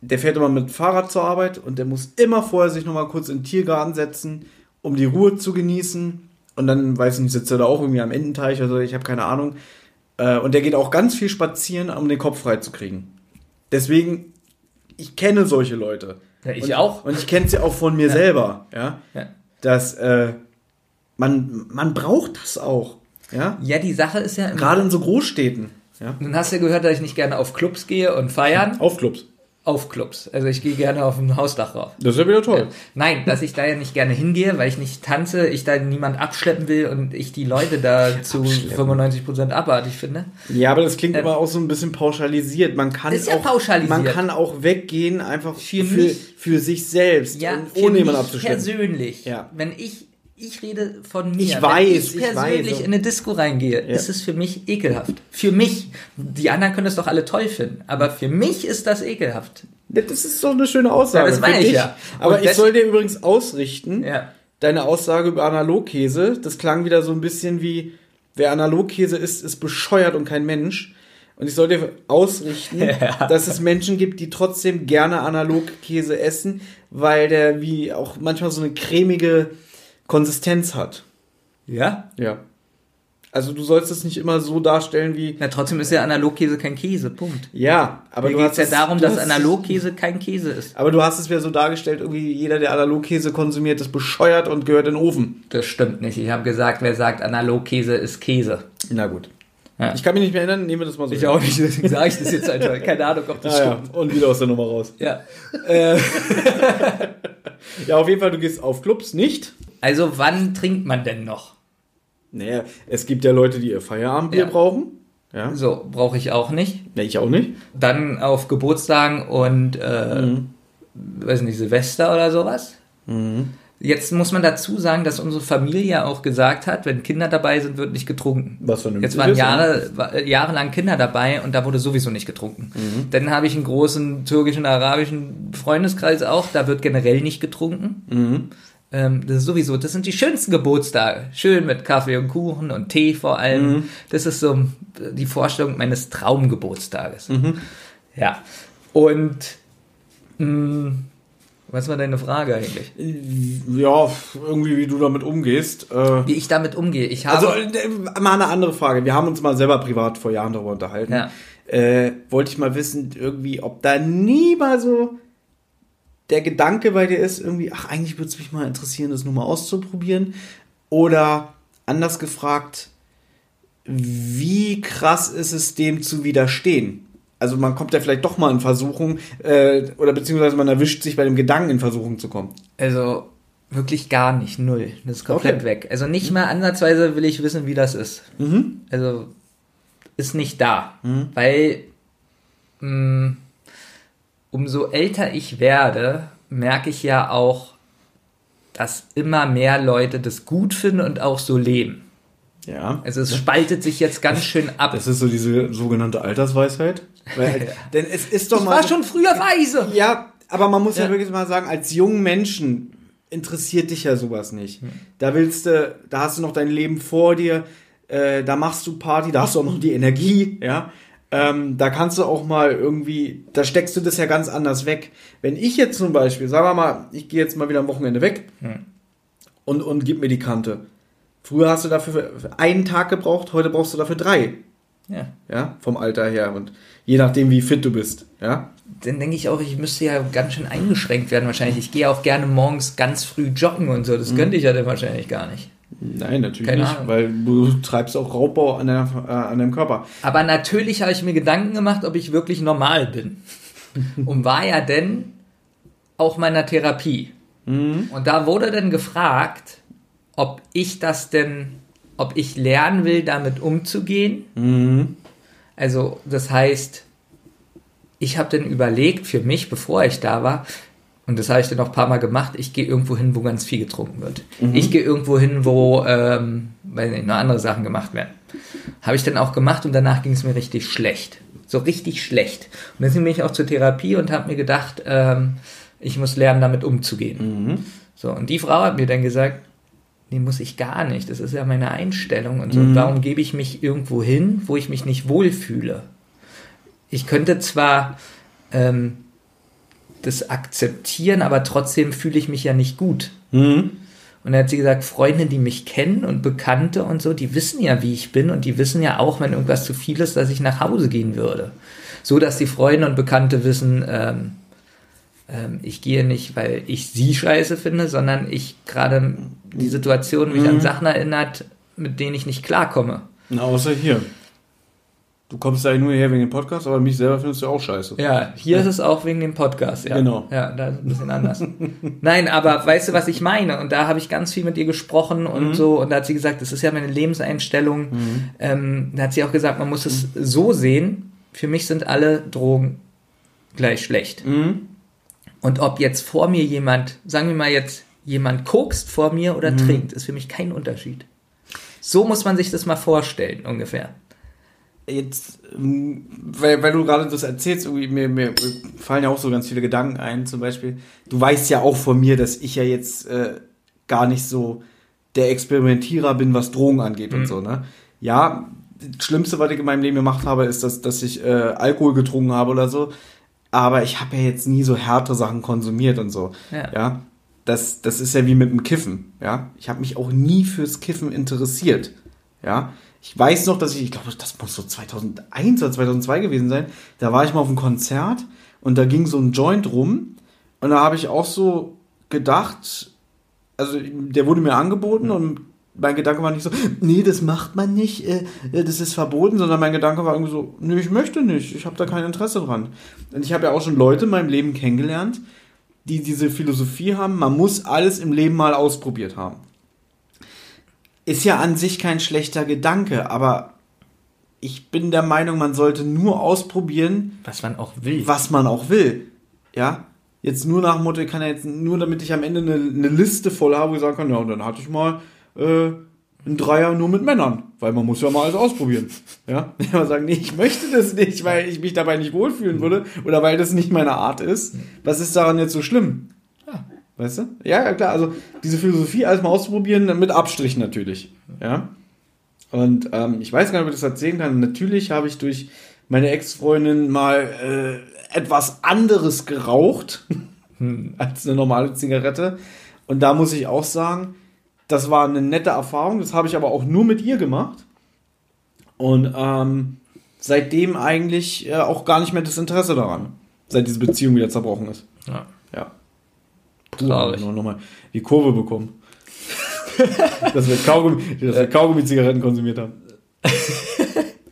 der fährt immer mit Fahrrad zur Arbeit und der muss immer vorher sich nochmal kurz in den Tiergarten setzen, um die Ruhe zu genießen. Und dann, weiß ich nicht, sitzt er da auch irgendwie am Ententeich oder so, ich habe keine Ahnung. Äh, und der geht auch ganz viel spazieren, um den Kopf frei zu kriegen. Deswegen, ich kenne solche Leute. Ja, ich und, auch. Und ich kenne sie auch von mir selber, ja. Ja. Dass äh, man, man braucht das auch. Ja. Ja, die Sache ist ja, Gerade in so Großstädten. Ja. nun hast du ja gehört, dass ich nicht gerne auf Clubs gehe und feiern. Auf Clubs. Auf Clubs. Also ich gehe gerne auf ein Hausdach rauf. Das ist ja wieder toll. Nein, dass ich da ja nicht gerne hingehe, weil ich nicht tanze, ich da niemand abschleppen will und ich die Leute da zu 95% abartig finde. Ja, aber das klingt Ähm, immer auch so ein bisschen pauschalisiert. Man kann ist ja auch, pauschalisiert. Man kann auch weggehen, einfach Für für, mich- für sich selbst, Ja, ohne jemanden abzustimmen. persönlich. Ja. Wenn ich, ich rede von mir. Ich Wenn weiß, ich ich persönlich weiß. in eine Disco reingehe, Ja. ist es für mich ekelhaft. Für mich. Die anderen können es doch alle toll finden. Aber für mich ist das ekelhaft. Das ist doch eine schöne Aussage. Ja, das meine ich dich. ja. Aber Und ich das- soll dir übrigens ausrichten, Ja. deine Aussage über Analogkäse, das klang wieder so ein bisschen wie, wer Analogkäse isst, ist bescheuert und kein Mensch. Und ich soll dir ausrichten, <laughs> Ja. dass es Menschen gibt, die trotzdem gerne Analogkäse essen, weil der wie auch manchmal so eine cremige Konsistenz hat. Ja? Ja. Also du sollst es nicht immer so darstellen wie, Na, trotzdem ist ja Analogkäse kein Käse. Punkt. ja, aber Mir du geht hast es ja es- darum, dass Analogkäse kein Käse ist. Aber du hast es wieder so dargestellt, irgendwie jeder, der Analogkäse konsumiert, ist bescheuert und gehört in den Ofen. Das stimmt nicht. Ich habe gesagt, wer sagt, Analogkäse ist Käse. Na gut. Ja. Ich kann mich nicht mehr erinnern, nehmen wir das mal so. Ich auch nicht, deswegen sage ich das jetzt einfach. <laughs> Keine Ahnung, ob das Ah, ja. stimmt. Und wieder aus der Nummer raus. Ja. <laughs> Ja, auf jeden Fall, du gehst auf Clubs nicht. Also wann trinkt man denn noch? Naja, es gibt ja Leute, die ihr Feierabendbier Ja. brauchen. Ja. So, brauche ich auch nicht. Nee, ich auch nicht. Dann auf Geburtstagen und, äh, Mhm. weiß nicht, Silvester oder sowas. Jetzt muss man dazu sagen, dass unsere Familie auch gesagt hat, wenn Kinder dabei sind, wird nicht getrunken. Was vernünftig Jetzt waren Jahre, äh, jahrelang Kinder dabei und da wurde sowieso nicht getrunken. Mhm. Dann habe ich einen großen türkischen, arabischen Freundeskreis auch, da wird generell nicht getrunken. Mhm. Ähm, das ist sowieso, das sind die schönsten Geburtstage. Schön mit Kaffee und Kuchen und Tee vor allem. Mhm. Das ist so die Vorstellung meines Traumgeburtstages. Mhm. Ja. Und mh, was war deine Frage eigentlich? Ja, irgendwie, wie du damit umgehst. Äh, Wie ich damit umgehe. Ich habe. also, äh, mal eine andere Frage. Wir haben uns mal selber privat vor Jahren darüber unterhalten. Ja. Äh, wollte ich mal wissen, irgendwie, ob da nie mal so der Gedanke bei dir ist, irgendwie, ach, eigentlich würde es mich mal interessieren, das nur mal auszuprobieren. Oder anders gefragt, wie krass ist es, dem zu widerstehen? Also man kommt ja vielleicht doch mal in Versuchung, äh, oder beziehungsweise man erwischt sich bei dem Gedanken, in Versuchung zu kommen. Also wirklich gar nicht, null. Das ist komplett Okay. weg. Also nicht mal ansatzweise will ich wissen, wie das ist. Mhm. Also ist nicht da. Weil mh, umso älter ich werde, merke ich ja auch, dass immer mehr Leute das gut finden und auch so leben. Ja. Also es spaltet sich jetzt ganz schön ab. Das ist so diese sogenannte Altersweisheit. Weil, <laughs> denn es ist doch ich mal. war schon früher weise. Ja, aber man muss ja. Ja. wirklich mal sagen, als jungen Menschen interessiert dich ja sowas nicht. Da willst du, da hast du noch dein Leben vor dir, äh, da machst du Party, da hast du auch noch die Energie, ja. Ähm, da kannst du auch mal irgendwie, da steckst du das ja ganz anders weg. Wenn ich jetzt zum Beispiel, sagen wir mal, ich gehe jetzt mal wieder am Wochenende weg und, und gib mir die Kante. Früher hast du dafür einen Tag gebraucht, heute brauchst du dafür drei. Ja. Ja, vom Alter her und je nachdem, wie fit du bist, ja. Dann denke ich auch, ich müsste ja ganz schön eingeschränkt werden wahrscheinlich. Ich gehe auch gerne morgens ganz früh joggen und so. Das könnte ich ja dann wahrscheinlich gar nicht. Nein, natürlich Keine nicht, Ahnung. weil du treibst auch Raubbau an, deiner, äh, an deinem Körper. Aber natürlich habe ich mir Gedanken gemacht, ob ich wirklich normal bin. <laughs> Und war ja denn auch meiner Therapie. Und da wurde dann gefragt, ob ich das denn, ob ich lernen will, damit umzugehen. Also das heißt, ich habe dann überlegt für mich, bevor ich da war, und das habe ich dann auch ein paar Mal gemacht, ich gehe irgendwo hin, wo ganz viel getrunken wird. Mhm. Ich gehe irgendwo hin, wo ähm, weiß nicht, noch andere Sachen gemacht werden. Habe ich dann auch gemacht und danach ging es mir richtig schlecht. So richtig schlecht. Und deswegen bin ich auch zur Therapie und habe mir gedacht, ähm, ich muss lernen, damit umzugehen. Mhm. So, und die Frau hat mir dann gesagt, nee, muss ich gar nicht. Das ist ja meine Einstellung und so. Mhm. Warum gebe ich mich irgendwo hin, wo ich mich nicht wohlfühle? Ich könnte zwar ähm, das akzeptieren, aber trotzdem fühle ich mich ja nicht gut. Mhm. Und dann hat sie gesagt, Freunde, die mich kennen und Bekannte und so, die wissen ja, wie ich bin und die wissen ja auch, wenn irgendwas zu viel ist, dass ich nach Hause gehen würde. So, dass die Freunde und Bekannte wissen, ähm, ähm, ich gehe nicht, weil ich sie scheiße finde, sondern ich gerade die Situation mich an Sachen erinnert, mit denen ich nicht klarkomme. Na, außer hier. Du kommst da nur her wegen dem Podcast, aber mich selber findest du auch scheiße. Ja, hier ist es auch wegen dem Podcast, ja. Genau. Ja, da ist es ein bisschen anders. <laughs> Nein, aber weißt du, was ich meine? Und da habe ich ganz viel mit ihr gesprochen und Mhm. so. Und da hat sie gesagt, das ist ja meine Lebenseinstellung. Ähm, da hat sie auch gesagt, man muss es so sehen. Für mich sind alle Drogen gleich schlecht. Mhm. Und ob jetzt vor mir jemand, sagen wir mal jetzt, jemand kokst vor mir oder Mhm. trinkt, ist für mich kein Unterschied. So muss man sich das mal vorstellen, ungefähr. Jetzt, ähm, weil, weil du gerade das erzählst, irgendwie, mir, mir fallen ja auch so ganz viele Gedanken ein. Zum Beispiel, du weißt ja auch von mir, dass ich ja jetzt äh, gar nicht so der Experimentierer bin, was Drogen angeht und so, ne? Ja, das Schlimmste, was ich in meinem Leben gemacht habe, ist, dass, dass ich äh, Alkohol getrunken habe oder so. Aber ich habe ja jetzt nie so härtere Sachen konsumiert und so. Ja. ja? Das, das ist ja wie mit dem Kiffen. Ja? Ich habe mich auch nie fürs Kiffen interessiert. Ja? Ich weiß noch, dass ich, ich glaube, das muss so 2001 oder 2002 gewesen sein. Da war ich mal auf einem Konzert und da ging so ein Joint rum. Und da habe ich auch so gedacht, also der wurde mir angeboten und mein Gedanke war nicht so, nee, das macht man nicht, äh, äh, das ist verboten, sondern mein Gedanke war irgendwie so, nee, ich möchte nicht, ich habe da kein Interesse dran. Und ich habe ja auch schon Leute in meinem Leben kennengelernt, die diese Philosophie haben, man muss alles im Leben mal ausprobiert haben. Ist ja an sich kein schlechter Gedanke, aber ich bin der Meinung, man sollte nur ausprobieren, Was man auch will. was man auch will. Ja? Jetzt nur nach dem Motto, ich kann ja jetzt nur damit ich am Ende eine, eine Liste voll habe, wo ich sagen kann, ja, und dann hatte ich mal äh, einen Dreier nur mit Männern, weil man muss ja mal alles ausprobieren. Ja? <laughs> Wenn man sagen, nee, ich möchte das nicht, weil ich mich dabei nicht wohlfühlen würde oder weil das nicht meine Art ist, was ist daran jetzt so schlimm? Weißt du? Ja, ja, klar, also diese Philosophie alles mal auszuprobieren, mit Abstrichen natürlich. Ja. Und ähm, ich weiß gar nicht, ob ich das erzählen kann. Natürlich habe ich durch meine Ex-Freundin mal äh, etwas anderes geraucht <laughs> als eine normale Zigarette. Und da muss ich auch sagen, das war eine nette Erfahrung. Das habe ich aber auch nur mit ihr gemacht. Und ähm, seitdem eigentlich äh, auch gar nicht mehr das Interesse daran. Seit diese Beziehung wieder zerbrochen ist. Ja. Ja. Traurig. Noch, noch mal die Kurve bekommen. <laughs> dass wir Kaugummi, Kaugummi-Zigaretten konsumiert haben. <laughs>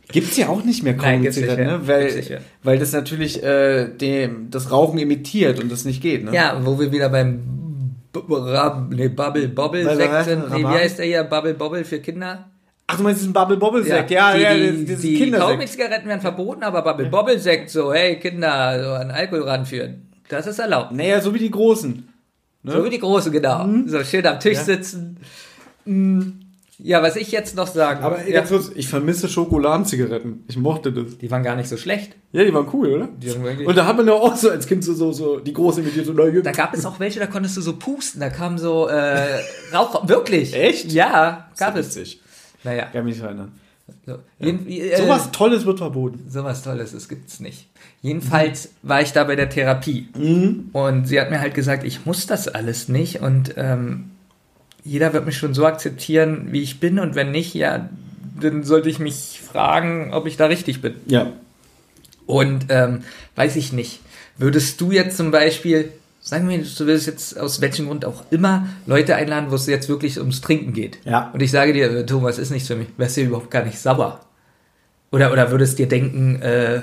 Gibt's ja auch nicht mehr Kaugummi-Zigaretten, ne? weil, weil das natürlich äh, dem, das Rauchen imitiert und das nicht geht. Ne? Ja, wo wir wieder beim nee, Bubble Bobble Sekt sind. Nee, wie heißt der hier? Bubble Bobble für Kinder? Ach, du meinst diesen Bubble Bobble Sekt? Ja, ja, die, ja, die, dieses die Kindersekt. Kaugummi-Zigaretten werden verboten, aber Bubble Bobble Sekt so, hey Kinder, so an Alkohol ranführen. Das ist erlaubt. Naja, so wie die Großen. Ne? So wie die Große, genau. Mhm. So schön am Tisch sitzen. Mm. Ja, was ich jetzt noch sagen Aber ja, kurz, ich vermisse Schokoladenzigaretten. Ich mochte das. die waren gar nicht so schlecht. Ja, die waren cool, oder? Die waren wirklich- Und da hat man ja auch so als Kind so, so, so die Große imitiert. So, na, Da gab es auch welche, da konntest du so pusten, da kam so äh, <laughs> Rauch. Wirklich? Echt? Ja, gab es. witzig. Naja. Kann mich erinnern. So, jeden, äh, Sowas Tolles wird verboten. Sowas Tolles, das gibt's nicht. Jedenfalls war ich da bei der Therapie Mhm. und sie hat mir halt gesagt, ich muss das alles nicht und ähm, jeder wird mich schon so akzeptieren, wie ich bin und wenn nicht, ja, dann sollte ich mich fragen, ob ich da richtig bin. Ja. Und ähm, weiß ich nicht, würdest du jetzt zum Beispiel, sagen wir, du würdest jetzt aus welchem Grund auch immer Leute einladen, wo es jetzt wirklich ums Trinken geht. Ja. Und ich sage dir, äh, Thomas, ist nichts für mich, wärst du überhaupt gar nicht sauer. Oder, oder würdest dir denken, äh,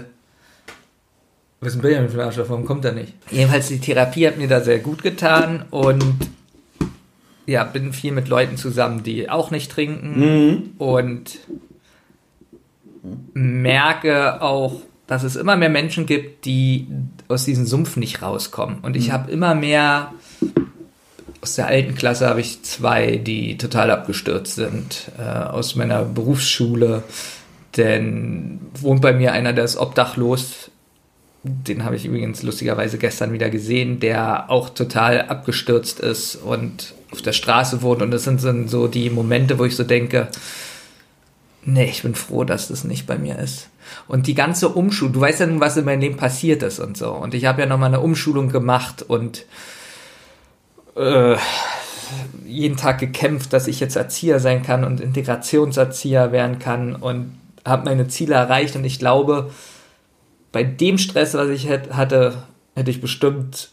was ist denn Benjamin für ein Arschloch, warum kommt er nicht? Jedenfalls, die Therapie hat mir da sehr gut getan und ja, bin viel mit Leuten zusammen, die auch nicht trinken Mhm. und merke auch, dass es immer mehr Menschen gibt, die aus diesem Sumpf nicht rauskommen. Und ich habe immer mehr, aus der alten Klasse habe ich zwei, die total abgestürzt sind, äh, aus meiner Berufsschule. Denn wohnt bei mir einer, der ist obdachlos. Den habe ich übrigens lustigerweise gestern wieder gesehen, der auch total abgestürzt ist und auf der Straße wohnt. Und das sind dann so die Momente, wo ich so denke, nee, ich bin froh, dass das nicht bei mir ist. Und die ganze Umschulung, du weißt ja nun, was in meinem Leben passiert ist und so. Und ich habe ja nochmal eine Umschulung gemacht und äh, jeden Tag gekämpft, dass ich jetzt Erzieher sein kann und Integrationserzieher werden kann und habe meine Ziele erreicht. Und ich glaube, bei dem Stress, was ich hatte, hätte ich bestimmt,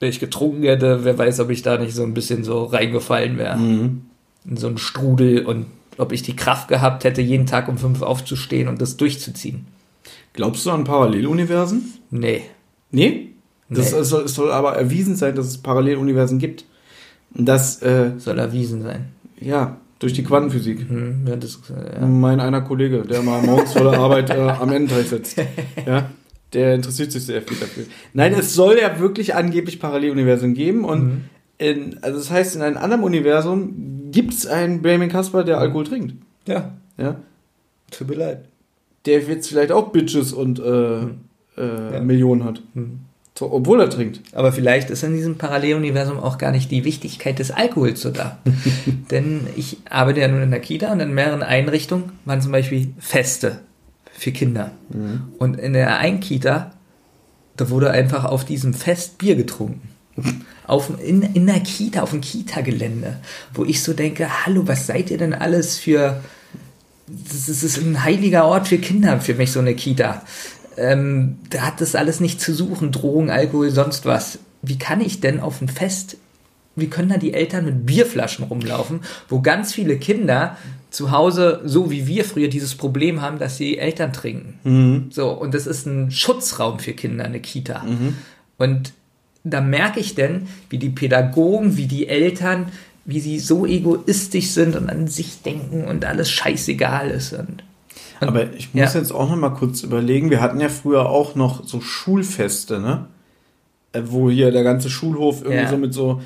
wenn ich getrunken hätte, wer weiß, ob ich da nicht so ein bisschen so reingefallen wäre. Mhm. In so einen Strudel und ob ich die Kraft gehabt hätte, jeden Tag um fünf aufzustehen und das durchzuziehen. Glaubst du an Paralleluniversen? Nee. Nee? Das nee. Soll, soll aber erwiesen sein, dass es Paralleluniversen gibt. Das äh, soll erwiesen sein. Ja, durch die Quantenphysik. Hm, ja, das, ja. Mein einer Kollege, der mal morgens vor der Arbeit äh, am Endteil sitzt. <laughs> Ja, der interessiert sich sehr viel dafür. Nein, es soll ja wirklich angeblich Paralleluniversen geben und mhm. in, also das heißt, in einem anderen Universum gibt es einen Benjamin Kasper, der Alkohol trinkt. Ja. Ja. Tut mir leid. Der jetzt vielleicht auch Bitches und äh, mhm. äh, ja. Millionen hat. Mhm. So, obwohl er trinkt. Aber vielleicht ist in diesem Paralleluniversum auch gar nicht die Wichtigkeit des Alkohols so da. <laughs> Denn ich arbeite ja nun in der Kita und in mehreren Einrichtungen waren zum Beispiel Feste für Kinder. Mhm. Und in der einen Kita, da wurde einfach auf diesem Fest Bier getrunken. Auf, in, in der Kita, auf dem Kita-Gelände, wo ich so denke, hallo, was seid ihr denn alles für, das ist ein heiliger Ort für Kinder, für mich so eine Kita ähm, da hat das alles nicht zu suchen, Drogen, Alkohol, sonst was. Wie kann ich denn auf ein Fest, wie können da die Eltern mit Bierflaschen rumlaufen, wo ganz viele Kinder zu Hause, so wie wir früher, dieses Problem haben, dass sie Eltern trinken. Mhm. So, und das ist ein Schutzraum für Kinder, eine Kita. Mhm. Und da merke ich denn, wie die Pädagogen, wie die Eltern, wie sie so egoistisch sind und an sich denken und alles scheißegal ist. Und aber ich muss ja. jetzt auch noch mal kurz überlegen. Wir hatten ja früher auch noch so Schulfeste, ne? Äh, wo hier der ganze Schulhof irgendwie ja. so mit so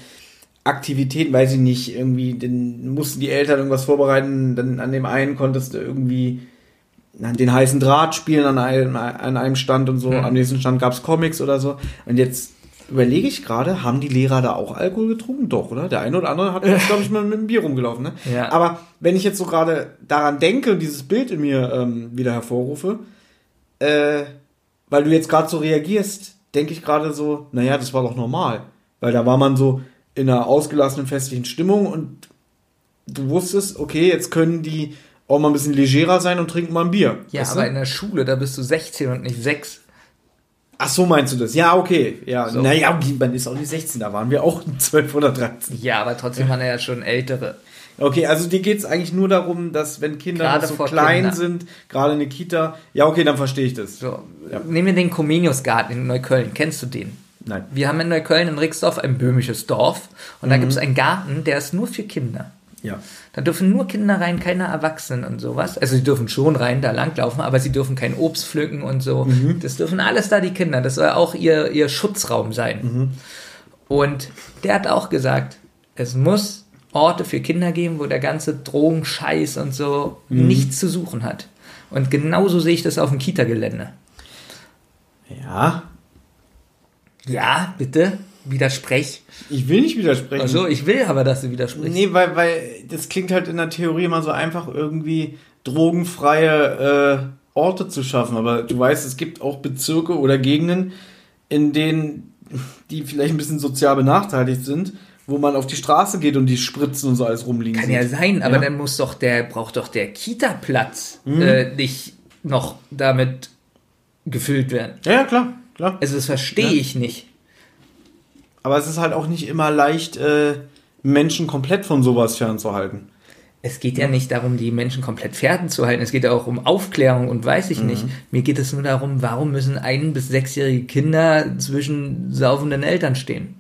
Aktivitäten, weiß ich nicht, irgendwie, dann mussten die Eltern irgendwas vorbereiten, dann an dem einen konntest du irgendwie den heißen Draht spielen an einem, an einem Stand und so, mhm. am nächsten Stand gab es Comics oder so. Und jetzt überlege ich gerade, haben die Lehrer da auch Alkohol getrunken? Doch, oder? Der eine oder andere hat, glaube ich, mal mit einem Bier rumgelaufen. Ne? <laughs> Ja. Aber wenn ich jetzt so gerade daran denke und dieses Bild in mir ähm, wieder hervorrufe, äh, weil du jetzt gerade so reagierst, denke ich gerade so, naja, das war doch normal. Weil da war man so in einer ausgelassenen festlichen Stimmung und du wusstest, okay, jetzt können die auch mal ein bisschen legerer sein und trinken mal ein Bier. Ja, aber du? in der Schule, da bist du 16 und nicht 6. Ach so, meinst du das? Ja, okay. Ja, so. naja, man ist auch nicht 16, da waren wir auch <laughs> 12 oder 13. Ja, aber trotzdem waren ja schon ältere. Okay, also dir geht es eigentlich nur darum, dass wenn Kinder so klein Kinder. sind, gerade eine Kita, ja okay, dann verstehe ich das. So, ja. Nehmen wir den Comeniusgarten in Neukölln. Kennst du den? Nein. Wir haben in Neukölln in Rixdorf ein böhmisches Dorf und mhm. da gibt es einen Garten, der ist nur für Kinder. Ja. Da dürfen nur Kinder rein, keine Erwachsenen und sowas. Also sie dürfen schon rein da langlaufen, aber sie dürfen kein Obst pflücken und so. Mhm. Das dürfen alles da die Kinder. Das soll auch ihr, ihr Schutzraum sein. Mhm. Und der hat auch gesagt, es muss Orte für Kinder geben, wo der ganze Drogenscheiß und so mhm. nichts zu suchen hat. Und genauso sehe ich das auf dem Kita-Gelände. Ja. Ja, bitte widersprech. Ich will nicht widersprechen. Also ich will aber, dass du widersprichst. Nee, weil, weil das klingt halt in der Theorie immer so einfach, irgendwie drogenfreie äh, Orte zu schaffen. Aber du weißt, es gibt auch Bezirke oder Gegenden, in denen die vielleicht ein bisschen sozial benachteiligt sind, wo man auf die Straße geht und die Spritzen und so alles rumliegen. Kann ja sein, aber ja? dann muss doch der, braucht doch der Kita-Platz mhm. äh, nicht noch damit gefüllt werden. Ja, ja klar, klar. Also das verstehe ja. ich nicht. Aber es ist halt auch nicht immer leicht, äh, Menschen komplett von sowas fernzuhalten. Es geht ja nicht darum, die Menschen komplett fernzuhalten. Es geht ja auch um Aufklärung und weiß ich mhm. nicht. Mir geht es nur darum, warum müssen ein- bis sechsjährige Kinder zwischen saufenden Eltern stehen?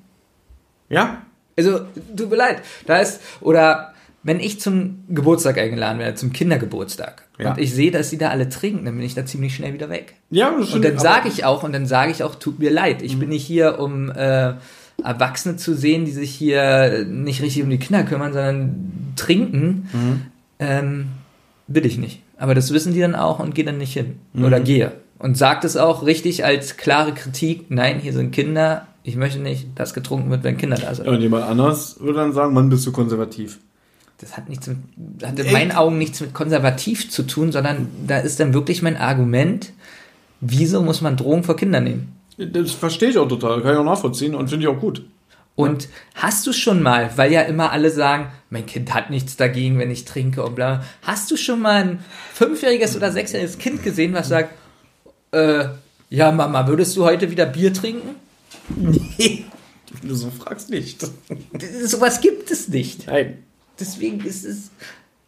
Ja. Also, tut mir leid. Da ist, oder wenn ich zum Geburtstag eingeladen werde, zum Kindergeburtstag, Ja. und ich sehe, dass sie da alle trinken, dann bin ich da ziemlich schnell wieder weg. Ja, das Und stimmt, dann aber- sage ich auch, und dann sage ich auch, tut mir leid, ich bin nicht hier, um äh, Erwachsene zu sehen, die sich hier nicht richtig um die Kinder kümmern, sondern trinken. Ähm, will ich nicht. Aber das wissen die dann auch und gehe dann nicht hin. Oder gehe. Und sagt es auch richtig als klare Kritik, nein, hier sind Kinder, ich möchte nicht, dass getrunken wird, wenn Kinder da sind. Ja, und jemand anders würde dann sagen, Mann, bist du konservativ. Das hat nichts mit, hat in meinen Augen nichts mit konservativ zu tun, sondern da ist dann wirklich mein Argument, wieso muss man Drogen vor Kindern nehmen? Das verstehe ich auch total, kann ich auch nachvollziehen und finde ich auch gut. Und hast du schon mal, weil ja immer alle sagen, mein Kind hat nichts dagegen, wenn ich trinke und bla, hast du schon mal ein fünfjähriges oder sechsjähriges Kind gesehen, was sagt, äh, ja Mama, würdest du heute wieder Bier trinken? Nee, Wenn du so fragst, nicht. <laughs> sowas gibt es nicht. Nein. Deswegen ist es,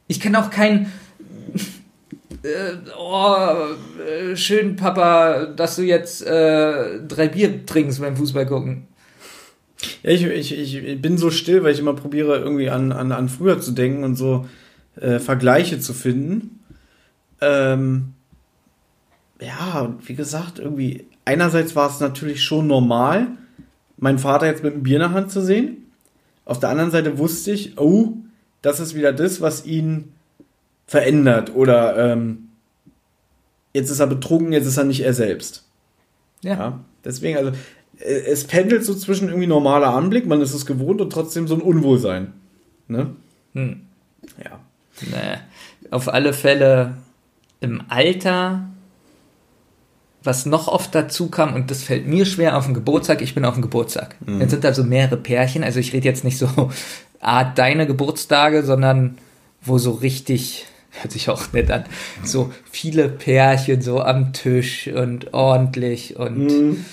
ich kann auch kein, äh, oh, äh, schön Papa, dass du jetzt äh, drei Bier trinkst beim Fußball gucken. Ja, ich, ich, ich bin so still, weil ich immer probiere, irgendwie an, an, an früher zu denken und so äh, Vergleiche zu finden. Ähm, ja, wie gesagt, irgendwie, einerseits war es natürlich schon normal, meinen Vater jetzt mit einem Bier in der Hand zu sehen. Auf der anderen Seite wusste ich, oh, das ist wieder das, was ihn verändert. Oder ähm, jetzt ist er betrunken, jetzt ist er nicht er selbst. Ja. Ja, deswegen, also äh, es pendelt so zwischen irgendwie normaler Anblick, man ist es gewohnt und trotzdem so ein Unwohlsein. Ne? Hm. Ja. Nee. Auf alle Fälle im Alter, was noch oft dazu kam, und das fällt mir schwer auf den Geburtstag, ich bin auf dem Geburtstag. Jetzt sind da so mehrere Pärchen, also ich rede jetzt nicht so Art deine Geburtstage, sondern wo so richtig, hört sich auch nett an, so viele Pärchen so am Tisch und ordentlich und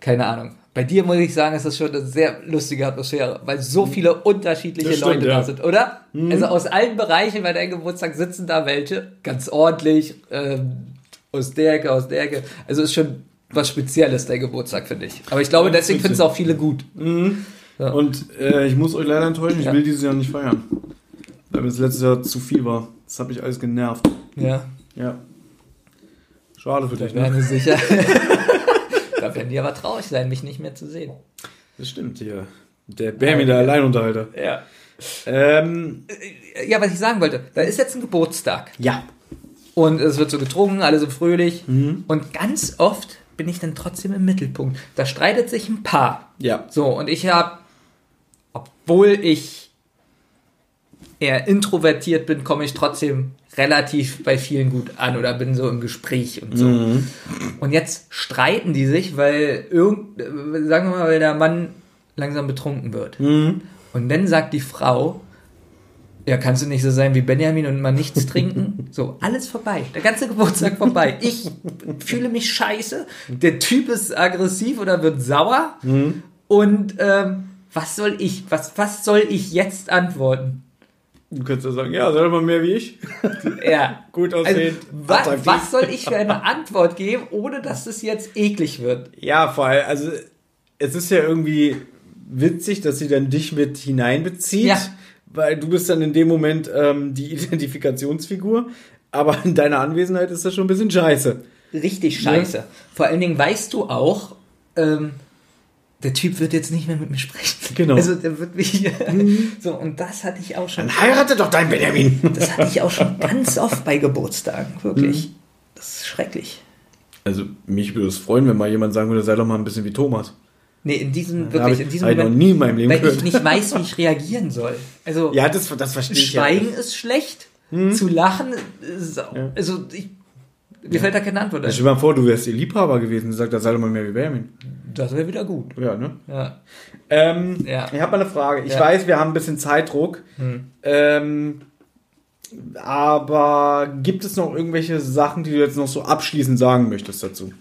keine Ahnung. Bei dir muss ich sagen, ist das schon eine sehr lustige Atmosphäre, weil so viele unterschiedliche stimmt, Leute ja. da sind, oder? Also aus allen Bereichen bei deinem Geburtstag sitzen da welche, ganz ordentlich, ähm, aus der Ecke, aus der Ecke. Also ist schon was Spezielles, dein Geburtstag, finde ich. Aber ich glaube, deswegen finden es auch viele gut. Ja. Und äh, ich muss euch leider enttäuschen, ich will dieses Jahr nicht feiern. Weil mir das letztes Jahr zu viel war. Das hat mich alles genervt. Ja, Ja. Schade für dich, da wäre ne? mir sicher. <laughs> da werden die aber traurig sein, mich nicht mehr zu sehen. Das stimmt hier. Der Bärmi, der Alleinunterhalter. Ja. Ähm, Ja, was ich sagen wollte, da ist jetzt ein Geburtstag. ja. Und es wird so getrunken, alle so fröhlich. Und ganz oft bin ich dann trotzdem im Mittelpunkt. Da streitet sich ein Paar. Ja. So, und ich habe, obwohl ich eher introvertiert bin, komme ich trotzdem relativ bei vielen gut an oder bin so im Gespräch und so. Und jetzt streiten die sich, weil irgend, sagen wir mal, weil der Mann langsam betrunken wird. Und dann sagt die Frau, ja, kannst du nicht so sein wie Benjamin und mal nichts trinken? So, alles vorbei. Der ganze Geburtstag vorbei. Ich fühle mich scheiße. Der Typ ist aggressiv oder wird sauer. Und ähm, was soll ich, was, was soll ich jetzt antworten? Du könntest ja sagen, ja, mal mehr wie ich. <laughs> Ja. Gut Also, aussehend. was, soll ich für eine Antwort geben, ohne dass es jetzt eklig wird? Ja, vor allem, also es ist ja irgendwie witzig, dass sie dann dich mit hineinbezieht, Ja. weil du bist dann in dem Moment ähm, die <laughs> Identifikationsfigur, aber in deiner Anwesenheit ist das schon ein bisschen scheiße. Richtig scheiße. Vor allen Dingen weißt du auch, ähm, der Typ wird jetzt nicht mehr mit mir sprechen. Genau. Also der wird mich. so, und das hatte ich auch schon. Dann heirate doch dein Benjamin. Das hatte ich auch schon ganz oft bei Geburtstagen. Wirklich. Das ist schrecklich. Also mich würde es freuen, wenn mal jemand sagen würde, sei doch mal ein bisschen wie Thomas. Nee, in diesem, wirklich, ich, in diesem hab ich noch Moment, nie in meinem Leben weil gehört. ich nicht weiß, wie ich reagieren soll. Also, ja, das, das verstehe ich Schweigen ja. ist schlecht. Zu lachen ist, also, ich, mir fällt da keine Antwort ein. Stell dir mal vor, du wärst ihr Liebhaber gewesen und sagt, sei doch mal mehr wie Benjamin. Das wäre wieder gut. Ja, ne? Ja. Ähm, Ja. Ich habe mal eine Frage. Ich Ja. weiß, wir haben ein bisschen Zeitdruck. Ähm, aber gibt es noch irgendwelche Sachen, die du jetzt noch so abschließend sagen möchtest dazu?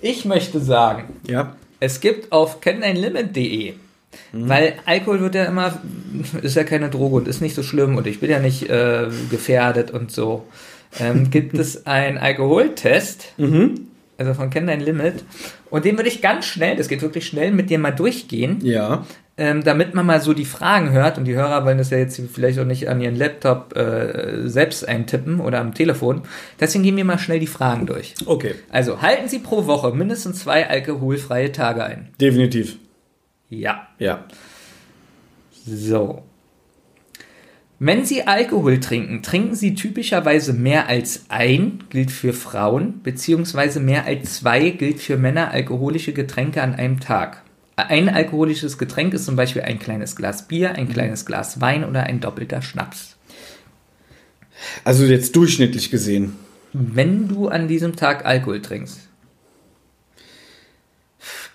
Ich möchte sagen, Ja. Es gibt auf kenneinlimit.de, weil Alkohol wird ja immer, ist ja keine Droge und ist nicht so schlimm und ich bin ja nicht äh, gefährdet und so, ähm, gibt es einen Alkoholtest also von Kenn Dein Limit. Und den würde ich ganz schnell, das geht wirklich schnell, mit dir mal durchgehen, Ja. ähm, damit man mal so die Fragen hört. Und die Hörer wollen das ja jetzt vielleicht auch nicht an ihren Laptop äh, selbst eintippen oder am Telefon. Deswegen gehen wir mal schnell die Fragen durch. Okay. Also, halten Sie pro Woche mindestens zwei alkoholfreie Tage ein? Definitiv. Ja. Ja. So. Wenn Sie Alkohol trinken, trinken Sie typischerweise mehr als ein, gilt für Frauen, beziehungsweise mehr als zwei, gilt für Männer, alkoholische Getränke an einem Tag. Ein alkoholisches Getränk ist zum Beispiel ein kleines Glas Bier, ein kleines Glas Wein oder ein doppelter Schnaps. Also jetzt durchschnittlich gesehen. Wenn du an diesem Tag Alkohol trinkst.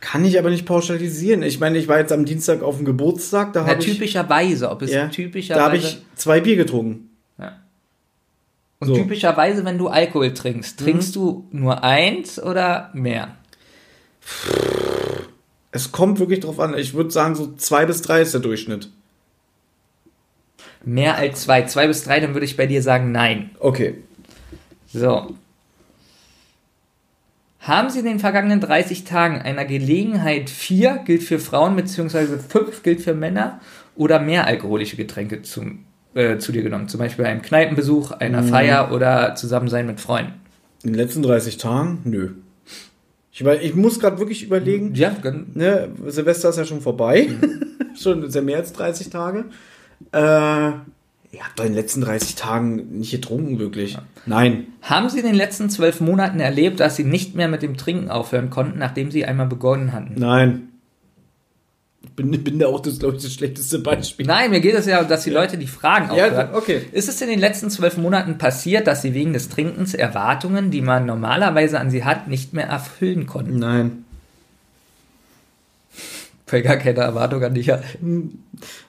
Kann ich aber nicht pauschalisieren. Ich meine, ich war jetzt am Dienstag auf dem Geburtstag, da Na, habe ich, typischerweise, ob es ja, typischerweise. da habe ich zwei Bier getrunken. und so. typischerweise, wenn du Alkohol trinkst, trinkst du nur eins oder mehr? Es kommt wirklich drauf an. Ich würde sagen, so zwei bis drei ist der Durchschnitt. Mehr als zwei. Zwei bis drei, dann würde ich bei dir sagen nein. Okay. So. Haben Sie in den vergangenen 30 Tagen einer Gelegenheit vier gilt für Frauen beziehungsweise fünf gilt für Männer oder mehr alkoholische Getränke zum, äh, zu dir genommen? Zum Beispiel bei einem Kneipenbesuch, einer Feier oder Zusammensein mit Freunden. In den letzten 30 Tagen? Nö. Ich, über, ich muss gerade wirklich überlegen. Ja, Ne, Silvester ist ja schon vorbei. <laughs> schon ja mehr als 30 Tage. Äh, ihr habt doch in den letzten 30 Tagen nicht getrunken, wirklich. Nein. Haben Sie in den letzten zwölf Monaten erlebt, dass Sie nicht mehr mit dem Trinken aufhören konnten, nachdem Sie einmal begonnen hatten? Nein. Ich bin, bin da auch das, glaube ich, das schlechteste Beispiel. Nein, mir geht es ja, dass die Leute die Fragen Ja, aufhören. okay. Ist es in den letzten zwölf Monaten passiert, dass Sie wegen des Trinkens Erwartungen, die man normalerweise an Sie hat, nicht mehr erfüllen konnten? Nein. Weil gar keine Erwartung an dich hatten.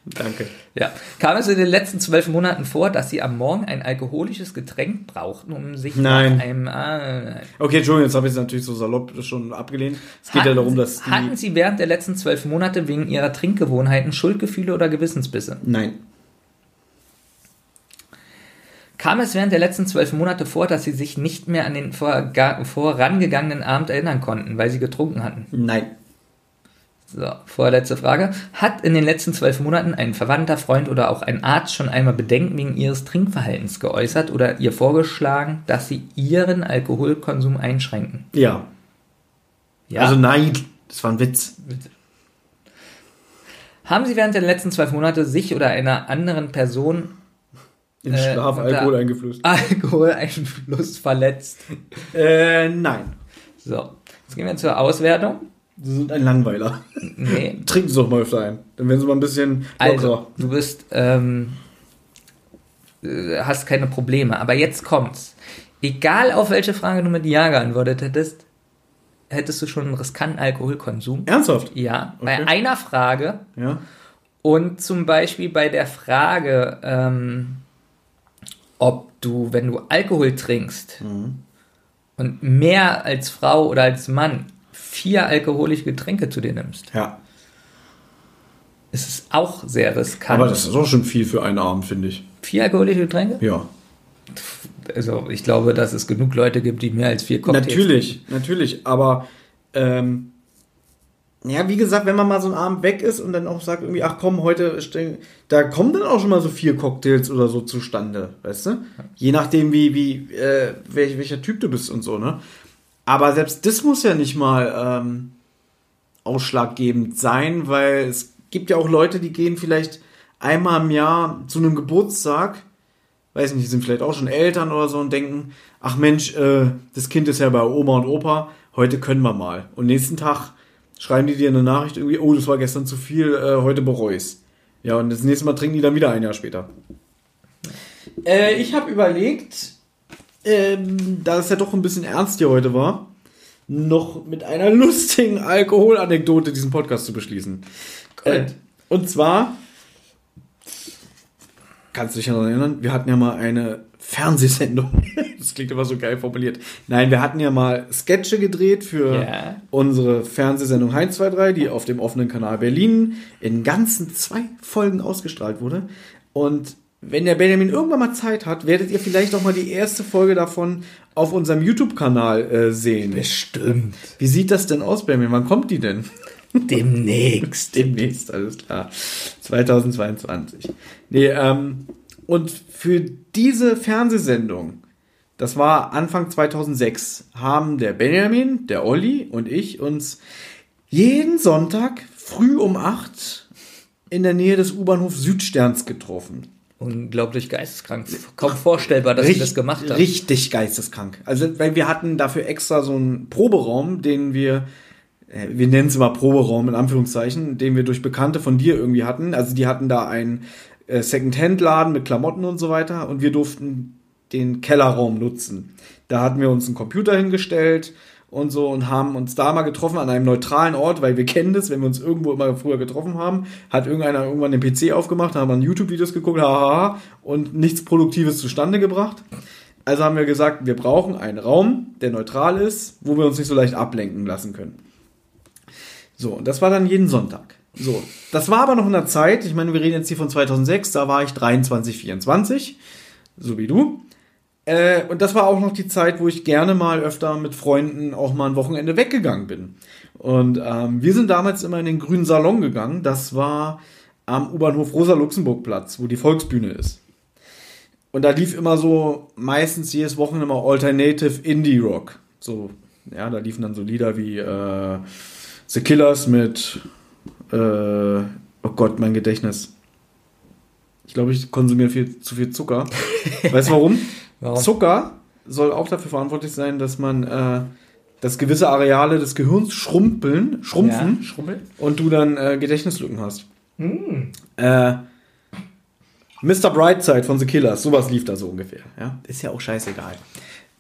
Danke. Ja. Kam es in den letzten zwölf Monaten vor, dass Sie am Morgen ein alkoholisches Getränk brauchten, um sich Nein. nach einem... Ah, Okay, Entschuldigung, jetzt habe ich es natürlich so salopp schon abgelehnt. Es geht ja darum, dass die... hatten Sie während der letzten zwölf Monate wegen Ihrer Trinkgewohnheiten Schuldgefühle oder Gewissensbisse? Nein. Kam es während der letzten zwölf Monate vor, dass Sie sich nicht mehr an den vorangegangenen Abend erinnern konnten, weil Sie getrunken hatten? Nein. So, vorletzte Frage. Hat in den letzten zwölf Monaten ein Verwandter, Freund oder auch ein Arzt schon einmal Bedenken wegen Ihres Trinkverhaltens geäußert oder ihr vorgeschlagen, dass Sie Ihren Alkoholkonsum einschränken? Ja. Ja. Also nein. Das war ein Witz. Haben Sie während der letzten zwölf Monate sich oder einer anderen Person In Äh, Schlaf Alkohol eingeflößt. Alkoholeinfluss verletzt? Äh, nein. So, jetzt gehen wir zur Auswertung. Sie sind ein Langweiler. Nee, <laughs> Trinken Sie doch mal öfter ein. Dann werden Sie mal ein bisschen Also, lockerer. du bist, ähm, äh, hast keine Probleme. Aber jetzt kommt's. Egal auf welche Frage du mit Ja geantwortet hättest, hättest du schon einen riskanten Alkoholkonsum. Ernsthaft? Ja, bei Okay. einer Frage Ja. und zum Beispiel bei der Frage, ähm, ob du, wenn du Alkohol trinkst und mehr als Frau oder als Mann vier alkoholische Getränke zu dir nimmst, Ja. ist es auch sehr riskant. Aber das ist auch schon viel für einen Abend, finde ich. vier alkoholische Getränke? Ja. Also ich glaube, dass es genug Leute gibt, die mehr als vier Cocktails Natürlich, natürlich. Aber ähm, ja, wie gesagt, wenn man mal so einen Abend weg ist und dann auch sagt irgendwie, ach komm, heute, da kommen dann auch schon mal so vier Cocktails oder so zustande, weißt du? Je nachdem, wie, wie, äh, welch, welcher Typ du bist und so, ne? Aber selbst das muss ja nicht mal ähm, ausschlaggebend sein, weil es gibt ja auch Leute, die gehen vielleicht einmal im Jahr zu einem Geburtstag, weiß nicht, die sind vielleicht auch schon Eltern oder so und denken, ach Mensch, äh, das Kind ist ja bei Oma und Opa, heute können wir mal. Und nächsten Tag schreiben die dir eine Nachricht irgendwie, oh, das war gestern zu viel, äh, heute bereue ich's. Ja, und das nächste Mal trinken die dann wieder ein Jahr später. Äh, ich habe überlegt, ähm, da es ja doch ein bisschen ernst hier heute war, noch mit einer <laughs> lustigen Alkoholanekdote diesen Podcast zu beschließen. Äh, und zwar, kannst du dich daran erinnern, wir hatten ja mal eine Fernsehsendung. <laughs> Das klingt immer so geil formuliert. Nein, wir hatten ja mal Sketche gedreht für Ja. unsere Fernsehsendung Heinz 23, die auf dem offenen Kanal Berlin in ganzen zwei Folgen ausgestrahlt wurde. Und wenn der Benjamin irgendwann mal Zeit hat, werdet ihr vielleicht auch mal die erste Folge davon auf unserem YouTube-Kanal äh, sehen. Bestimmt. Wie sieht das denn aus, Benjamin? Wann kommt die denn? Demnächst. <laughs> Demnächst, alles klar. 2022. Nee, ähm, und für diese Fernsehsendung, das war Anfang 2006, haben der Benjamin, der Olli und ich uns jeden Sonntag früh um 8 in der Nähe des U-Bahnhofs Südsterns getroffen. Unglaublich geisteskrank. Kaum vorstellbar, dass ich das gemacht habe. Richtig geisteskrank. Also, weil wir hatten dafür extra so einen Proberaum, den wir, äh, wir nennen es immer Proberaum in Anführungszeichen, den wir durch Bekannte von dir irgendwie hatten. Also, die hatten da einen äh, Second-Hand-Laden mit Klamotten und so weiter und wir durften den Kellerraum nutzen. Da hatten wir uns einen Computer hingestellt und so und haben uns da mal getroffen an einem neutralen Ort, weil wir kennen das, wenn wir uns irgendwo immer früher getroffen haben, hat irgendeiner irgendwann den PC aufgemacht, haben dann YouTube-Videos geguckt, haha, und nichts Produktives zustande gebracht. Also haben wir gesagt, wir brauchen einen Raum, der neutral ist, wo wir uns nicht so leicht ablenken lassen können. So, und das war dann jeden Sonntag. So, das war aber noch in der Zeit, ich meine, wir reden jetzt hier von 2006, da war ich 23, 24, so wie du. Äh, und das war auch noch die Zeit, wo ich gerne mal öfter mit Freunden auch mal ein Wochenende weggegangen bin. Und ähm, wir sind damals immer in den grünen Salon gegangen. Das war am U-Bahnhof Rosa-Luxemburg-Platz, wo die Volksbühne ist. Und da lief immer so meistens jedes Wochenende mal Alternative Indie Rock. So, ja, da liefen dann so Lieder wie äh, The Killers mit äh, Oh Gott, mein Gedächtnis. Ich glaube, ich konsumiere viel, zu viel Zucker. weißt du warum? <laughs> Warum? Zucker soll auch dafür verantwortlich sein, dass man äh, dass gewisse Areale des Gehirns schrumpeln, schrumpfen Ja, schrumpeln. und du dann äh, Gedächtnislücken hast. Äh, Mr. Brightside von The Killers, sowas lief da so ungefähr. Ja? Ist ja auch scheißegal.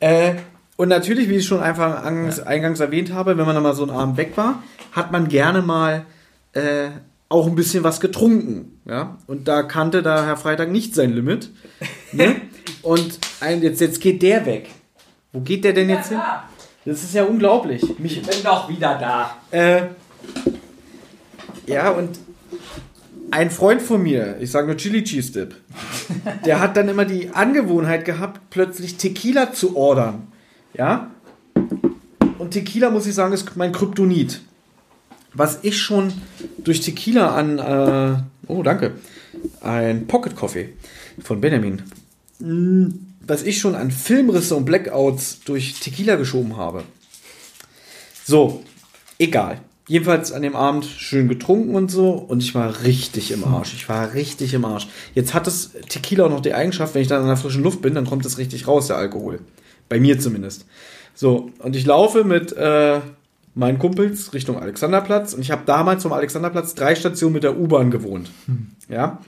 Äh, und natürlich, wie ich schon einfach eingangs, eingangs erwähnt habe, wenn man dann mal so einen Abend weg war, hat man gerne mal äh, auch ein bisschen was getrunken. Ja? Und da kannte da Herr Freitag nicht sein Limit. Ne? <laughs> Und ein, jetzt, jetzt geht der weg. Wo geht der denn jetzt hin? Das ist ja unglaublich. Mich, bin doch wieder da. äh, ja, und ein Freund von mir, ich sage nur Chili Cheese Dip, <laughs> der hat dann immer die Angewohnheit gehabt, plötzlich Tequila zu ordern. Ja? Und Tequila, muss ich sagen, ist mein Kryptonit. Was ich schon durch Tequila an, äh, oh, danke, ein Pocket Coffee von Benjamin, Mm, was ich schon an Filmrisse und Blackouts durch Tequila geschoben habe. So, egal. Jedenfalls an dem Abend schön getrunken und so und ich war richtig im Arsch. Ich war richtig im Arsch. Jetzt hat das Tequila auch noch die Eigenschaft, wenn ich dann in der frischen Luft bin, dann kommt es richtig raus, der Alkohol. Bei mir zumindest. So, und ich laufe mit äh, meinen Kumpels Richtung Alexanderplatz und ich habe damals vom Alexanderplatz drei Stationen mit der U-Bahn gewohnt. Ja.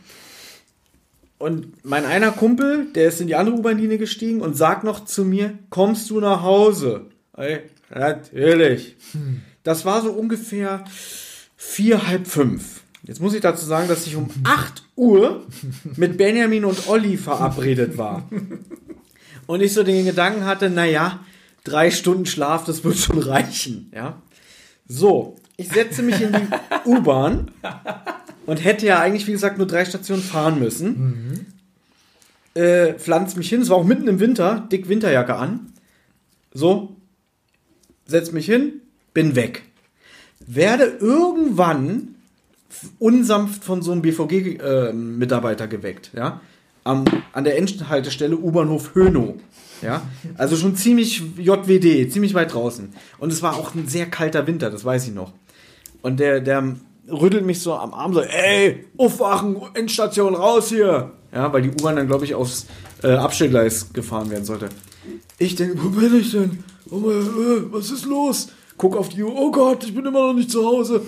Und mein einer Kumpel, der ist in die andere U-Bahn-Linie gestiegen und sagt noch zu mir, kommst du nach Hause? Ey, natürlich. Das war so ungefähr vier, halb fünf. Jetzt muss ich dazu sagen, dass ich um <laughs> 8 Uhr mit Benjamin und Olli verabredet war. Und ich so den Gedanken hatte, naja, drei Stunden Schlaf, das wird schon reichen. Ja. So, ich setze mich in die U-Bahn <laughs> und hätte ja eigentlich, wie gesagt, nur drei Stationen fahren müssen. Äh, pflanzt mich hin, es war auch mitten im Winter, dick Winterjacke an. So, setz mich hin, bin weg. Werde irgendwann unsanft von so einem BVG-Mitarbeiter geweckt, ja. Am, an der Endhaltestelle U-Bahnhof Hönow. Ja, also schon ziemlich JWD, ziemlich weit draußen. Und es war auch ein sehr kalter Winter, das weiß ich noch. Und der, der rüttelt mich so am Arm so, ey, aufwachen, Endstation, raus hier. Ja, weil die U-Bahn dann, glaube ich, aufs äh, Abstellgleis gefahren werden sollte. Ich denke, wo bin ich denn? Oh mein, äh, was ist los? Guck auf die Uhr, oh Gott, ich bin immer noch nicht zu Hause.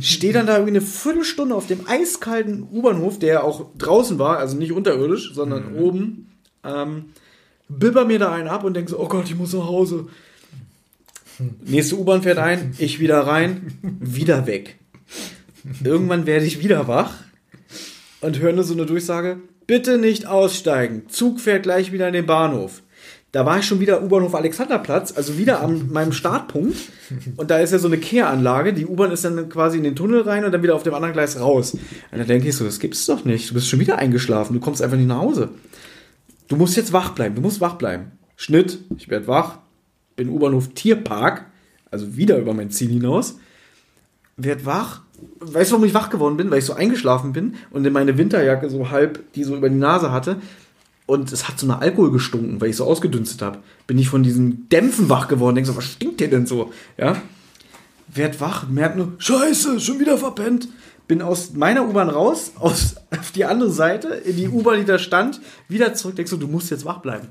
Stehe dann da irgendwie eine Viertelstunde auf dem eiskalten U-Bahnhof, der auch draußen war, also nicht unterirdisch, sondern oben. Ähm, bibber mir da einen ab und denke so, oh Gott, ich muss nach Hause. Nächste U-Bahn fährt ein, ich wieder rein, <laughs> wieder weg. Irgendwann werde ich wieder wach und höre nur so eine Durchsage, bitte nicht aussteigen, Zug fährt gleich wieder in den Bahnhof. Da war ich schon wieder U-Bahnhof Alexanderplatz, also wieder an meinem Startpunkt. Und da ist ja so eine Kehranlage. Die U-Bahn ist dann quasi in den Tunnel rein und dann wieder auf dem anderen Gleis raus. Und da denke ich so, das gibt's doch nicht. Du bist schon wieder eingeschlafen. Du kommst einfach nicht nach Hause. Du musst jetzt wach bleiben. Du musst wach bleiben. Schnitt, ich werde wach. Bin U-Bahnhof Tierpark. Also wieder über mein Ziel hinaus. Werd wach. Weißt du, warum ich wach geworden bin? Weil ich so eingeschlafen bin und in meine Winterjacke so halb, die so über die Nase hatte. Und es hat so nach Alkohol gestunken, weil ich so ausgedünstet habe. Bin ich von diesen Dämpfen wach geworden. Denk so, was stinkt dir denn so? Ja. Werd wach, merk nur, Scheiße, schon wieder verpennt. Bin aus meiner U-Bahn raus, aus, auf die andere Seite, in die U-Bahn, die da stand, wieder zurück. Denk so, du musst jetzt wach bleiben.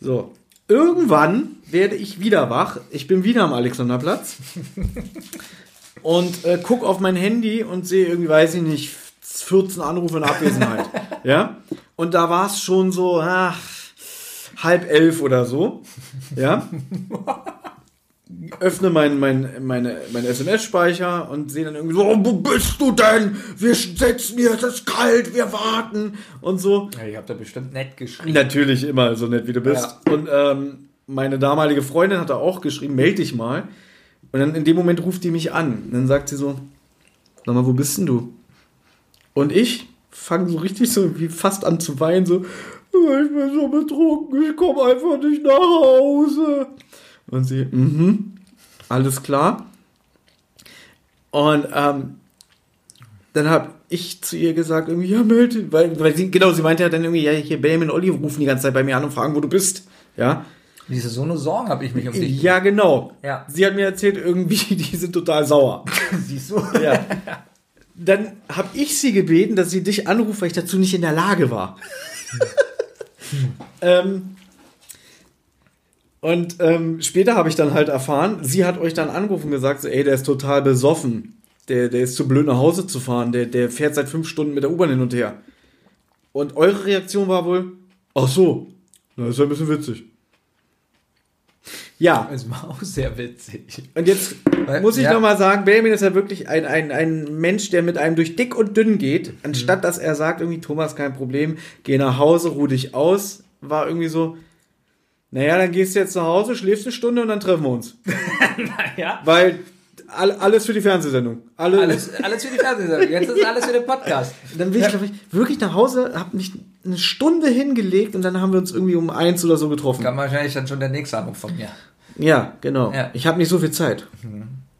So. Irgendwann werde ich wieder wach. Ich bin wieder am Alexanderplatz. <laughs> und äh, guck auf mein Handy und sehe irgendwie, weiß ich nicht, 14 Anrufe in Abwesenheit. <laughs> ja. Und da war es schon so, ach, halb elf oder so. Ja. <laughs> Öffne mein, mein, meine, mein SMS-Speicher und sehe dann irgendwie so, oh, wo bist du denn? Wir setzen hier, es ist kalt, wir warten und so. Ja, ich hab da bestimmt nett geschrieben. Natürlich immer so nett, wie du bist. Ja. Und ähm, meine damalige Freundin hat da auch geschrieben, melde dich mal. Und dann in dem Moment ruft die mich an. Und dann sagt sie so, sag mal, wo bist denn du? Und ich fange so richtig so wie fast an zu weinen, so, ich bin so betrunken, ich komme einfach nicht nach Hause. Und sie, mhm, alles klar. Und ähm, dann habe ich zu ihr gesagt, irgendwie, ja, melde, weil, weil sie, genau, sie meinte ja dann irgendwie, ja, hier, Benjamin und Olli rufen die ganze Zeit bei mir an und fragen, wo du bist. Ja. Diese so eine Sorgen habe ich mich um dich. Ja, genau. Ja. Sie hat mir erzählt, irgendwie, <laughs> die sind total sauer. Siehst du? Ja. <laughs> Dann habe ich sie gebeten, dass sie dich anruft, weil ich dazu nicht in der Lage war. <laughs> ähm, und ähm, später habe ich dann halt erfahren, sie hat euch dann angerufen und gesagt, so, ey, der ist total besoffen. Der, der ist zu blöd nach Hause zu fahren. Der, der fährt seit fünf Stunden mit der U-Bahn hin und her. Und eure Reaktion war wohl, ach so, na, ist ja ein bisschen witzig. Ja, Das war auch sehr witzig. und jetzt muss ich ja. noch mal sagen, Benjamin ist ja wirklich ein, ein, ein Mensch, der mit einem durch dick und dünn geht, anstatt dass er sagt, irgendwie, Thomas, kein Problem, geh nach Hause, ruh dich aus, war irgendwie so, naja, dann gehst du jetzt nach Hause, schläfst eine Stunde und dann treffen wir uns. <laughs> Ja. Weil all, alles für die Fernsehsendung. Alle, Alles, alles für die Fernsehsendung. Jetzt ist alles für den Podcast. <laughs> Dann bin ich, glaub ich, wirklich nach Hause, hab mich eine Stunde hingelegt und dann haben wir uns irgendwie um eins oder so getroffen. Kam wahrscheinlich dann schon der nächste Anruf von mir. Ja, genau. Ja. Ich habe nicht so viel Zeit.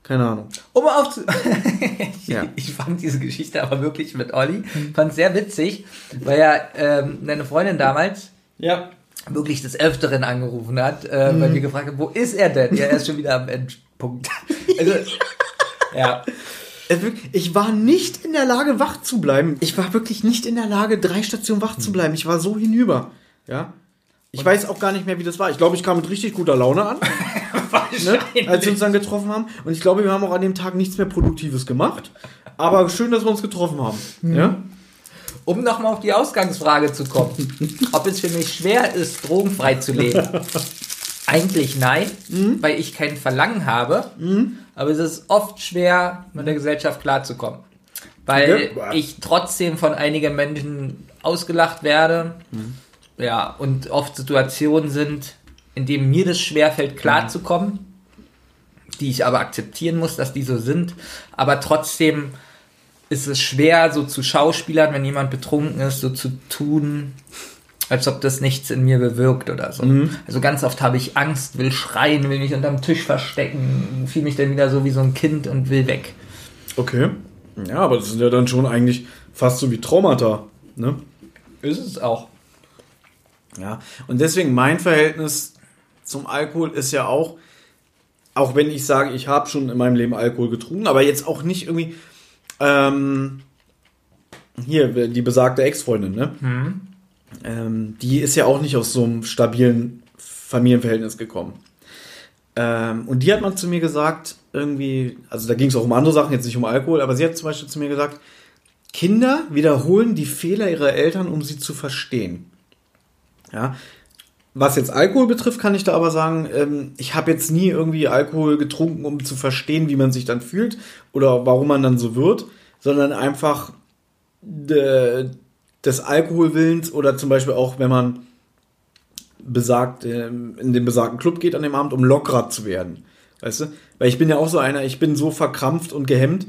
Keine Ahnung. Um auf ich, <laughs> <laughs> Ja. ich fand diese Geschichte aber wirklich mit Olli, fand sehr witzig, weil ja ähm, deine Freundin damals Ja. wirklich des Öfteren angerufen hat, äh, weil wir gefragt haben, wo ist er denn? Ja, er ist schon wieder am Endpunkt. Also, <laughs> ja. Ich war nicht in der Lage, wach zu bleiben. Ich war wirklich nicht in der Lage, drei Stationen wach zu bleiben. Ich war so hinüber. Ja. Ich weiß auch gar nicht mehr, wie das war. Ich glaube, ich kam mit richtig guter Laune an, <laughs> ne, als wir uns dann getroffen haben. Und ich glaube, wir haben auch an dem Tag nichts mehr Produktives gemacht. Aber schön, dass wir uns getroffen haben. Ja. Um nochmal auf die Ausgangsfrage zu kommen, <laughs> ob es für mich schwer ist, drogenfrei zu leben. <laughs> Eigentlich nein, weil ich kein Verlangen habe, aber es ist oft schwer, mit der Gesellschaft klarzukommen. Weil Ja. ich trotzdem von einigen Menschen ausgelacht werde. Ja, und oft Situationen sind, in denen mir das schwerfällt, klarzukommen, die ich aber akzeptieren muss, dass die so sind. Aber trotzdem ist es schwer, so zu Schauspielern, wenn jemand betrunken ist, so zu tun, als ob das nichts in mir bewirkt oder so. Also ganz oft habe ich Angst, will schreien, will mich unterm Tisch verstecken, fühle mich dann wieder so wie so ein Kind und will weg. Okay. Ja, aber das sind ja dann schon eigentlich fast so wie Traumata. Ne? Ist es auch. Ja, und deswegen mein Verhältnis zum Alkohol ist ja auch, auch wenn ich sage, ich habe schon in meinem Leben Alkohol getrunken, aber jetzt auch nicht irgendwie, ähm, hier, die besagte Ex-Freundin, ne? Ähm, die ist ja auch nicht aus so einem stabilen Familienverhältnis gekommen. Ähm, und die hat man zu mir gesagt, irgendwie, also da ging es auch um andere Sachen, jetzt nicht um Alkohol, aber sie hat zum Beispiel zu mir gesagt, Kinder wiederholen die Fehler ihrer Eltern, um sie zu verstehen. Ja. Was jetzt Alkohol betrifft, kann ich da aber sagen, ähm, ich habe jetzt nie irgendwie Alkohol getrunken, um zu verstehen, wie man sich dann fühlt oder warum man dann so wird, sondern einfach de, des Alkoholwillens oder zum Beispiel auch, wenn man besagt, ähm, in den besagten Club geht an dem Abend, um lockerer zu werden. Weißt du? Weil ich bin ja auch so einer, ich bin so verkrampft und gehemmt.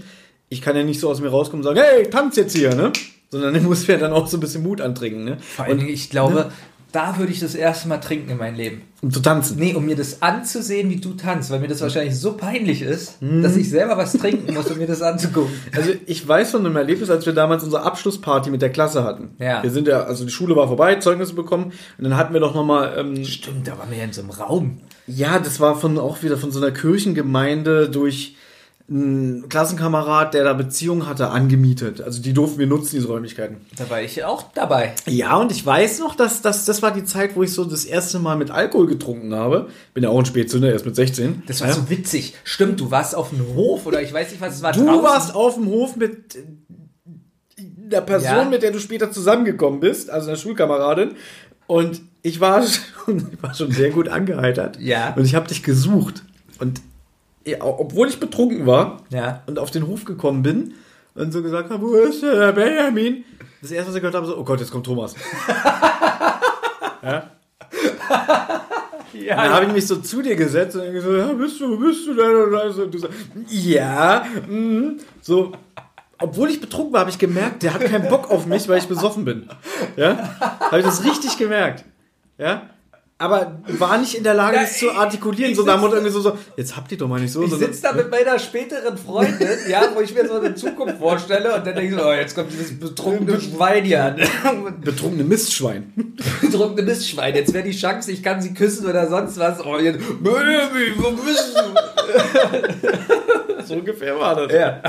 Ich kann ja nicht so aus mir rauskommen und sagen, hey, tanz jetzt hier, ne? Sondern ich muss mir dann auch so ein bisschen Mut antrinken, ne? Vor allen Dingen, ich glaube, da würde ich das erste Mal trinken in meinem Leben. Um zu tanzen. Nee, um mir das anzusehen, wie du tanzt, weil mir das wahrscheinlich so peinlich ist, dass ich selber was trinken muss, um mir das anzugucken. <laughs> Also ich weiß von einem Erlebnis, als wir damals unsere Abschlussparty mit der Klasse hatten. Ja. Wir sind ja, also die Schule war vorbei, Zeugnisse bekommen und dann hatten wir doch nochmal, ähm, Stimmt, da waren wir ja in so einem Raum. ja, das war von auch wieder von so einer Kirchengemeinde durch einen Klassenkamerad, der da Beziehungen hatte, angemietet. Also die durften wir nutzen, diese Räumlichkeiten. Da war ich auch dabei. Ja, und ich weiß noch, dass, dass das war die Zeit, wo ich so das erste Mal mit Alkohol getrunken habe. Bin ja auch ein Spätzünder, erst mit 16. Das war ja. so witzig. Stimmt, du warst auf dem Hof oder ich weiß nicht, was es war. Du draußen. warst auf dem Hof mit äh, der Person, Ja. mit der du später zusammengekommen bist, also einer Schulkameradin. Und ich war <laughs> schon, ich war schon sehr gut angeheitert. Ja. Und ich habe dich gesucht. Und obwohl ich betrunken war Ja. und auf den Hof gekommen bin und so gesagt habe, wo ist der Benjamin? Das erste, was ich gehört habe, so, oh Gott, jetzt kommt Thomas. <laughs> Ja, Dann habe ich mich so zu dir gesetzt und gesagt, ja, bist du, bist du denn? Und du sagst, ja, mhm. so. Obwohl ich betrunken war, habe ich gemerkt, der hat keinen Bock auf mich, weil ich besoffen bin. Ja? Habe ich das richtig gemerkt. Ja? Aber war nicht in der Lage, das zu artikulieren. So, muss irgendwie so, so, jetzt habt ihr doch mal nicht so. Ich sitze da mit meiner späteren Freundin, <laughs> ja, wo ich mir so eine Zukunft vorstelle und dann denke ich so, oh, jetzt kommt dieses betrunkene Schwein hier an. <laughs> betrunkene Mistschwein. betrunkene Mistschwein. Jetzt wäre die Chance, ich kann sie küssen oder sonst was. Oh, jetzt, Baby, wo bist du? <laughs> So ungefähr war das. Ja,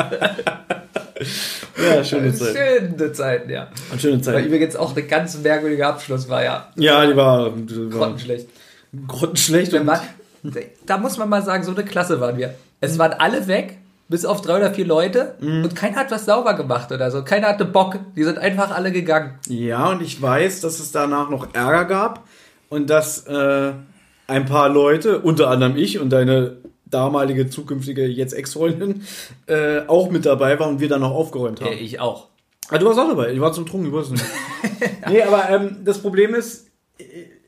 Ja, schöne Zeit. schöne Zeiten, ja. Schöne War Zeit. übrigens auch eine ganz merkwürdige Abschluss, war ja Ja, die war, die war grottenschlecht. grottenschlecht. Und, waren, da muss man mal sagen, so eine Klasse waren wir. Es waren alle weg, bis auf drei oder vier Leute und keiner hat was sauber gemacht oder so. Keiner hatte Bock. Die sind einfach alle gegangen. Ja, und ich weiß, dass es danach noch Ärger gab und dass äh, ein paar Leute, unter anderem ich und deine damalige zukünftige jetzt Ex-Freundin, äh, auch mit dabei waren und wir dann noch aufgeräumt haben. ich auch. Ah, du warst auch dabei. Ich war zum Trunken, ich weiß nicht. <laughs> nee, aber ähm, das Problem ist,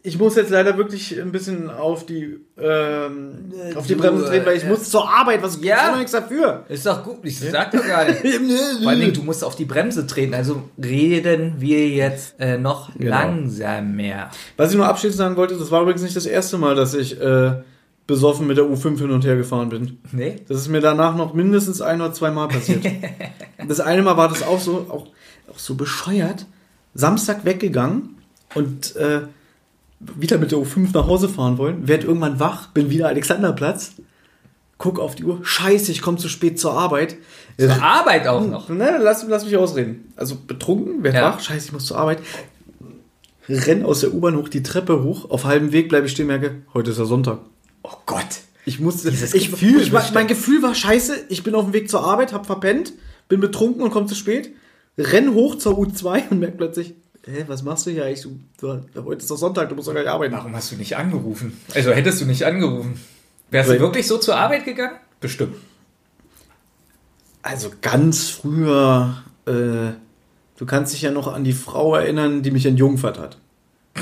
ich muss jetzt leider wirklich ein bisschen auf die, ähm, auf die Du, Bremse treten, weil ich äh, muss zur Arbeit. Was Ja. kann doch nichts dafür? Ist doch gut. Ich sag doch gar nicht. <laughs> Vor allen Dingen, du musst auf die Bremse treten. Also reden wir jetzt äh, noch langsam mehr. Was ich nur abschließend sagen wollte, das war übrigens nicht das erste Mal, dass ich äh, besoffen mit der U5 hin und her gefahren bin. Nee? Das ist mir danach noch mindestens ein oder zwei Mal passiert. <laughs> das eine Mal war das auch so, auch, auch so bescheuert. Samstag weggegangen und äh, wieder mit der U5 nach Hause fahren wollen. Werd irgendwann wach, bin wieder Alexanderplatz. Guck auf die Uhr. Scheiße, ich komme zu spät zur Arbeit. Zur Arbeit auch noch. Ne, lass, lass mich ausreden. Also betrunken, werd Ja. wach, scheiße, ich muss zur Arbeit. Renn aus der U-Bahn hoch, die Treppe hoch. Auf halbem Weg bleibe ich stehen, merke, heute ist ja Sonntag. Oh Gott. Ich musste. Dieses ich, Gefühl ich, mein, Gefühl war scheiße. Ich bin auf dem Weg zur Arbeit, hab verpennt, bin betrunken und komme zu spät. Renn hoch zur U2 und merk plötzlich, hä, was machst du hier eigentlich? Du, du, heute ist doch Sonntag, du musst doch gar nicht arbeiten. Warum hast du nicht angerufen? Also hättest du nicht angerufen. Wärst Weil- du wirklich so zur Arbeit gegangen? Bestimmt. Also ganz früher, äh, du kannst dich ja noch an die Frau erinnern, die mich entjungfert hat. <laughs>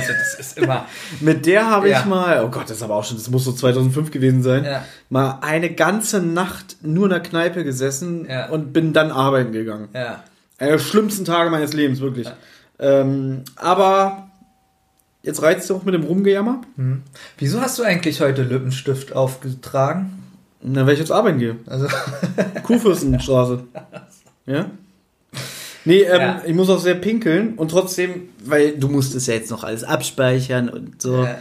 Also das ist immer. <laughs> Mit der habe Ja. ich mal, oh Gott, das ist aber auch schon, das muss so 2005 gewesen sein, Ja. mal eine ganze Nacht nur in der Kneipe gesessen Ja. und bin dann arbeiten gegangen. Ja. Einer der schlimmsten Tage meines Lebens, wirklich. Ähm, aber jetzt reizt du auch mit dem Rumgejammer. Wieso hast du eigentlich heute Lippenstift aufgetragen? Na, weil ich jetzt arbeiten gehe. Also Kurfürstenstraße. <laughs> Ja? Nee, ähm, Ja. ich muss auch sehr pinkeln und trotzdem, weil du musst es ja jetzt noch alles abspeichern und so, Ja.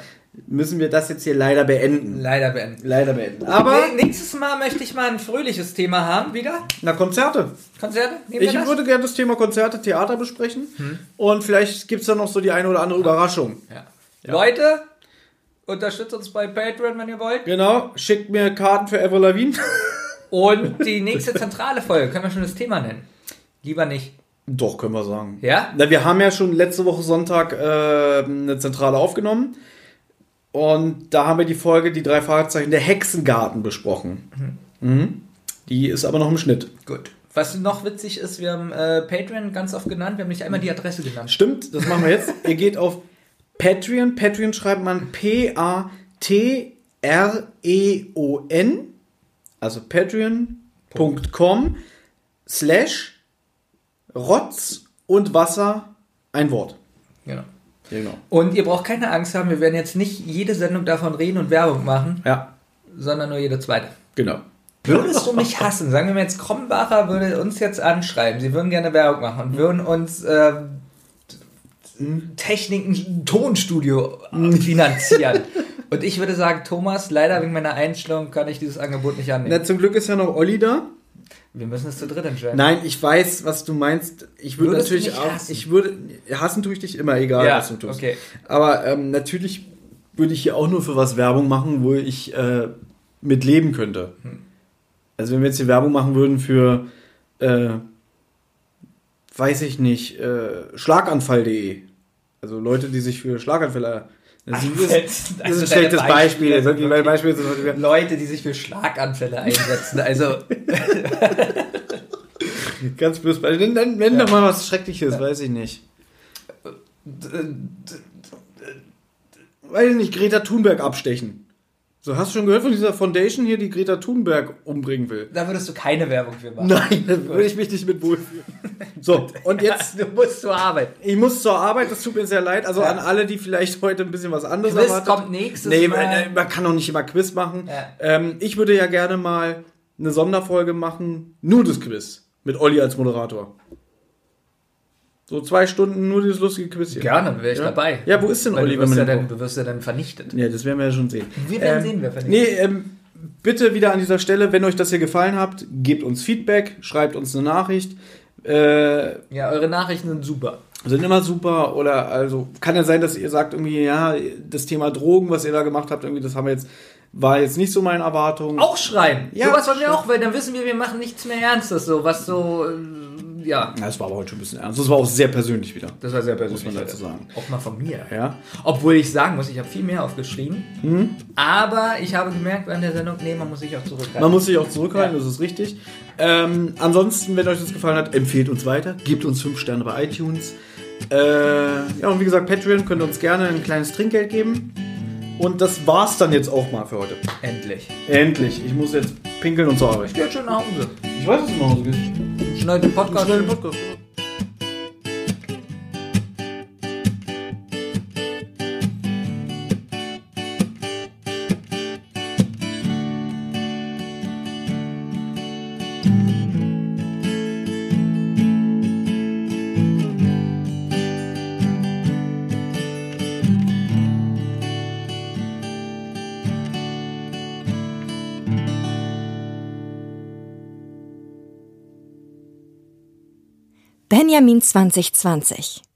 müssen wir das jetzt hier leider beenden. leider beenden. Leider beenden. Aber, nee, nächstes Mal möchte ich mal ein fröhliches Thema haben wieder. na, Konzerte. Konzerte? Ich würde gerne das Thema Konzerte, Theater besprechen und vielleicht gibt es da noch so die eine oder andere Überraschung. Ja. Leute, unterstützt uns bei Patreon, wenn ihr wollt. Genau, schickt mir Karten für Ever Lavigne. Und <laughs> die nächste zentrale Folge, können wir schon das Thema nennen? Lieber nicht. Doch, können wir sagen. Ja? Na, wir haben ja schon letzte Woche Sonntag äh, eine Zentrale aufgenommen. Und da haben wir die Folge Die drei Fragezeichen der Hexengarten besprochen. Mhm. Die ist aber noch im Schnitt. Gut. Was noch witzig ist, wir haben äh, Patreon ganz oft genannt, wir haben nicht einmal die Adresse genannt. Stimmt, das machen wir jetzt. Ihr geht auf Patreon. Patreon schreibt man P-A-T-R-E-O-N. Also patreon.com slash Rotz und Wasser ein Wort. Genau. Genau. Und ihr braucht keine Angst haben, wir werden jetzt nicht jede Sendung davon reden und Werbung machen, Ja, sondern nur jede zweite. genau. Würdest du mich hassen? Sagen wir mal jetzt, Krombacher würde uns jetzt anschreiben, sie würden gerne Werbung machen und würden uns äh, Techniken, Tonstudio finanzieren. <laughs> und ich würde sagen, Thomas, leider wegen meiner Einstellung kann ich dieses Angebot nicht annehmen. Na, zum Glück ist ja noch Olli da. Wir müssen es zu dritt entscheiden. Nein, ich weiß, was du meinst. Ich würde Würdest natürlich auch, hassen? ich würde, hassen tue ich dich immer, egal Ja, was du tust. okay. Aber ähm, natürlich würde ich hier auch nur für was Werbung machen, wo ich äh, mit leben könnte. Hm. Also wenn wir jetzt hier Werbung machen würden für, äh, weiß ich nicht, äh, Schlaganfall.de. Also Leute, die sich für Schlaganfälle das ist, das ist Also ein schlechtes Beispiel. Beispiele- Wirklich, mein Beispiel ist, Leute, die sich für Schlaganfälle einsetzen. Also, ganz böse Beispiel. Nenn, nenn doch mal was Schreckliches, weiß ich nicht. Weiß ich nicht, Greta Thunberg abstechen. So, hast du schon gehört von dieser Foundation hier, die Greta Thunberg umbringen will? da würdest du keine Werbung für machen. Nein, da würde ich mich nicht mit wohlfühlen. So, <laughs> und jetzt, du musst zur Arbeit. ich muss zur Arbeit, das tut mir sehr leid. Also Ja. an alle, die vielleicht heute ein bisschen was anderes Quiz erwartet. kommt nächstes nee, Mal. Man, man kann doch nicht immer Quiz machen. Ja. Ähm, ich würde ja gerne mal eine Sonderfolge machen, nur das Quiz. Mit Olli als Moderator. So zwei Stunden nur dieses lustige Quiz hier. Gerne, wäre ich Ja. dabei. Ja, wo ist denn Weil Olli, du wirst, ja dann, du wirst ja dann vernichtet. Ja, das werden wir ja schon sehen. Wir werden sehen, wer vernichtet. Nee, ähm, bitte wieder an dieser Stelle, wenn euch das hier gefallen hat, gebt uns Feedback, schreibt uns eine Nachricht. Äh, Ja, eure Nachrichten sind super. sind immer super oder also kann ja sein, dass ihr sagt irgendwie, ja, das Thema Drogen, was ihr da gemacht habt, irgendwie, das haben wir jetzt, war jetzt nicht so meine Erwartung. Auch schreiben. Ja, Sowas wollen wir auch, weil dann wissen wir, wir machen nichts mehr Ernstes, so was so, äh, ja. Ja, das war aber heute schon ein bisschen ernst. Das war auch sehr persönlich wieder. Das war sehr persönlich. Muss man dazu sagen. Auch mal von mir. Ja. Obwohl ich sagen muss, ich habe viel mehr aufgeschrieben. Mhm. Aber ich habe gemerkt während der Sendung, nee, man muss sich auch zurückhalten. Man muss sich auch zurückhalten, Ja. das ist richtig. Ähm, ansonsten, wenn euch das gefallen hat, empfehlt uns weiter, gebt uns 5 Sterne bei iTunes. Äh, ja, und wie gesagt, Patreon könnt ihr uns gerne ein kleines Trinkgeld geben. Und das war's dann jetzt auch mal für heute. Endlich. Endlich. Ich muss jetzt pinkeln und zur Arbeit. Ich gehe jetzt schon nach Hause. Ich weiß, dass du nach Hause gehst. Schnell den Podcast. Schnell den Podcast. Benjamin 2020.